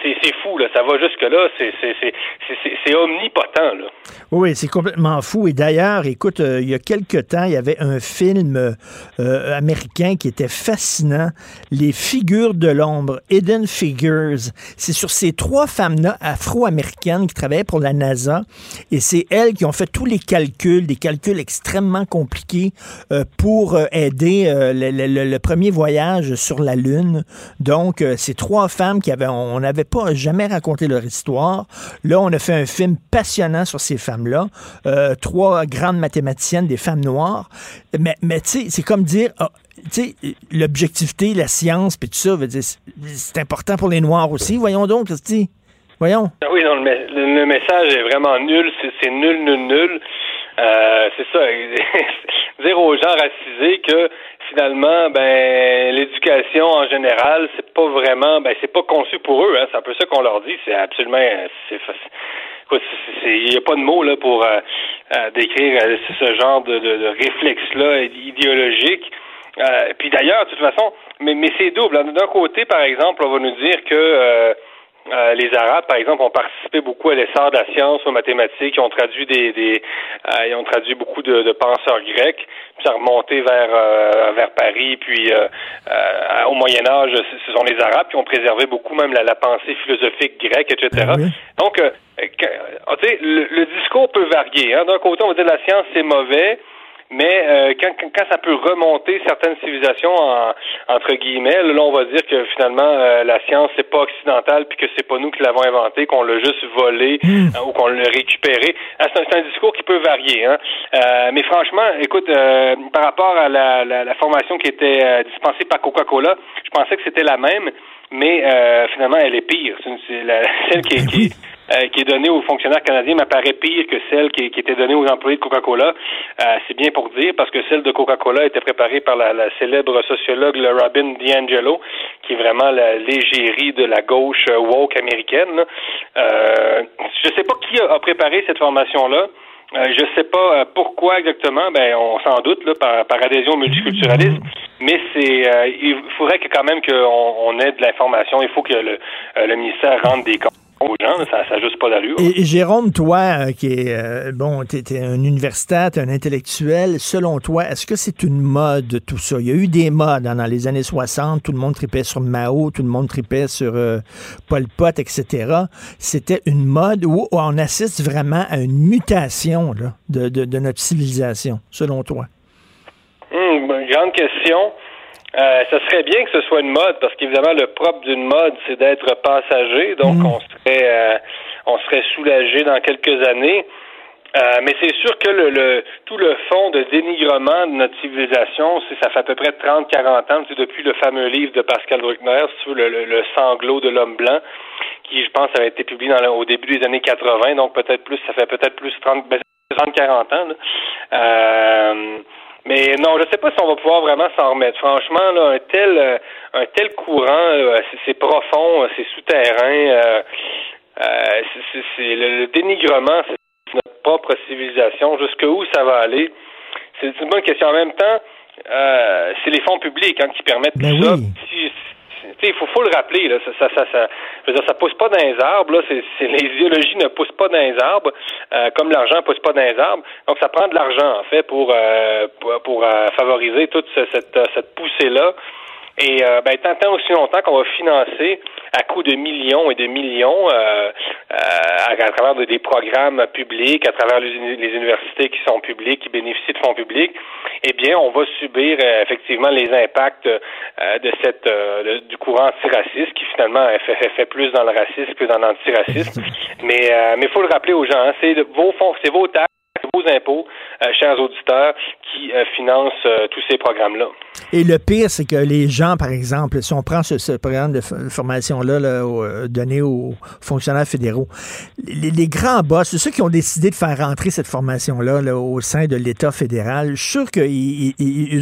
C'est fou. Ça va jusque-là. C'est omnipotent. Oui, c'est complètement fou. Et d'ailleurs, écoute, euh, il y a quelque temps, il y avait un film euh, américain qui était fascinant, Les figures de l'ombre, Hidden Figures. C'est sur ces trois femmes-là afro-américaines qui travaillaient pour la NASA. Et c'est elles qui ont fait tous les calculs, des calculs extrêmement compliqués euh, pour aider le, le, premier voyage sur la Lune. Donc, ces trois femmes qui avaient, on n'avait pas jamais raconté leur histoire. Là, on a fait un film passionnant sur ces femmes-là. Euh, trois grandes mathématiciennes, des femmes noires. Mais, mais tu sais, c'est comme dire, ah, tu sais, l'objectivité, la science, puis tout ça, c'est important pour les Noirs aussi. Voyons donc, Christy. Voyons. Ah oui, non, le, message est vraiment nul. C'est nul, nul, nul. Euh, c'est ça. dire aux gens racisés que finalement, ben l'éducation en général, c'est pas vraiment, ben c'est pas conçu pour eux. Hein. C'est un peu ça qu'on leur dit. C'est absolument, c'est il n'y a pas de mots là pour euh, euh, décrire ce genre de, de, réflexe-là idéologique. Puis d'ailleurs, de toute façon, mais, mais c'est double. D'un côté, par exemple, on va nous dire que euh, les Arabes, par exemple, ont participé beaucoup à l'essor de la science, aux mathématiques, ils ont traduit des, des euh, ils ont traduit beaucoup de, de, penseurs grecs, puis ça a remonté vers euh, vers Paris, puis au Moyen Âge, ce sont les Arabes qui ont préservé beaucoup même la, pensée philosophique grecque, etc. Ah Donc, tu sais, le, discours peut varier. Hein. D'un côté, on va dire la science c'est mauvais, mais euh, quand, quand, ça peut remonter certaines civilisations en, entre guillemets, là on va dire que finalement euh, la science c'est pas occidentale puis que c'est pas nous qui l'avons inventé, qu'on l'a juste volé hmm. euh, ou qu'on l'a récupéré. Ah, c'est un, discours qui peut varier. Hein. mais franchement, écoute, par rapport à la, la, la formation qui était dispensée par Coca-Cola, je pensais que c'était la même, mais finalement elle est pire. C'est celle qui, qui euh, qui est donnée aux fonctionnaires canadiens m'apparaît pire que celle qui, était donnée aux employés de Coca-Cola. Euh, c'est bien pour dire, parce que celle de Coca-Cola était préparée par la, célèbre sociologue Robin DiAngelo, qui est vraiment la légérie de la gauche euh, woke américaine. Euh, je ne sais pas qui a, préparé cette formation-là. je ne sais pas pourquoi exactement, ben on s'en doute là, par, par adhésion au multiculturalisme, mais c'est il faudrait que quand même qu'on on ait de l'information. Il faut que le, le ministère rende des comptes aux gens, ça n'a juste pas d'allure. Et, Jérôme, toi, euh, qui est, euh, bon, tu es, un universitaire, tu un intellectuel, selon toi, est-ce que c'est une mode tout ça? Il y a eu des modes hein, dans les années 60, tout le monde tripait sur Mao, tout le monde tripait sur euh, Pol Pot, etc. C'était une mode où on assiste vraiment à une mutation là, de, de, notre civilisation, selon toi? Hum, grande question. Euh, ça serait bien que ce soit une mode, parce qu'évidemment, le propre d'une mode, c'est d'être passager, donc mm. on serait euh, on serait soulagé dans quelques années. Euh, mais c'est sûr que le, le, tout le fond de dénigrement de notre civilisation, ça fait à peu près 30-40 ans, c'est depuis le fameux livre de Pascal Bruckner, sur le, le, sanglot de l'homme blanc, qui, je pense, avait été publié dans au début des années 80, donc peut-être plus, ça fait peut-être plus 30-40 ben, ans. Là. Euh, mais non, je ne sais pas si on va pouvoir vraiment s'en remettre. Franchement, là, un tel euh, un tel courant, euh, c'est profond, euh, c'est souterrain. c'est le, dénigrement, c'est notre propre civilisation. Jusqu'où ça va aller C'est une bonne question. En même temps, c'est les fonds publics hein, qui permettent ben tout ça. Il faut, faut le rappeler, là, ça, ça, ça, dire, ça pousse pas dans les arbres, là, c'est, les idéologies ne poussent pas dans les arbres, euh, comme l'argent pousse pas dans les arbres. Donc, ça prend de l'argent, en fait, pour, euh, pour, euh, favoriser toute cette, cette poussée-là. Et euh, ben, tant, tant aussi longtemps qu'on va financer à coût de millions et de millions euh, euh, à, travers des programmes publics, à travers les, universités qui sont publiques, qui bénéficient de fonds publics, eh bien, on va subir euh, effectivement les impacts euh, de cette du courant antiraciste qui finalement fait, fait, plus dans le racisme que dans l'antiracisme. mais mais il faut le rappeler aux gens, hein, c'est vos fonds, c'est vos taxes vos impôts, chers auditeurs, qui financent tous ces programmes-là. Et le pire, c'est que les gens, par exemple, si on prend ce, programme de formation-là là, donné aux fonctionnaires fédéraux, les, grands boss, ceux qui ont décidé de faire rentrer cette formation-là là, au sein de l'État fédéral, je suis sûr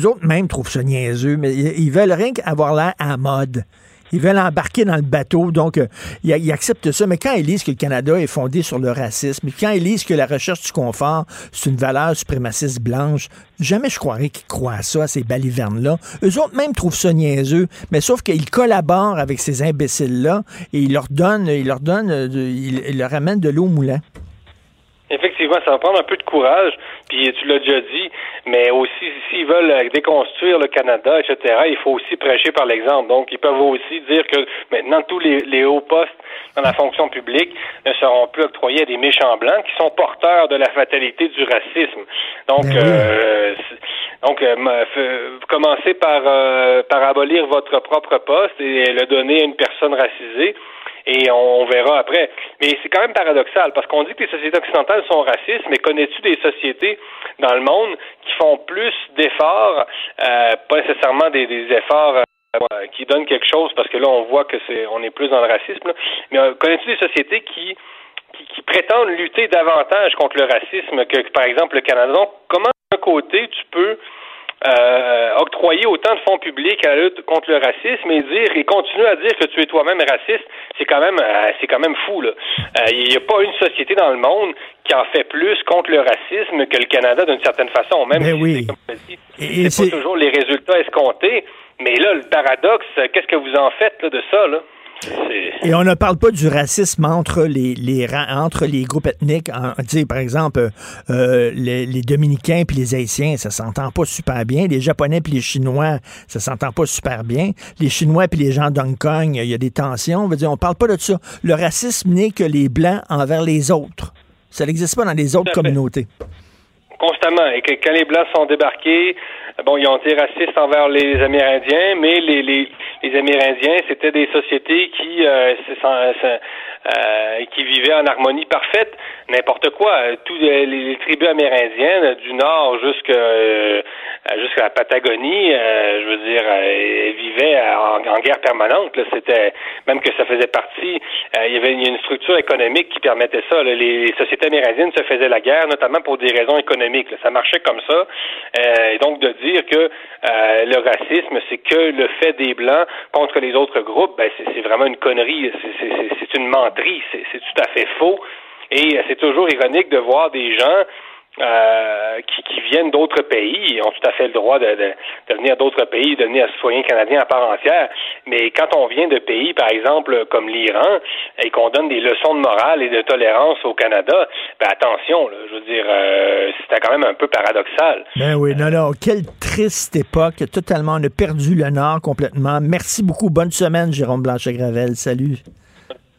autres même trouvent ça niaiseux, mais ils veulent rien qu'avoir l'air à mode. Ils veulent embarquer dans le bateau, donc euh, ils, acceptent ça. Mais quand ils lisent que le Canada est fondé sur le racisme, quand ils lisent que la recherche du confort, c'est une valeur suprémaciste blanche, jamais je croirais qu'ils croient à ça, à ces balivernes-là. Eux autres même trouvent ça niaiseux, mais sauf qu'ils collaborent avec ces imbéciles-là et ils leur donnent, ils leur donnent, euh, ils leur amènent de l'eau au moulin. Effectivement, ça va prendre un peu de courage, puis tu l'as déjà dit, mais aussi, s'ils veulent déconstruire le Canada, etc., il faut aussi prêcher par l'exemple. Donc, ils peuvent aussi dire que maintenant, tous les, hauts postes dans la fonction publique ne seront plus octroyés à des méchants blancs qui sont porteurs de la fatalité du racisme. Donc, ben euh, donc euh, commencez par, euh, par abolir votre propre poste et le donner à une personne racisée et on, verra après. Mais c'est quand même paradoxal parce qu'on dit que les sociétés occidentales sont racistes, mais connais-tu des sociétés dans le monde qui font plus d'efforts, euh, pas nécessairement des, efforts euh, qui donnent quelque chose parce que là on voit que c'est on est plus dans le racisme, mais euh, connais-tu des sociétés qui, qui prétendent lutter davantage contre le racisme que, par exemple le Canada? Donc, comment d'un côté tu peux euh, octroyer autant de fonds publics à la lutte contre le racisme et dire et continuer à dire que tu es toi-même raciste, c'est quand même euh, c'est quand même fou là. Il euh, n'y a pas une société dans le monde qui en fait plus contre le racisme que le Canada d'une certaine façon, même Mais si c'est c'est pas toujours les résultats escomptés. Mais là, le paradoxe, qu'est-ce que vous en faites là, de ça là? Et on ne parle pas du racisme entre les, les entre les groupes ethniques. En, par exemple, euh, les, les, Dominicains puis les Haïtiens, ça s'entend pas super bien. Les Japonais puis les Chinois, ça s'entend pas super bien. Les Chinois puis les gens d'Hong Kong, il y a des tensions. On veut dire, on parle pas de ça. Le racisme n'est que les Blancs envers les autres. Ça n'existe pas dans les autres communautés. Constamment. Et que quand les Blancs sont débarqués, bon, ils ont été racistes envers les Amérindiens, mais les, les, les Amérindiens, c'était des sociétés qui, euh, euh, qui vivaient en harmonie parfaite. N'importe quoi. Tous les, tribus amérindiennes, du nord jusqu'à euh, la Patagonie, je veux dire, elles vivaient en, guerre permanente. C'était même que ça faisait partie. il y avait une, structure économique qui permettait ça. Les, sociétés amérindiennes se faisaient la guerre, notamment pour des raisons économiques. Ça marchait comme ça. et donc de dire que le racisme, c'est que le fait des blancs contre les autres groupes, ben c'est vraiment une connerie, c'est une c'est tout à fait faux. Et c'est toujours ironique de voir des gens euh, qui, viennent d'autres pays et ont tout à fait le droit de, venir d'autres pays, de devenir citoyens canadiens à part entière. Mais quand on vient de pays, par exemple, comme l'Iran, et qu'on donne des leçons de morale et de tolérance au Canada, ben attention, je veux dire, euh, c'était quand même un peu paradoxal. Ben oui, non, non, quelle triste époque, totalement, on a perdu le Nord complètement. Merci beaucoup, bonne semaine, Jérôme Blanchet-Gravel, salut.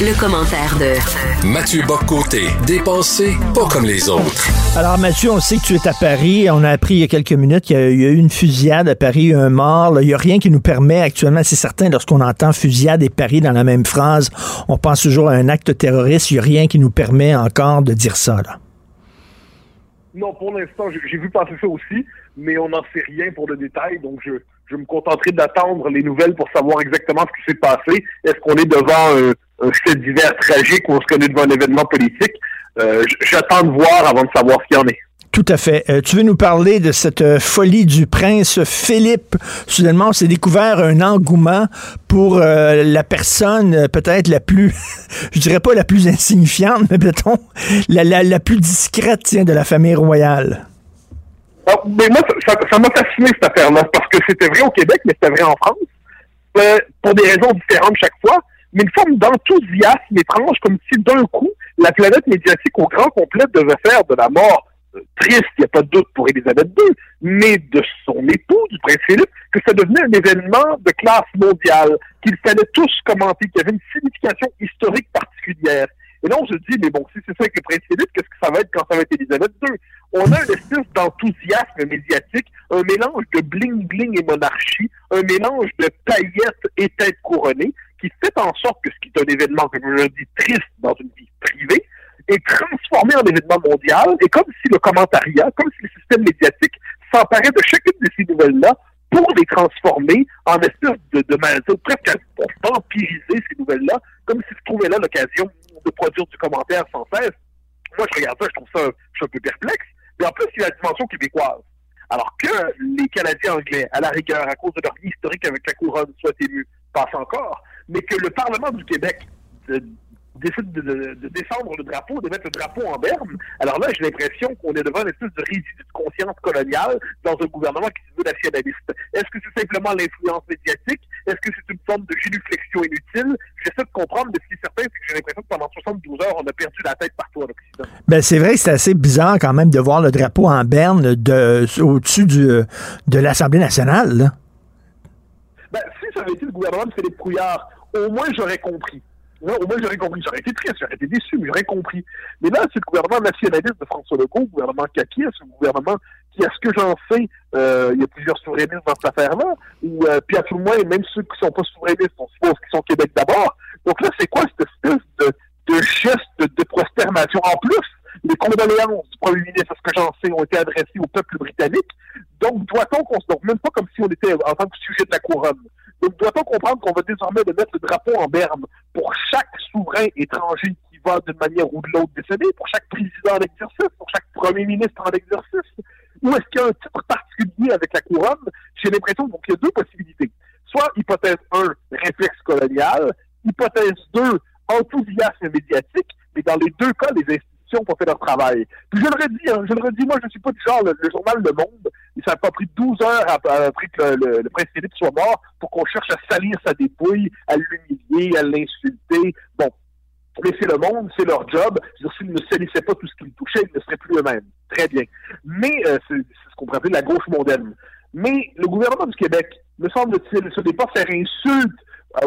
Le, commentaire de Mathieu Boccoté, dépensé pas comme les autres. Alors Mathieu, on sait que tu es à Paris. On a appris il y a quelques minutes qu'il y, a eu une fusillade à Paris, un mort. Il n'y a rien qui nous permet actuellement, c'est certain, lorsqu'on entend fusillade et Paris dans la même phrase, on pense toujours à un acte terroriste. Il n'y a rien qui nous permet encore de dire ça. Là. Non, pour l'instant, j'ai vu passer ça aussi, mais on n'en sait rien pour le détail, donc je, je me contenterai d'attendre les nouvelles pour savoir exactement ce qui s'est passé. Est-ce qu'on est devant un, fait divers tragique ou est-ce qu'on est devant un événement politique? Euh, J'attends de voir avant de savoir ce qu'il y en est. Tout à fait. Euh, tu veux nous parler de cette euh, folie du prince Philippe? Soudainement, on s'est découvert un engouement pour la personne peut-être la plus, je dirais pas la plus insignifiante, mais la, la, la plus discrète tiens, de la famille royale. Ah, mais moi, ça m'a fasciné cette affaire-là, parce que c'était vrai au Québec, mais c'était vrai en France, euh, pour des raisons différentes chaque fois, mais une forme d'enthousiasme étrange, comme si d'un coup, la planète médiatique au grand complet devait faire de la mort euh, triste, il n'y a pas de doute pour Élisabeth II, mais de son époux, du prince Philippe, que ça devenait un événement de classe mondiale, qu'il fallait tous commenter, qu'il y avait une signification historique particulière. Et là, on se dit, mais bon, si c'est ça avec le prince Philippe, qu'est-ce que ça va être quand ça va être Élisabeth II? On a une espèce d'enthousiasme médiatique, un mélange de bling-bling et monarchie, un mélange de paillettes et têtes couronnées, qui fait en sorte que ce qui est un événement, comme je le dis, triste dans une vie privée, est transformé en événement mondial, et comme si le commentariat, comme si le système médiatique s'emparait de chacune de ces nouvelles-là pour les transformer en espèce de, de, de presque pour vampiriser ces nouvelles-là, comme s'ils se trouvaient là l'occasion de produire du commentaire sans cesse. Moi, je regarde ça, je trouve ça, je suis un peu perplexe. Mais en plus, il y a la dimension québécoise. Alors que les Canadiens anglais, à la rigueur, à cause de leur historique avec la couronne, soient émus, passe encore, mais que le Parlement du Québec décide de, de, de, descendre le drapeau, de mettre le drapeau en berne. Alors là, j'ai l'impression qu'on est devant une espèce de résidu de conscience coloniale dans un gouvernement qui se veut nationaliste. Est-ce que c'est simplement l'influence médiatique? Est-ce que c'est une forme de génuflexion inutile? J'essaie de comprendre, mais ce qui est certain, c'est que j'ai l'impression que pendant 72 heures, on a perdu la tête partout en Occident. Ben, c'est vrai que c'est assez bizarre quand même de voir le drapeau en berne de, au-dessus du, de l'Assemblée nationale. Là. Ben, si ça avait été le gouvernement de Philippe Couillard, au moins j'aurais compris. Non, au moins, j'aurais compris. J'aurais été triste, j'aurais été déçu, mais j'aurais compris. Mais là, c'est le gouvernement nationaliste de François Legault, le gouvernement Kaki, c'est le gouvernement qui, à ce que j'en sais, euh, il y a plusieurs souverainistes dans cette affaire-là, ou euh, puis à tout le moins, même ceux qui sont pas souverainistes, on suppose qu'ils sont Québec d'abord. Donc là, c'est quoi cette espèce de, de geste de, de prosternation? En plus, les condoléances du premier ministre, à ce que j'en sais, ont été adressées au peuple britannique. Donc, doit-on qu'on se donc même pas comme si on était en tant que sujet de la couronne? Donc, doit-on comprendre qu'on va désormais de mettre le drapeau en berne pour chaque souverain étranger qui va d'une manière ou de l'autre décéder, pour chaque président en exercice, pour chaque premier ministre en exercice? Ou est-ce qu'il y a un titre particulier avec la couronne? J'ai l'impression qu'il y a deux possibilités. Soit hypothèse 1, réflexe colonial, hypothèse 2, enthousiasme médiatique, mais dans les deux cas, les institutions ont fait leur travail. Puis je le redis, hein, je le redis, moi je suis pas du genre le, journal Le Monde, et ça n'a pas pris 12 heures après que le, le, prince Philippe soit mort pour qu'on cherche à salir sa dépouille, à l'humilier, à l'insulter. Bon, mais c'est le monde, c'est leur job. S'ils ne salissaient pas tout ce qu'ils touchaient, ils ne seraient plus eux-mêmes. Très bien. Mais euh, c'est ce qu'on pourrait appeler la gauche mondaine. Mais le gouvernement du Québec, me semble-t-il, n'est pas faire insulte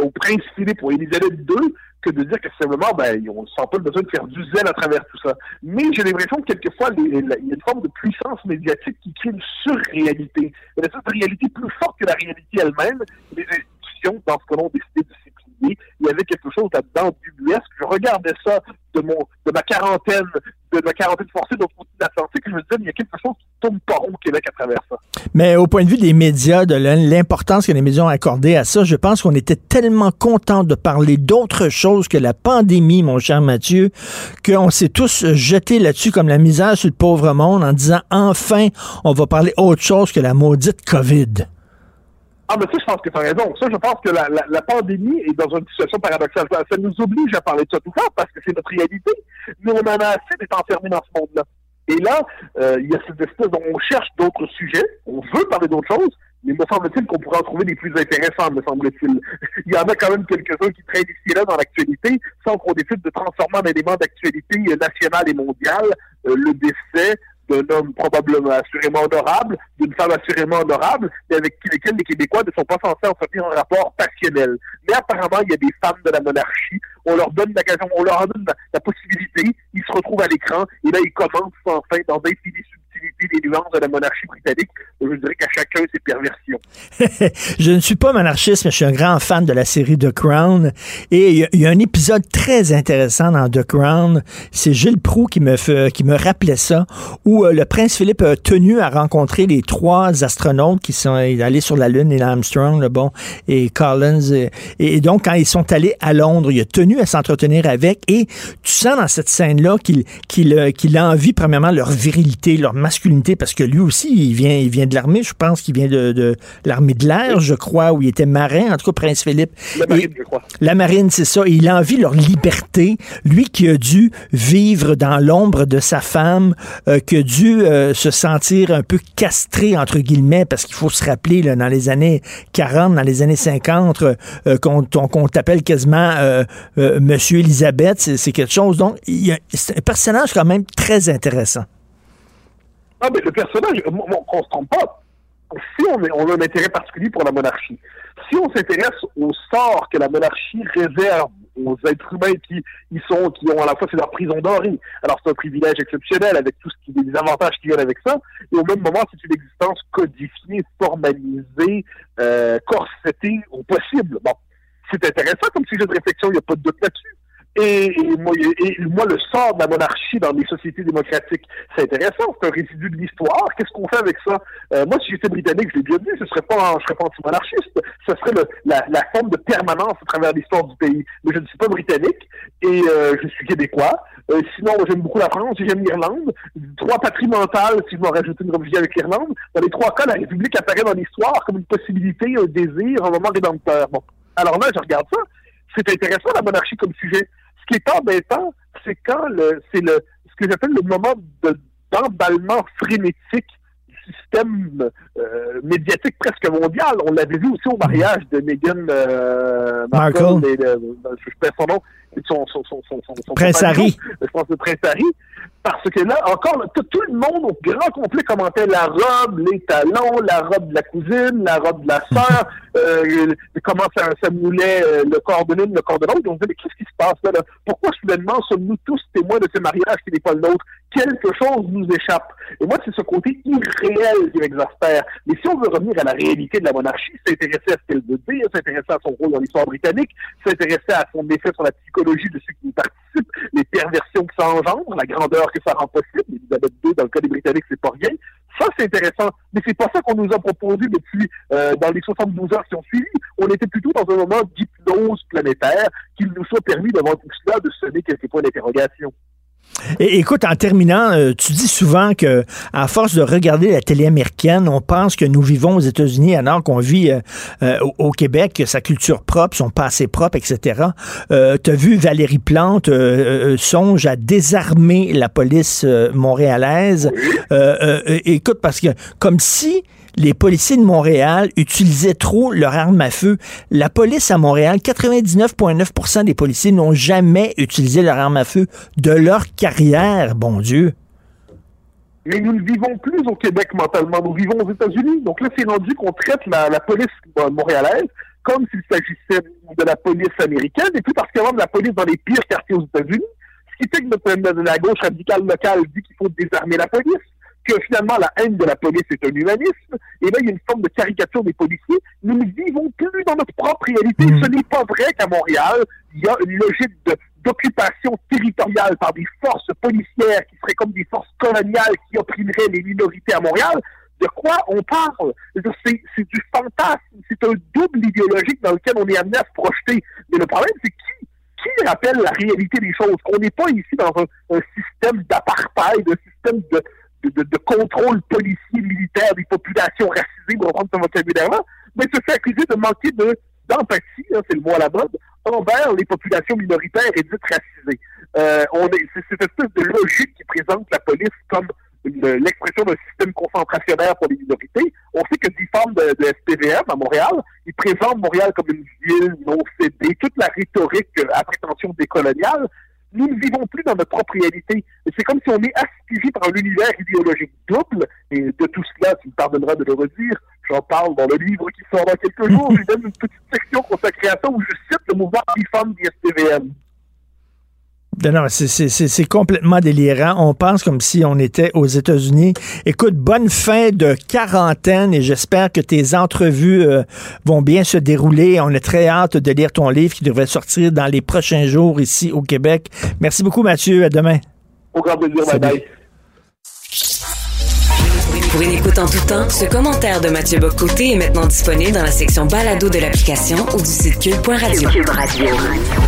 au prince Philippe ou à Élisabeth II que de dire que simplement, ben, on ne sent pas le besoin de faire du zèle à travers tout ça. Mais j'ai l'impression que quelquefois, il y a une forme de puissance médiatique qui crée une surréalité. Une réalité plus forte que la réalité elle-même. Les institutions, dans ce cas-là, ont décidé Il y avait quelque chose là-dedans d'ubuesque. Je regardais ça de mon de ma quarantaine, de ma quarantaine forcée de l'autre côté de l'Atlantique, je me disais, il y a quelque chose qui tourne pas rond au Québec à travers ça. Mais au point de vue des médias, de l'importance que les médias ont accordée à ça, je pense qu'on était tellement contents de parler d'autre chose que la pandémie, mon cher Mathieu, qu'on s'est tous jetés là-dessus comme la misère sur le pauvre monde en disant enfin, on va parler autre chose que la maudite COVID. Ah, mais ça, je pense que tu as raison. Ça, je pense que la, la, la, pandémie est dans une situation paradoxale. Ça, nous oblige à parler de ça tout ça parce que c'est notre réalité. Mais on en a assez d'être enfermés dans ce monde-là. Et là, euh, il y a cette espèce dont on cherche d'autres sujets, on veut parler d'autres choses, mais me semble-t-il qu'on pourrait en trouver des plus intéressants, me semble-t-il. il y en a quand même quelques-uns qui traînent ici là dans l'actualité, sans qu'on décide de transformer en élément d'actualité nationale et mondiale euh, le décès d'un homme probablement assurément honorable, d'une femme assurément honorable, mais avec lesquels les Québécois ne sont pas censés entretenir un rapport passionnel. Mais apparemment, il y a des femmes de la monarchie, on leur donne l'occasion, on leur donne la, possibilité, ils se retrouvent à l'écran, et là, ils commencent enfin dans d'infinies les nuances de la monarchie britannique. Je dirais qu'à chacun ses perversions. je ne suis pas monarchiste, mais je suis un grand fan de la série The Crown. Et il y, a un épisode très intéressant dans The Crown. C'est Gilles Proux qui me, qui me rappelait ça, où euh, le prince Philippe a tenu à rencontrer les trois astronautes qui sont allés sur la Lune, Neil Armstrong, le bon, et Collins. Et, et, donc, quand ils sont allés à Londres, il a tenu à s'entretenir avec. Et tu sens dans cette scène-là qu'il qu'il qu'il a envie, premièrement, leur virilité, leur masculinité, parce que lui aussi, il vient, il vient de l'armée. Je pense qu'il vient de, de l'armée de l'air, je crois, où il était marin, en tout cas, prince Philippe. La marine, et, je crois. La marine, c'est ça. Et il a envie leur liberté. Lui qui a dû vivre dans l'ombre de sa femme, euh, qui a dû euh, se sentir un peu castré, entre guillemets, parce qu'il faut se rappeler, là, dans les années 40, dans les années 50, euh, qu'on qu t'appelle quasiment euh, Monsieur Elisabeth, c'est quelque chose. Donc, c'est un personnage quand même très intéressant. Ah, mais le personnage, on ne trompe pas. si on, on a un intérêt particulier pour la monarchie, si on s'intéresse au sort que la monarchie réserve aux êtres humains qui ils sont, qui ont à la fois c'est leur prison dorée. Alors c'est un privilège exceptionnel avec tout ce qui les avantages qui viennent avec ça. Et au même moment, c'est une existence codifiée, formalisée, euh, corsetée au possible. Bon, c'est intéressant comme sujet de réflexion, il n'y a pas de doute là-dessus. Et, moi, le sort de la monarchie dans les sociétés démocratiques, c'est intéressant. C'est un résidu de l'histoire. Qu'est-ce qu'on fait avec ça? Euh, Moi, si j'étais britannique, je l'ai bien dit, ce serait pas, je serais pas anti-monarchiste. Ce serait la, forme de permanence à travers l'histoire du pays. Mais je ne suis pas britannique et euh, je suis québécois. Euh, sinon, j'aime beaucoup la France et j'aime l'Irlande. Trois patrimentales, si je m'en rajoute une religion avec l'Irlande. Dans les trois cas, la République apparaît dans l'histoire comme une possibilité, un désir, un moment rédempteur. Bon. Alors là, je regarde ça. C'est intéressant, la monarchie comme sujet. Ce qui est embêtant, c'est quand le, c'est le, ce que j'appelle le moment de, d'emballement frénétique système euh, médiatique presque mondial. On l'avait vu aussi au mariage de Meghan euh, Markle, et, euh, je perds son nom, son, son, son, son, son Prince Harry. Je pense que Prince Harry. Parce que là, encore, tout, le monde au grand complet commentait la robe, les talons, la robe de la cousine, la robe de la sœur, euh, comment ça, ça moulait euh, le corps de l'une, le corps de l'autre. On se disait, mais qu'est-ce qui se passe là, Pourquoi soudainement sommes-nous tous témoins de ce mariage qui n'est pas le nôtre? Quelque chose nous échappe. Et moi, c'est ce côté irréel qui m'exaspère. Mais si on veut revenir à la réalité de la monarchie, s'intéresser à ce qu'elle veut dire, s'intéresser à son rôle dans l'histoire britannique, s'intéresser à son effet sur la psychologie de ceux qui y participent, les perversions que ça engendre, la grandeur que ça rend possible. Elisabeth II, dans le cas des Britanniques, c'est pas rien. Ça, c'est intéressant. Mais c'est pas ça qu'on nous a proposé depuis, euh, dans les 72 heures qui ont suivi. On était plutôt dans un moment d'hypnose planétaire qu'il nous soit permis, devant tout cela, de sonner quelques points d'interrogation. Et, écoute, en terminant, euh, tu dis souvent que à force de regarder la télé américaine, on pense que nous vivons aux États-Unis alors qu'on vit euh, euh, au, Québec, que sa culture propre, son passé propre, etc. tu as vu Valérie Plante songe à désarmer la police montréalaise. écoute, parce que comme si les policiers de Montréal utilisaient trop leur arme à feu. La police à Montréal, 99,9% des policiers n'ont jamais utilisé leur arme à feu de leur carrière, bon Dieu. Mais nous ne vivons plus au Québec mentalement, nous vivons aux États-Unis. Donc là, c'est rendu qu'on traite la, police montréalaise comme s'il s'agissait de la police américaine, et plus particulièrement de la police dans les pires quartiers aux États-Unis. Ce qui fait que notre, la gauche radicale locale dit qu'il faut désarmer la police que finalement la haine de la police est un humanisme, et là il y a une forme de caricature des policiers. Nous ne vivons plus dans notre propre réalité. Mm. Ce n'est pas vrai qu'à Montréal, il y a une logique d'occupation territoriale par des forces policières qui seraient comme des forces coloniales qui opprimeraient les minorités à Montréal. De quoi on parle? C'est du fantasme, c'est un double idéologique dans lequel on est amené à se projeter. Mais le problème, c'est qui qui rappelle la réalité des choses? On n'est pas ici dans un, un système d'apartheid, un système de, de, contrôle policier militaire des populations racisées, pour reprendre ce vocabulaire-là, mais se fait accuser de manquer de d'empathie, hein, c'est le mot à la mode, envers les populations minoritaires et dites racisées. Euh, on est, c'est cette espèce de logique qui présente la police comme l'expression d'un système concentrationnaire pour les minorités. On sait que des formes de, de, SPVM à Montréal, ils présentent Montréal comme une ville non cédée. Toute la rhétorique à prétention décoloniale nous ne vivons plus dans notre propre réalité. C'est comme si on est aspiré par un univers idéologique double. Et de tout cela, tu me pardonneras de le redire, j'en parle dans le livre qui sort dans quelques jours. J'ai même une petite section consacrée à ça où je cite le mouvement anti du SPVM. Non, c'est complètement délirant. On pense comme si on était aux États-Unis. Écoute, bonne fin de quarantaine et j'espère que tes entrevues euh, vont bien se dérouler. On est très hâte de lire ton livre qui devrait sortir dans les prochains jours ici au Québec. Merci beaucoup, Mathieu. À demain. Au grand plaisir. Bye bye. Pour une écoute en tout temps, ce commentaire de Mathieu Bocoté est maintenant disponible dans la section balado de l'application ou du site cube.radio. Radio.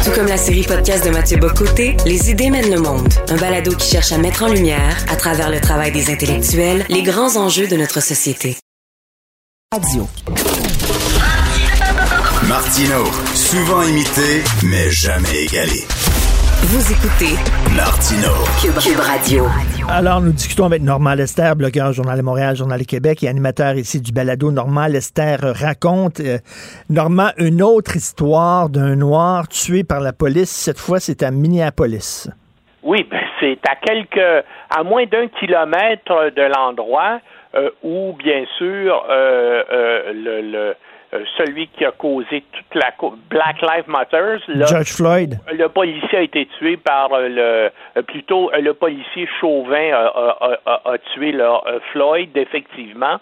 Tout comme la série podcast de Mathieu Bocoté, Les idées mènent le monde. Un balado qui cherche à mettre en lumière, à travers le travail des intellectuels, les grands enjeux de notre société. Radio. Martino, souvent imité, mais jamais égalé. Vous écoutez Martino Cube, Radio. Alors, nous discutons avec Normand Lester, blogueur Journal de Montréal, Journal de Québec et animateur ici du balado. Normand Lester raconte, euh, Normand, une autre histoire d'un noir tué par la police. Cette fois, c'est à Minneapolis. Oui, ben, c'est à quelques, à moins d'un kilomètre de l'endroit. où, bien sûr, le, celui qui a causé toute la Black Lives Matter. George Floyd. Le policier a été tué par le plutôt le policier Chauvin a, tué Floyd effectivement.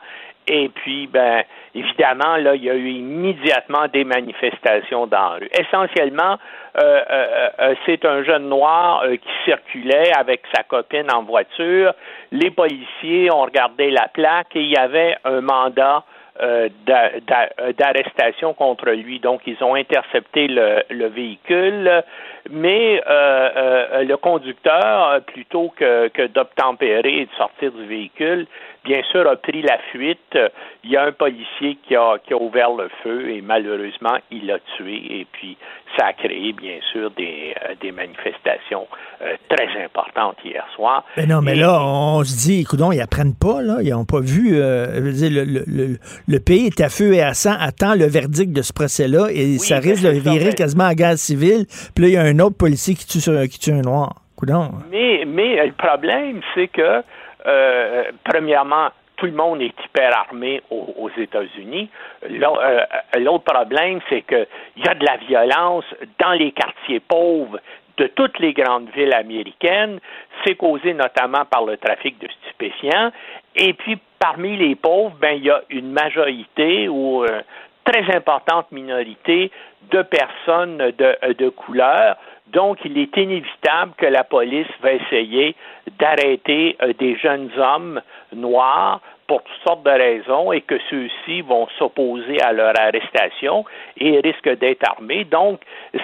Et puis, ben, évidemment, là, il y a eu immédiatement des manifestations dans la rue. Essentiellement, euh, euh, euh, c'est un jeune noir qui circulait avec sa copine en voiture. Les policiers ont regardé la plaque et il y avait un mandat d'arrestation contre lui. Donc, ils ont intercepté le, véhicule, mais le conducteur, plutôt que, que d'obtempérer et de sortir du véhicule, bien sûr, a pris la fuite. Il y a un policier qui a, qui a ouvert le feu et malheureusement, il l'a tué. Et puis, ça a créé, bien sûr, des, euh, des manifestations euh, très importantes hier soir. Mais non, mais là, on se dit, écoute, ils apprennent pas, là. Ils n'ont pas vu. Euh, le, le, le, pays est à feu et à sang, attend le verdict de ce procès-là et ça risque de virer quasiment à guerre civile. Puis là, il y a un autre policier qui tue, qui tue un noir. Coudon. Mais, mais le problème, c'est que euh, premièrement, tout le monde est hyper armé aux, États-Unis. Euh, l'autre problème, c'est qu'il y a de la violence dans les quartiers pauvres de toutes les grandes villes américaines. C'est causé notamment par le trafic de stupéfiants. Et puis, parmi les pauvres, ben, il y a une majorité ou euh, très importante minorité de personnes de, de couleur donc, il est inévitable que la police va essayer d'arrêter euh, des jeunes hommes noirs pour toutes sortes de raisons et que ceux-ci vont s'opposer à leur arrestation et risquent d'être armés. Donc,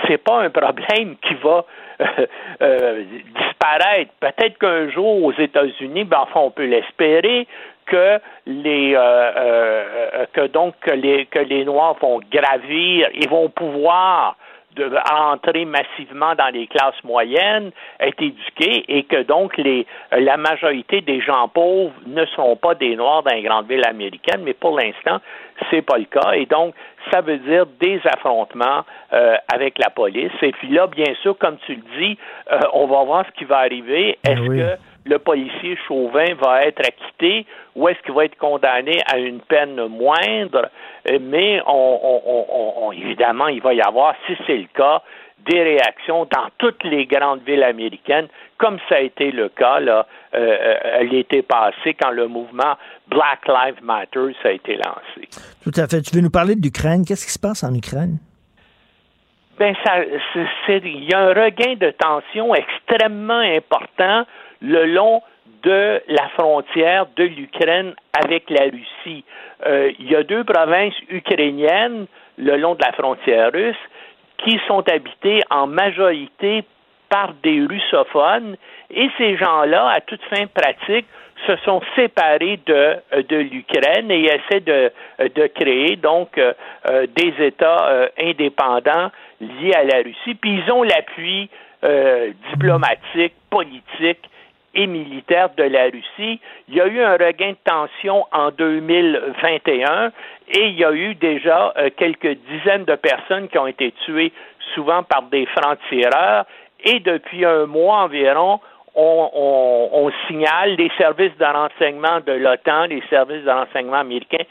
c'est pas un problème qui va euh, euh, disparaître. Peut-être qu'un jour aux États-Unis, ben, enfin, on peut l'espérer, que les que donc que les que les Noirs vont gravir et vont pouvoir de entrer massivement dans les classes moyennes, être éduqués et que donc les, la majorité des gens pauvres ne sont pas des Noirs dans les grandes villes américaines, mais pour l'instant, c'est pas le cas. Et donc, ça veut dire des affrontements euh, avec la police. Et puis là, bien sûr, comme tu le dis, euh, on va voir ce qui va arriver. Ben Est-ce que le policier Chauvin va être acquitté ou est-ce qu'il va être condamné à une peine moindre? Euh, mais on, évidemment, il va y avoir, si c'est le cas, des réactions dans toutes les grandes villes américaines, comme ça a été le cas là, euh, euh, l'été passé quand le mouvement Black Lives Matter a été lancé. Tout à fait. Tu veux nous parler de l'Ukraine? Qu'est-ce qui se passe en Ukraine? Ben, ça, il y a un regain de tension extrêmement important le long de la frontière de l'Ukraine avec la Russie. Euh, il y a deux provinces ukrainiennes le long de la frontière russe qui sont habitées en majorité par des russophones et ces gens-là, à toute fin pratique, se sont séparés de, de l'Ukraine et essaient de, de créer donc euh, euh, des États indépendants liés à la Russie. Puis ils ont l'appui diplomatique, politique et militaire de la Russie. Il y a eu un regain de tension en 2021 et il y a eu déjà euh, quelques dizaines de personnes qui ont été tuées, souvent par des francs-tireurs. Et depuis un mois environ, on, on, signale, les services de renseignement de l'OTAN, les services de renseignement américains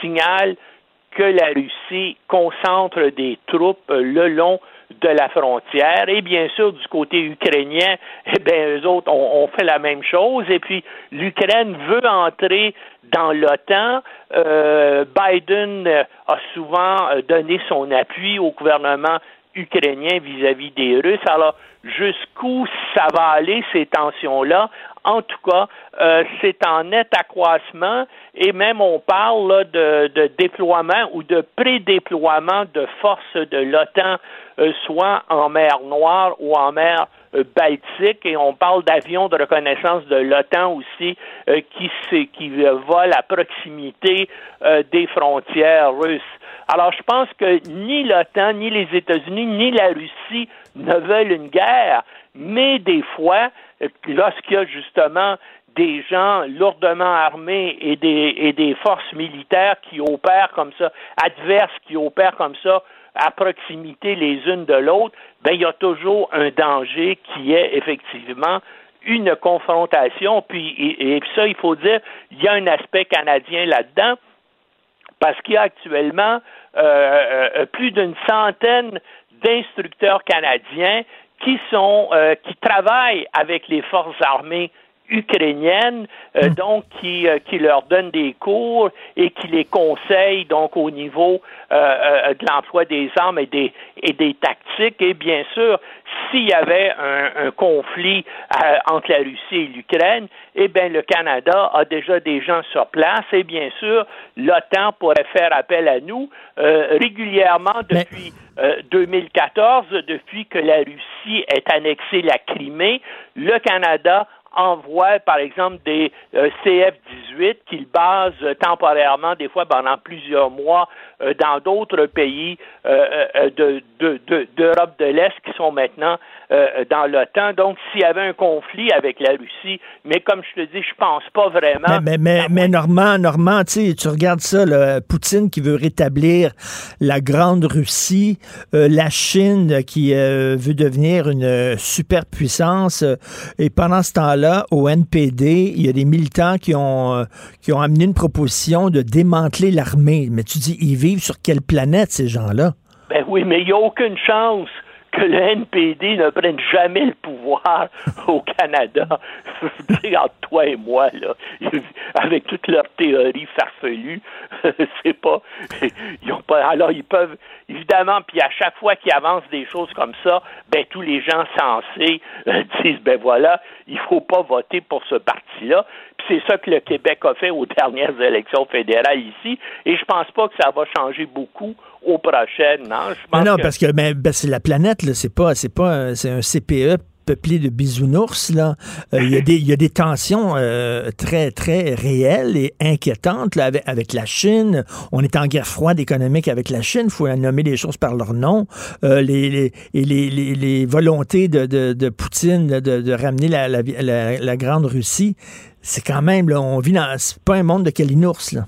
signalent que la Russie concentre des troupes euh, le long de la frontière. Et bien sûr, du côté ukrainien, eh bien, eux autres ont, fait la même chose. Et puis, l'Ukraine veut entrer dans l'OTAN. Euh, Biden a souvent euh, donné son appui au gouvernement ukrainien vis-à-vis des Russes. Alors, jusqu'où ça va aller, ces tensions-là? En tout cas, euh, c'est en net accroissement et même on parle de, de, déploiement ou de prédéploiement de forces de l'OTAN euh, soit en mer Noire ou en mer euh, Baltique, et on parle d'avions de reconnaissance de l'OTAN aussi euh, qui, qui volent à proximité des frontières russes. Alors, je pense que ni l'OTAN, ni les États-Unis, ni la Russie ne veulent une guerre, mais des fois, lorsqu'il y a justement des gens lourdement armés et des, et forces militaires qui opèrent comme ça, adverses qui opèrent comme ça à proximité les unes de l'autre, ben il y a toujours un danger qui est effectivement une confrontation. Puis, et, ça, il faut dire, il y a un aspect canadien là-dedans, parce qu'il y a actuellement euh, euh, plus d'une centaine d'instructeurs canadiens qui sont euh, qui travaillent avec les forces armées ukrainiennes, euh, hmm. donc qui, euh, qui leur donne des cours et qui les conseille donc au niveau euh, de l'emploi des armes et des et des tactiques. Et bien sûr, s'il y avait un, un conflit entre la Russie et l'Ukraine, eh bien le Canada a déjà des gens sur place et bien sûr l'OTAN pourrait faire appel à nous régulièrement depuis. 2014, depuis que la Russie ait annexé la Crimée, le Canada envoie, par exemple, des euh, CF-18 qu'ils basent euh, temporairement, des fois pendant plusieurs mois, euh, dans d'autres pays de, d'Europe de, l'Est qui sont maintenant dans l'OTAN. Donc, s'il y avait un conflit avec la Russie, mais comme je te dis, je pense pas vraiment. Mais, mais, mais, Normand, Normand tu regardes ça, Poutine qui veut rétablir la grande Russie, la Chine qui veut devenir une superpuissance, et pendant ce temps-là, au NPD, il y a des militants qui ont, euh, qui ont amené une proposition de démanteler l'armée. Mais tu dis, ils vivent sur quelle planète, ces gens-là? Ben oui, mais il n'y a aucune chance que le NPD ne prenne jamais le pouvoir au Canada. entre toi et moi, là, avec toutes leurs théories farfelues, c'est pas, ils ont pas. Alors ils peuvent évidemment, puis à chaque fois qu'ils avancent des choses comme ça, ben tous les gens sensés disent ben voilà, il faut pas voter pour ce parti-là. C'est ça que le Québec a fait aux dernières élections fédérales ici, et je pense pas que ça va changer beaucoup aux prochaines. Non, je non, parce que ben, ben, c'est la planète, là, c'est pas, c'est pas, c'est un CPE peuplé de bisounours. Là. Euh, il, y a des, y a des tensions euh, très, très réelles et inquiétantes là, avec, avec, la Chine. On est en guerre froide économique avec la Chine. Il faut nommer les choses par leur nom. Euh, les, les, les, volontés de, de, Poutine de, de, ramener la, la, grande Russie, c'est quand même, on vit dans... C'est pas un monde de Kalinours, là.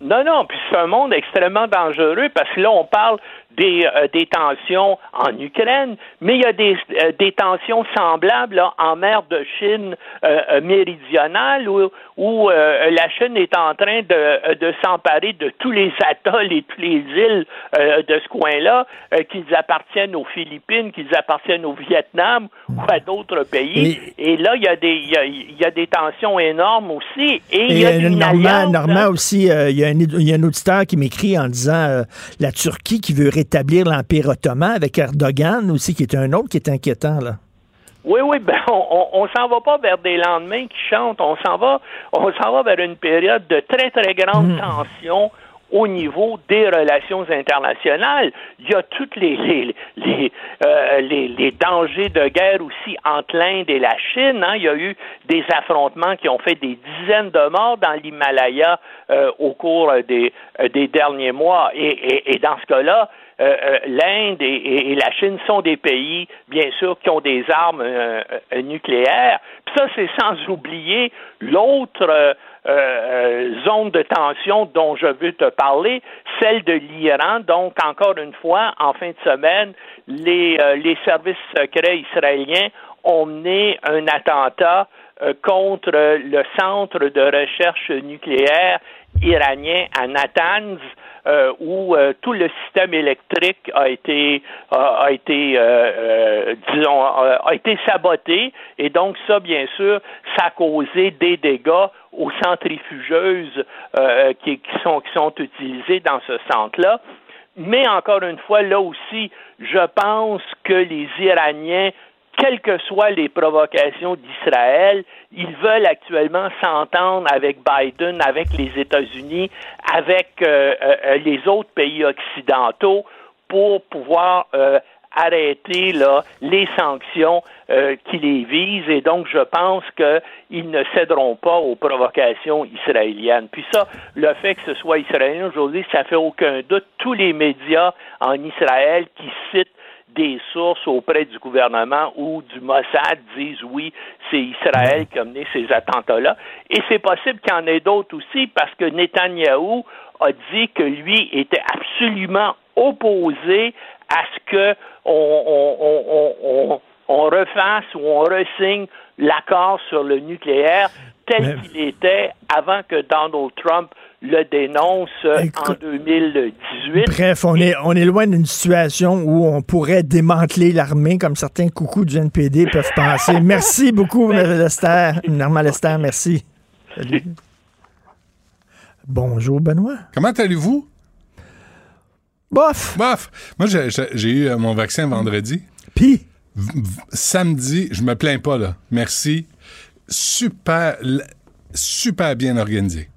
Non, non, puis c'est un monde extrêmement dangereux parce que là, on parle des, euh, des tensions en Ukraine, mais il y a des, euh, des tensions semblables en mer de Chine euh, méridionale où, où la Chine est en train de, de s'emparer de tous les atolls et toutes les îles de ce coin-là, qu'ils appartiennent aux Philippines, qu'ils appartiennent au Vietnam ou à d'autres pays. Et, là, il y, a des, il, y a, il y a des tensions énormes aussi. Et, il y a une Normand, Normand aussi, il, y a un, il y a un auditeur qui m'écrit en disant la Turquie qui veut rétablir l'Empire ottoman avec Erdogan aussi, qui est un autre qui est inquiétant, là. Oui, oui, ben on, on, s'en va pas vers des lendemains qui chantent, on s'en va, on s'en va vers une période de très très grande hmm. tension au niveau des relations internationales. Il y a toutes les les, les, euh, les, les, dangers de guerre aussi entre l'Inde et la Chine. Hein. Il y a eu des affrontements qui ont fait des dizaines de morts dans l'Himalaya euh, au cours des, des derniers mois. Et, et, et dans ce cas-là, euh, euh, l'Inde et, la Chine sont des pays, bien sûr, qui ont des armes euh, nucléaires. Puis ça, c'est sans oublier l'autre zone de tension dont je veux te parler, celle de l'Iran. Donc, encore une fois, en fin de semaine, les, les services secrets israéliens ont mené un attentat contre le centre de recherche nucléaire iranien à Natanz. Euh, où euh, tout le système électrique a été a, été euh, disons a, été saboté et donc ça bien sûr ça a causé des dégâts aux centrifugeuses qui, sont utilisées dans ce centre là mais encore une fois, là aussi, je pense que les Iraniens quelles que soient les provocations d'Israël, ils veulent actuellement s'entendre avec Biden, avec les États-Unis, avec euh, euh, les autres pays occidentaux pour pouvoir euh, arrêter là, les sanctions qui les visent et donc je pense qu'ils ne céderont pas aux provocations israéliennes. Puis ça, le fait que ce soit israélien aujourd'hui, ça fait aucun doute. Tous les médias en Israël qui citent des sources auprès du gouvernement ou du Mossad disent oui, c'est Israël qui a mené ces attentats-là. Et c'est possible qu'il y en ait d'autres aussi parce que Netanyahou a dit que lui était absolument opposé à ce que on, on, on, on refasse ou on ressigne l'accord sur le nucléaire tel qu'il était avant que Donald Trump le dénonce euh, en 2018. Bref, on est, on est loin d'une situation où on pourrait démanteler l'armée comme certains coucous du NPD peuvent penser. Merci beaucoup, Lester. Normand Lester, merci. Salut. Bonjour, Benoît. Comment allez-vous? Bof. Bof. Moi, j'ai eu euh, mon vaccin vendredi. Puis? Samedi, je me plains pas, là. Merci. Super, super bien organisé.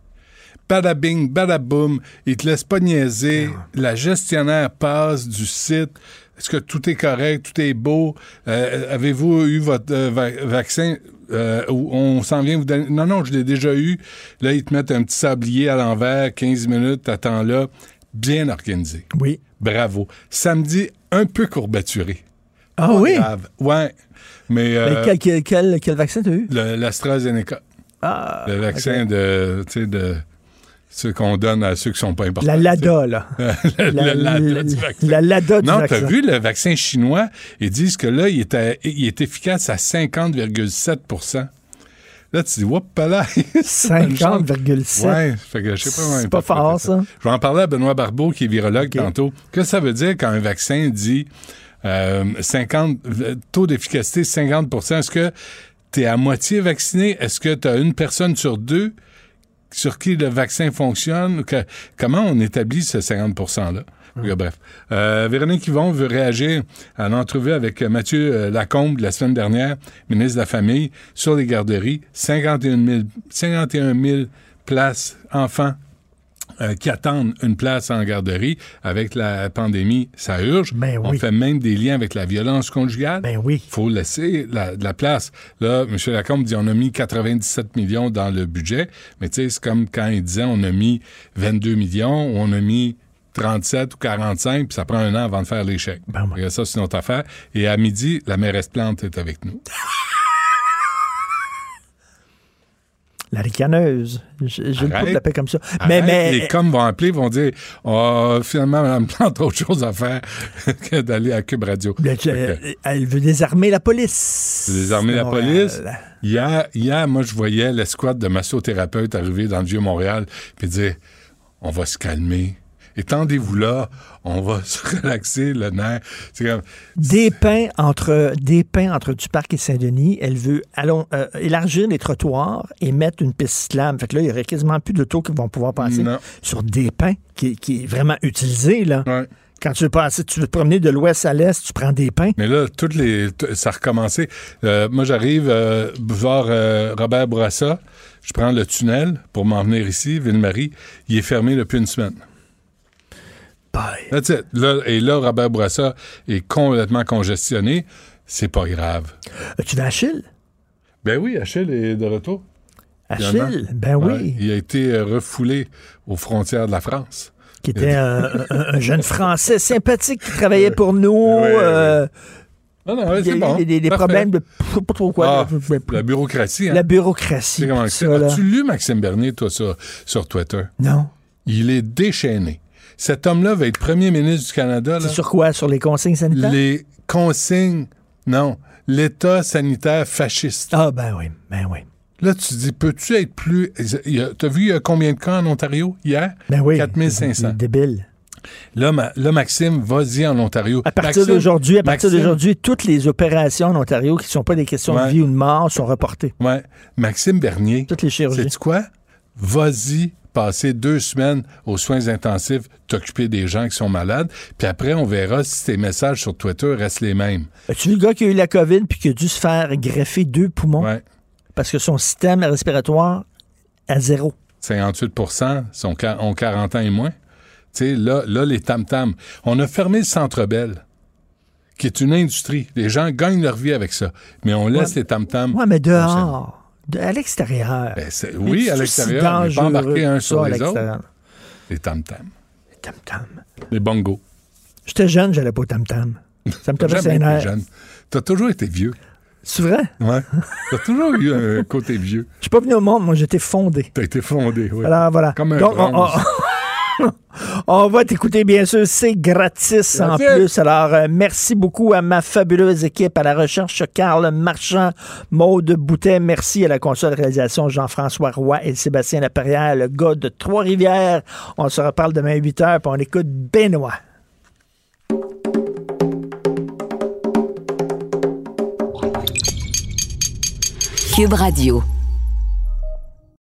Badabing, badaboum, il te laisse pas niaiser. Ah. La gestionnaire passe du site. Est-ce que tout est correct, tout est beau? Euh, avez-vous eu votre euh, vaccin? Euh, on s'en vient vous donner? Non, non, je l'ai déjà eu. Là, ils te mettent un petit sablier à l'envers, 15 minutes, t'attends là. Bien organisé. Oui. Bravo. Samedi, un peu courbaturé. Ah oui? Grave. Ouais. Mais. Mais quel, quel, quel, vaccin t'as eu? L'AstraZeneca. Ah. Le vaccin de. Tu sais, de ceux qu'on donne à ceux qui sont pas importants. La LADA, là. la, la, la, la, du vaccin. la LADA du non, t'as vu le vaccin chinois? Ils disent que là, il est, à, il est efficace à 50,7% Là, tu dis, whoop, là. 50,7. Ouais, fait que je sais pas C'est pas fort, ça. Je vais en parler à Benoît Barbeau, qui est virologue okay. tantôt. Qu'est-ce que ça veut dire quand un vaccin dit euh, 50, taux d'efficacité 50% Est-ce que tu es à moitié vacciné? Est-ce que tu as une personne sur deux sur qui le vaccin fonctionne? Que, comment on établit ce 50 %-là? Mmh. Bref. Euh, Véronique Yvon veut réagir à l'entrevue avec Mathieu Lacombe la semaine dernière, ministre de la Famille, sur les garderies. 51 000, 51 000 places enfants euh, qui attendent une place en garderie. Avec la pandémie, ça urge. Ben oui. On fait même des liens avec la violence conjugale. Ben oui. faut laisser la, de la place. Là, M. Lacombe dit on a mis 97 millions dans le budget, mais tu sais, c'est comme quand il disait on a mis 22 millions, ou on a mis 37 ou 45, puis ça prend un an avant de faire chèques. Ben oui. Ça, c'est notre affaire. Et à midi, la mairesse Plante est avec nous. La ricaneuse. J'ai le coup de la paix comme ça. Mais, mais, Les coms vont appeler, vont dire oh, finalement, Mme Plante a autre chose à faire que d'aller à Cube Radio. Mais, euh, elle veut désarmer la police. Désarmer la police. Hier, hier, moi, je voyais l'escouade de massothérapeutes arriver dans le Vieux-Montréal puis dire on va se calmer. Étendez-vous là, on va se relaxer le nerf. Comme... Des pins entre des pins entre du parc et Saint-Denis. Elle veut allons, euh, élargir les trottoirs et mettre une piste cyclable. Fait que là, il y aurait quasiment plus d'autos qui vont pouvoir passer non. sur des pins qui, qui, est vraiment utilisé là. Ouais. Quand tu veux passer, tu veux te promener de l'ouest à l'est, tu prends des pins. Mais là, toutes les, ça a recommencé. Euh, moi, j'arrive euh, voir euh, Robert Bourassa. Je prends le tunnel pour m'en venir ici, Ville-Marie. Il est fermé depuis une semaine. That's it. Là, et là, Robert Bourassa est complètement congestionné. C'est pas grave. tu vas Achille? Ben oui, Achille est de retour. Achille? Ben oui. Ouais, il a été refoulé aux frontières de la France. Qui était un, un, un, jeune Français sympathique qui travaillait pour nous. Oui, euh, non, non, bon. des, des problèmes de pas trop quoi. Ah, la bureaucratie. Hein? La bureaucratie. As-tu lu Maxime Bernier, toi, sur, sur Twitter? Non. Il est déchaîné. Cet homme-là va être premier ministre du Canada. C'est sur quoi? Sur les consignes sanitaires? Les consignes, non. L'état sanitaire fasciste. Ah, ben oui, ben oui. Là, tu te dis, peux-tu être plus. T'as vu il y a combien de cas en Ontario hier? Ben oui. 4500. C'est débile. Là, ma, là, Maxime, vas-y en Ontario. À partir d'aujourd'hui, à partir d'aujourd'hui, toutes les opérations en Ontario qui ne sont pas des questions ouais. de vie ou de mort sont reportées. Ouais. Maxime Bernier. Toutes les chirurgies. Sais-tu quoi? Vas-y passer deux semaines aux soins intensifs, t'occuper des gens qui sont malades, puis après, on verra si tes messages sur Twitter restent les mêmes. As-tu vu le gars qui a eu la COVID puis qui a dû se faire greffer deux poumons? Ouais. Parce que son système respiratoire à zéro. 58% sont, ont 40 ans et moins. Tu sais, là, là, les tam-tams. On a fermé le Centre Bell, qui est une industrie. Les gens gagnent leur vie avec ça. Mais on laisse ouais. les tam-tams. Oui, mais dehors. De, à l'extérieur. Ben oui, à l'extérieur. Mais pas embarquer un sur les autres. Les tam-tams. Les tam-tams. Les bongos. J'étais jeune, j'allais pas au tam-tam. Ça me tapait ses nerfs. jeune. T'as toujours été vieux. C'est vrai? Ouais. T'as toujours eu un côté vieux. Je suis pas venu au monde, moi, j'étais fondé. T'as été fondé, oui. Alors, voilà. Comme un Donc. On va t'écouter, bien sûr. C'est gratis en plus. Alors, euh, merci beaucoup à ma fabuleuse équipe, à la recherche, Carl Marchand, Maude Boutet. Merci à la console de réalisation, Jean-François Roy et Sébastien Laperrière, le gars de Trois-Rivières. On se reparle demain à 8 h, puis on écoute Benoît. Cube Radio.